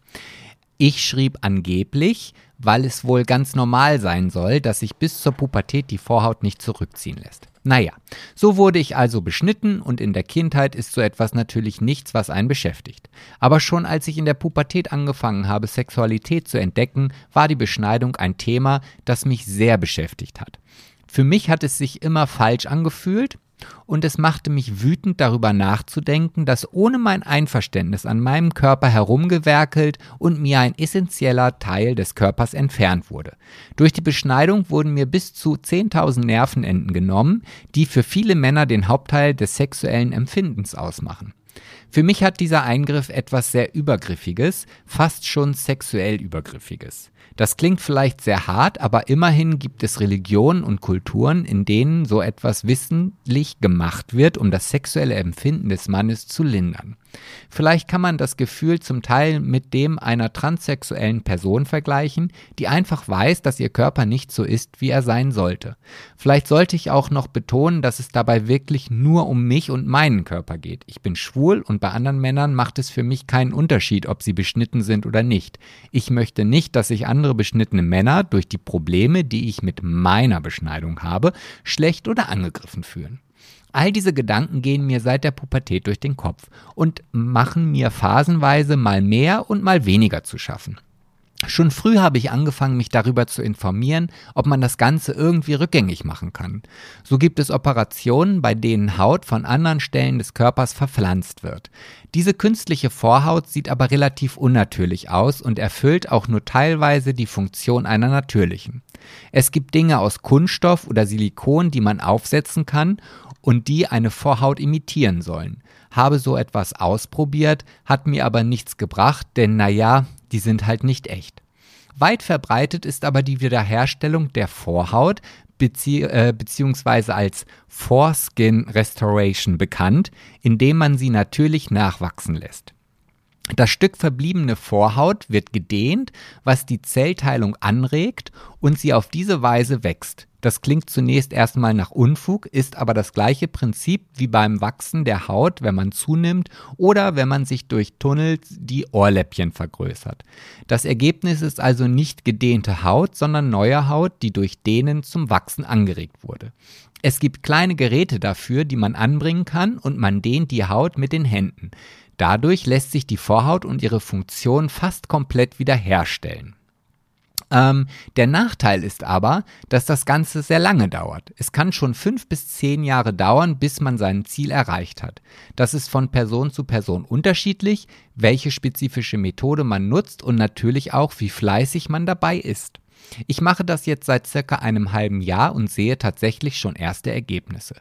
Speaker 2: Ich schrieb angeblich, weil es wohl ganz normal sein soll, dass sich bis zur Pubertät die Vorhaut nicht zurückziehen lässt. Naja, so wurde ich also beschnitten und in der Kindheit ist so etwas natürlich nichts, was einen beschäftigt. Aber schon als ich in der Pubertät angefangen habe, Sexualität zu entdecken, war die Beschneidung ein Thema, das mich sehr beschäftigt hat. Für mich hat es sich immer falsch angefühlt und es machte mich wütend darüber nachzudenken, dass ohne mein Einverständnis an meinem Körper herumgewerkelt und mir ein essentieller Teil des Körpers entfernt wurde. Durch die Beschneidung wurden mir bis zu 10.000 Nervenenden genommen, die für viele Männer den Hauptteil des sexuellen Empfindens ausmachen. Für mich hat dieser Eingriff etwas sehr Übergriffiges, fast schon sexuell Übergriffiges. Das klingt vielleicht sehr hart, aber immerhin gibt es Religionen und Kulturen, in denen so etwas wissentlich gemacht wird, um das sexuelle Empfinden des Mannes zu lindern. Vielleicht kann man das Gefühl zum Teil mit dem einer transsexuellen Person vergleichen, die einfach weiß, dass ihr Körper nicht so ist, wie er sein sollte. Vielleicht sollte ich auch noch betonen, dass es dabei wirklich nur um mich und meinen Körper geht. Ich bin schwul und bei anderen Männern macht es für mich keinen Unterschied, ob sie beschnitten sind oder nicht. Ich möchte nicht, dass sich andere beschnittene Männer durch die Probleme, die ich mit meiner Beschneidung habe, schlecht oder angegriffen fühlen. All diese Gedanken gehen mir seit der Pubertät durch den Kopf und machen mir phasenweise mal mehr und mal weniger zu schaffen. Schon früh habe ich angefangen, mich darüber zu informieren, ob man das Ganze irgendwie rückgängig machen kann. So gibt es Operationen, bei denen Haut von anderen Stellen des Körpers verpflanzt wird. Diese künstliche Vorhaut sieht aber relativ unnatürlich aus und erfüllt auch nur teilweise die Funktion einer natürlichen. Es gibt Dinge aus Kunststoff oder Silikon, die man aufsetzen kann und die eine Vorhaut imitieren sollen. Habe so etwas ausprobiert, hat mir aber nichts gebracht, denn naja, die sind halt nicht echt. Weit verbreitet ist aber die Wiederherstellung der Vorhaut bezieh äh, beziehungsweise als Foreskin Restoration bekannt, indem man sie natürlich nachwachsen lässt. Das Stück verbliebene Vorhaut wird gedehnt, was die Zellteilung anregt und sie auf diese Weise wächst. Das klingt zunächst erstmal nach Unfug, ist aber das gleiche Prinzip wie beim Wachsen der Haut, wenn man zunimmt oder wenn man sich durch Tunnels die Ohrläppchen vergrößert. Das Ergebnis ist also nicht gedehnte Haut, sondern neue Haut, die durch Dehnen zum Wachsen angeregt wurde. Es gibt kleine Geräte dafür, die man anbringen kann und man dehnt die Haut mit den Händen. Dadurch lässt sich die Vorhaut und ihre Funktion fast komplett wiederherstellen. Ähm, der Nachteil ist aber, dass das Ganze sehr lange dauert. Es kann schon fünf bis zehn Jahre dauern, bis man sein Ziel erreicht hat. Das ist von Person zu Person unterschiedlich, welche spezifische Methode man nutzt und natürlich auch, wie fleißig man dabei ist. Ich mache das jetzt seit circa einem halben Jahr und sehe tatsächlich schon erste Ergebnisse.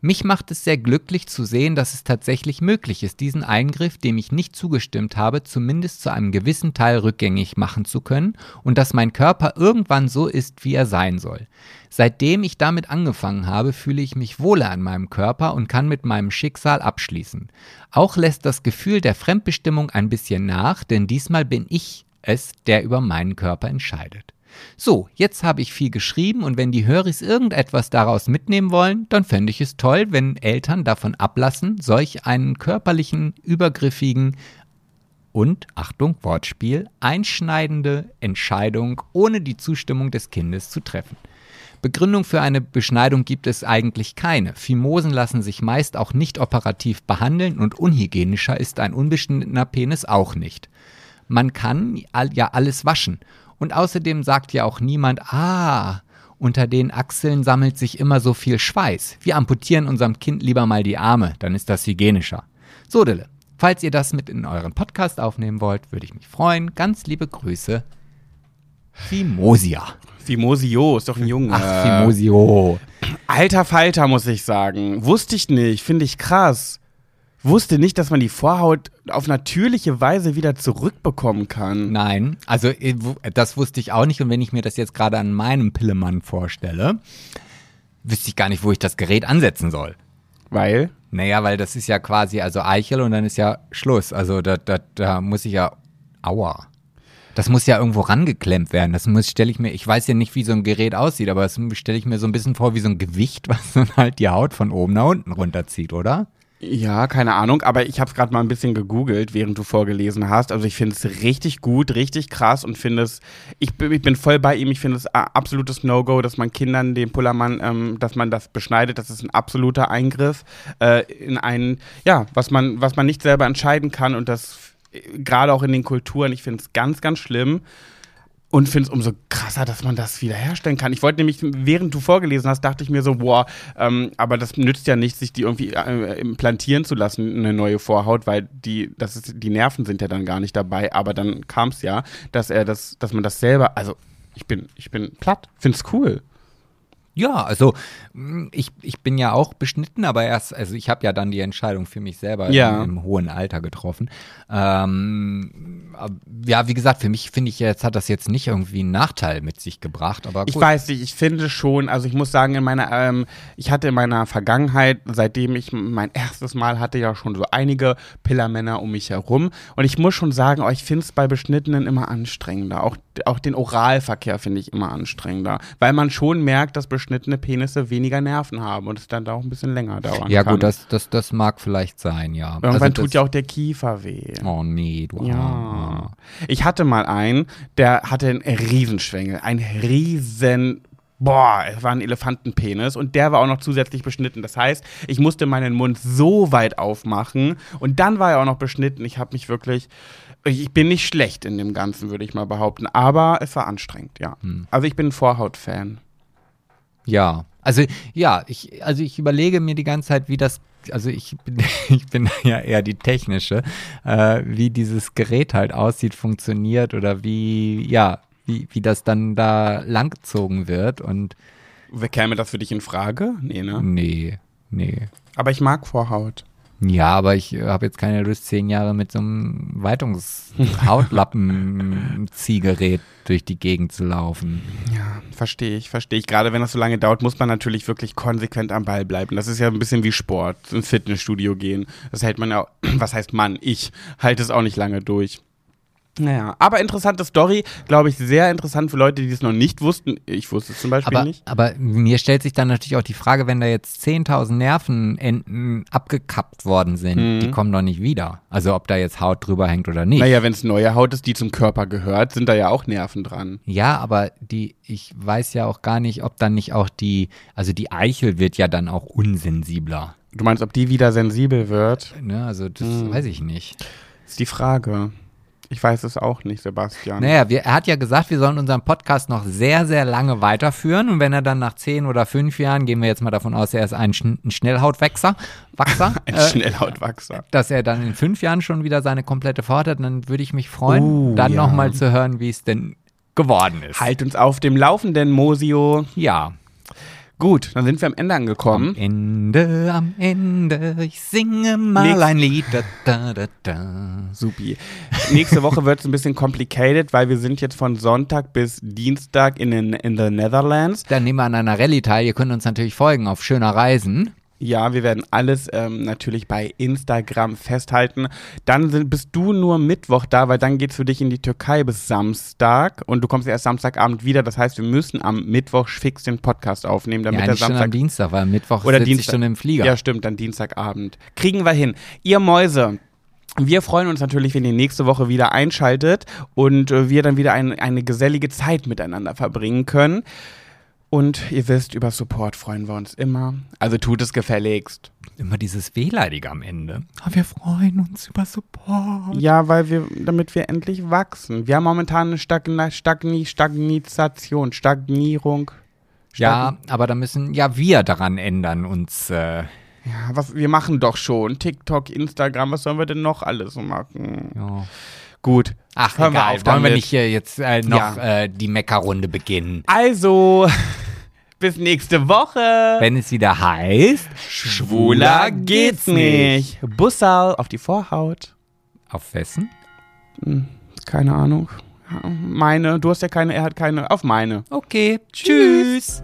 Speaker 2: Mich macht es sehr glücklich zu sehen, dass es tatsächlich möglich ist, diesen Eingriff, dem ich nicht zugestimmt habe, zumindest zu einem gewissen Teil rückgängig machen zu können und dass mein Körper irgendwann so ist, wie er sein soll. Seitdem ich damit angefangen habe, fühle ich mich wohler an meinem Körper und kann mit meinem Schicksal abschließen. Auch lässt das Gefühl der Fremdbestimmung ein bisschen nach, denn diesmal bin ich es, der über meinen Körper entscheidet. So, jetzt habe ich viel geschrieben und wenn die Höris irgendetwas daraus mitnehmen wollen, dann fände ich es toll, wenn Eltern davon ablassen, solch einen körperlichen, übergriffigen und, Achtung, Wortspiel, einschneidende Entscheidung ohne die Zustimmung des Kindes zu treffen. Begründung für eine Beschneidung gibt es eigentlich keine. Phimosen lassen sich meist auch nicht operativ behandeln und unhygienischer ist ein unbeschnittener Penis auch nicht. Man kann ja alles waschen und außerdem sagt ja auch niemand, ah, unter den Achseln sammelt sich immer so viel Schweiß. Wir amputieren unserem Kind lieber mal die Arme, dann ist das hygienischer. So, Dille, falls ihr das mit in euren Podcast aufnehmen wollt, würde ich mich freuen. Ganz liebe Grüße. Fimosia.
Speaker 1: Fimosio, ist doch ein Junge.
Speaker 2: Ach, Fimosio.
Speaker 1: Alter Falter, muss ich sagen. Wusste ich nicht, finde ich krass wusste nicht, dass man die Vorhaut auf natürliche Weise wieder zurückbekommen kann.
Speaker 2: Nein, also äh, das wusste ich auch nicht. Und wenn ich mir das jetzt gerade an meinem Pillemann vorstelle, wüsste ich gar nicht, wo ich das Gerät ansetzen soll.
Speaker 1: Weil?
Speaker 2: Naja, weil das ist ja quasi also Eichel und dann ist ja Schluss. Also da, da, da muss ich ja. Aua. Das muss ja irgendwo rangeklemmt werden. Das muss, stelle ich mir, ich weiß ja nicht, wie so ein Gerät aussieht, aber das stelle ich mir so ein bisschen vor wie so ein Gewicht, (laughs) was dann halt die Haut von oben nach unten runterzieht, oder?
Speaker 1: Ja, keine Ahnung, aber ich habe es gerade mal ein bisschen gegoogelt, während du vorgelesen hast. Also ich finde es richtig gut, richtig krass und finde es, ich, ich, bin voll bei ihm, ich finde es absolutes No-Go, dass man Kindern den Pullermann, ähm, dass man das beschneidet. Das ist ein absoluter Eingriff äh, in einen, ja, was man, was man nicht selber entscheiden kann und das äh, gerade auch in den Kulturen, ich finde es ganz, ganz schlimm. Und finde es umso krasser, dass man das wiederherstellen kann. Ich wollte nämlich, während du vorgelesen hast, dachte ich mir so, boah, ähm, aber das nützt ja nicht, sich die irgendwie äh, implantieren zu lassen, eine neue Vorhaut, weil die, das ist, die Nerven sind ja dann gar nicht dabei. Aber dann kam es ja, dass er das, dass man das selber, also ich bin, ich bin platt, find's cool.
Speaker 2: Ja, also mm, ich, ich bin ja auch beschnitten, aber erst, also ich habe ja dann die Entscheidung für mich selber
Speaker 1: ja.
Speaker 2: im, im, hohen Alter getroffen. Ähm, ja, wie gesagt, für mich finde ich jetzt hat das jetzt nicht irgendwie einen Nachteil mit sich gebracht, aber gut.
Speaker 1: Ich weiß nicht, ich finde schon, also ich muss sagen, in meiner, ähm, ich hatte in meiner Vergangenheit, seitdem ich mein erstes Mal hatte, ja schon so einige Pillermänner um mich herum und ich muss schon sagen, oh, ich finde es bei Beschnittenen immer anstrengender. Auch, auch den Oralverkehr finde ich immer anstrengender, weil man schon merkt, dass Beschnittene Penisse weniger Nerven haben und es dann da auch ein bisschen länger dauern
Speaker 2: ja,
Speaker 1: kann.
Speaker 2: Ja gut, das, das, das mag vielleicht sein, ja.
Speaker 1: Irgendwann also tut ja auch der Kiefer weh.
Speaker 2: Oh nee, du
Speaker 1: ja. Ich hatte mal einen, der hatte einen Riesenschwengel, einen riesen boah, es war ein Elefantenpenis und der war auch noch zusätzlich beschnitten. Das heißt, ich musste meinen Mund so weit aufmachen und dann war er auch noch beschnitten. Ich habe mich wirklich, ich bin nicht schlecht in dem Ganzen, würde ich mal behaupten, aber es war anstrengend, ja.
Speaker 2: Hm.
Speaker 1: Also ich bin ein Vorhaut-Fan.
Speaker 2: Ja, also ja, ich, also ich überlege mir die ganze Zeit, wie das, also ich bin, (laughs) ich bin ja eher die technische, äh, wie dieses Gerät halt aussieht, funktioniert oder wie, ja, wie, wie das dann da langgezogen wird und
Speaker 1: Wer käme das für dich in Frage? Nee, ne?
Speaker 2: nee, nee.
Speaker 1: Aber ich mag Vorhaut.
Speaker 2: Ja, aber ich habe jetzt keine Lust, zehn Jahre mit so einem Weitungshautlappen-Ziehgerät (laughs) durch die Gegend zu laufen.
Speaker 1: Ja, verstehe ich, verstehe ich. Gerade wenn das so lange dauert, muss man natürlich wirklich konsequent am Ball bleiben. Das ist ja ein bisschen wie Sport, ins Fitnessstudio gehen. Das hält man ja, auch- (clears throat) was heißt Mann? Ich halte es auch nicht lange durch. Naja, aber interessante Story, glaube ich, sehr interessant für Leute, die es noch nicht wussten. Ich wusste es zum Beispiel
Speaker 2: Aber,
Speaker 1: nicht.
Speaker 2: aber mir stellt sich dann natürlich auch die Frage, wenn da jetzt 10.000 Nervenenden abgekappt worden sind,
Speaker 1: Mhm.
Speaker 2: die kommen doch nicht wieder. Also ob da jetzt Haut drüber hängt oder nicht.
Speaker 1: Naja, wenn es neue Haut ist, die zum Körper gehört, sind da ja auch Nerven dran.
Speaker 2: Ja, aber die, ich weiß ja auch gar nicht, ob dann nicht auch die, also die Eichel wird ja dann auch unsensibler.
Speaker 1: Du meinst, ob die wieder sensibel wird?
Speaker 2: Ne? Also das
Speaker 1: Mhm.
Speaker 2: weiß ich nicht.
Speaker 1: Ist die Frage. Ich weiß es auch nicht, Sebastian.
Speaker 2: Naja, wir, er hat ja gesagt, wir sollen unseren Podcast noch sehr, sehr lange weiterführen. Und wenn er dann nach zehn oder fünf Jahren, gehen wir jetzt mal davon aus, er ist ein, Schn ein Schnellhautwachser, Wachser, (laughs)
Speaker 1: Ein
Speaker 2: äh,
Speaker 1: Schnellhautwachser.
Speaker 2: dass er dann in fünf Jahren schon wieder seine komplette Vorhaut hat, dann würde ich mich freuen,
Speaker 1: Uh,
Speaker 2: dann
Speaker 1: ja.
Speaker 2: nochmal zu hören, wie es denn geworden ist.
Speaker 1: Halt uns auf dem Laufenden, Mosio.
Speaker 2: Ja.
Speaker 1: Gut, dann sind wir am Ende
Speaker 2: Am
Speaker 1: angekommen.
Speaker 2: Ende, am Ende, ich singe mal
Speaker 1: Nächst-
Speaker 2: ein Lied. Da, da, da, da.
Speaker 1: Supi. Nächste Woche wird es ein bisschen complicated, weil wir sind jetzt von Sonntag bis Dienstag in, den, in the Netherlands.
Speaker 2: Dann nehmen wir an einer Rallye teil. Ihr könnt uns natürlich folgen auf schöner Reisen.
Speaker 1: Ja, wir werden alles ähm, natürlich bei Instagram festhalten. Dann sind, bist du nur Mittwoch da, weil dann geht's für dich in die Türkei bis Samstag und du kommst erst Samstagabend wieder. Das heißt, wir müssen am Mittwoch fix den Podcast aufnehmen, damit
Speaker 2: ja,
Speaker 1: der
Speaker 2: eigentlich schon am
Speaker 1: Samstag
Speaker 2: Dienstag, weil am Mittwoch
Speaker 1: Oder
Speaker 2: sitze ich
Speaker 1: Dienstag.
Speaker 2: schon im Flieger.
Speaker 1: Ja, stimmt, dann Dienstagabend. Kriegen wir hin. Ihr Mäuse. Wir freuen uns natürlich, wenn ihr nächste Woche wieder einschaltet und äh, wir dann wieder ein, eine gesellige Zeit miteinander verbringen können. Und ihr wisst, über Support freuen wir uns immer. Also tut es gefälligst.
Speaker 2: Immer dieses Wehleidige am Ende. Aber wir freuen uns über Support.
Speaker 1: Ja, weil wir, damit wir endlich wachsen. Wir haben momentan eine Stagna, Stagni, Stagnation, Stagnierung.
Speaker 2: Ja, aber da müssen ja wir daran ändern, uns. Äh,
Speaker 1: Ja, was, wir machen doch schon. TikTok, Instagram, was sollen wir denn noch alles machen?
Speaker 2: ja.
Speaker 1: Gut.
Speaker 2: Ach,
Speaker 1: Hören wir
Speaker 2: egal.
Speaker 1: auf
Speaker 2: Wollen wir
Speaker 1: damit.
Speaker 2: nicht hier jetzt äh, noch
Speaker 1: Ja.
Speaker 2: äh, die Meckerrunde beginnen?
Speaker 1: Also, (laughs) bis nächste Woche.
Speaker 2: Wenn es wieder heißt,
Speaker 1: Schwuler geht's nicht. Bussal auf die Vorhaut.
Speaker 2: Auf wessen?
Speaker 1: Keine Ahnung. Meine, du hast ja keine, er hat keine. Auf meine.
Speaker 2: Okay, tschüss.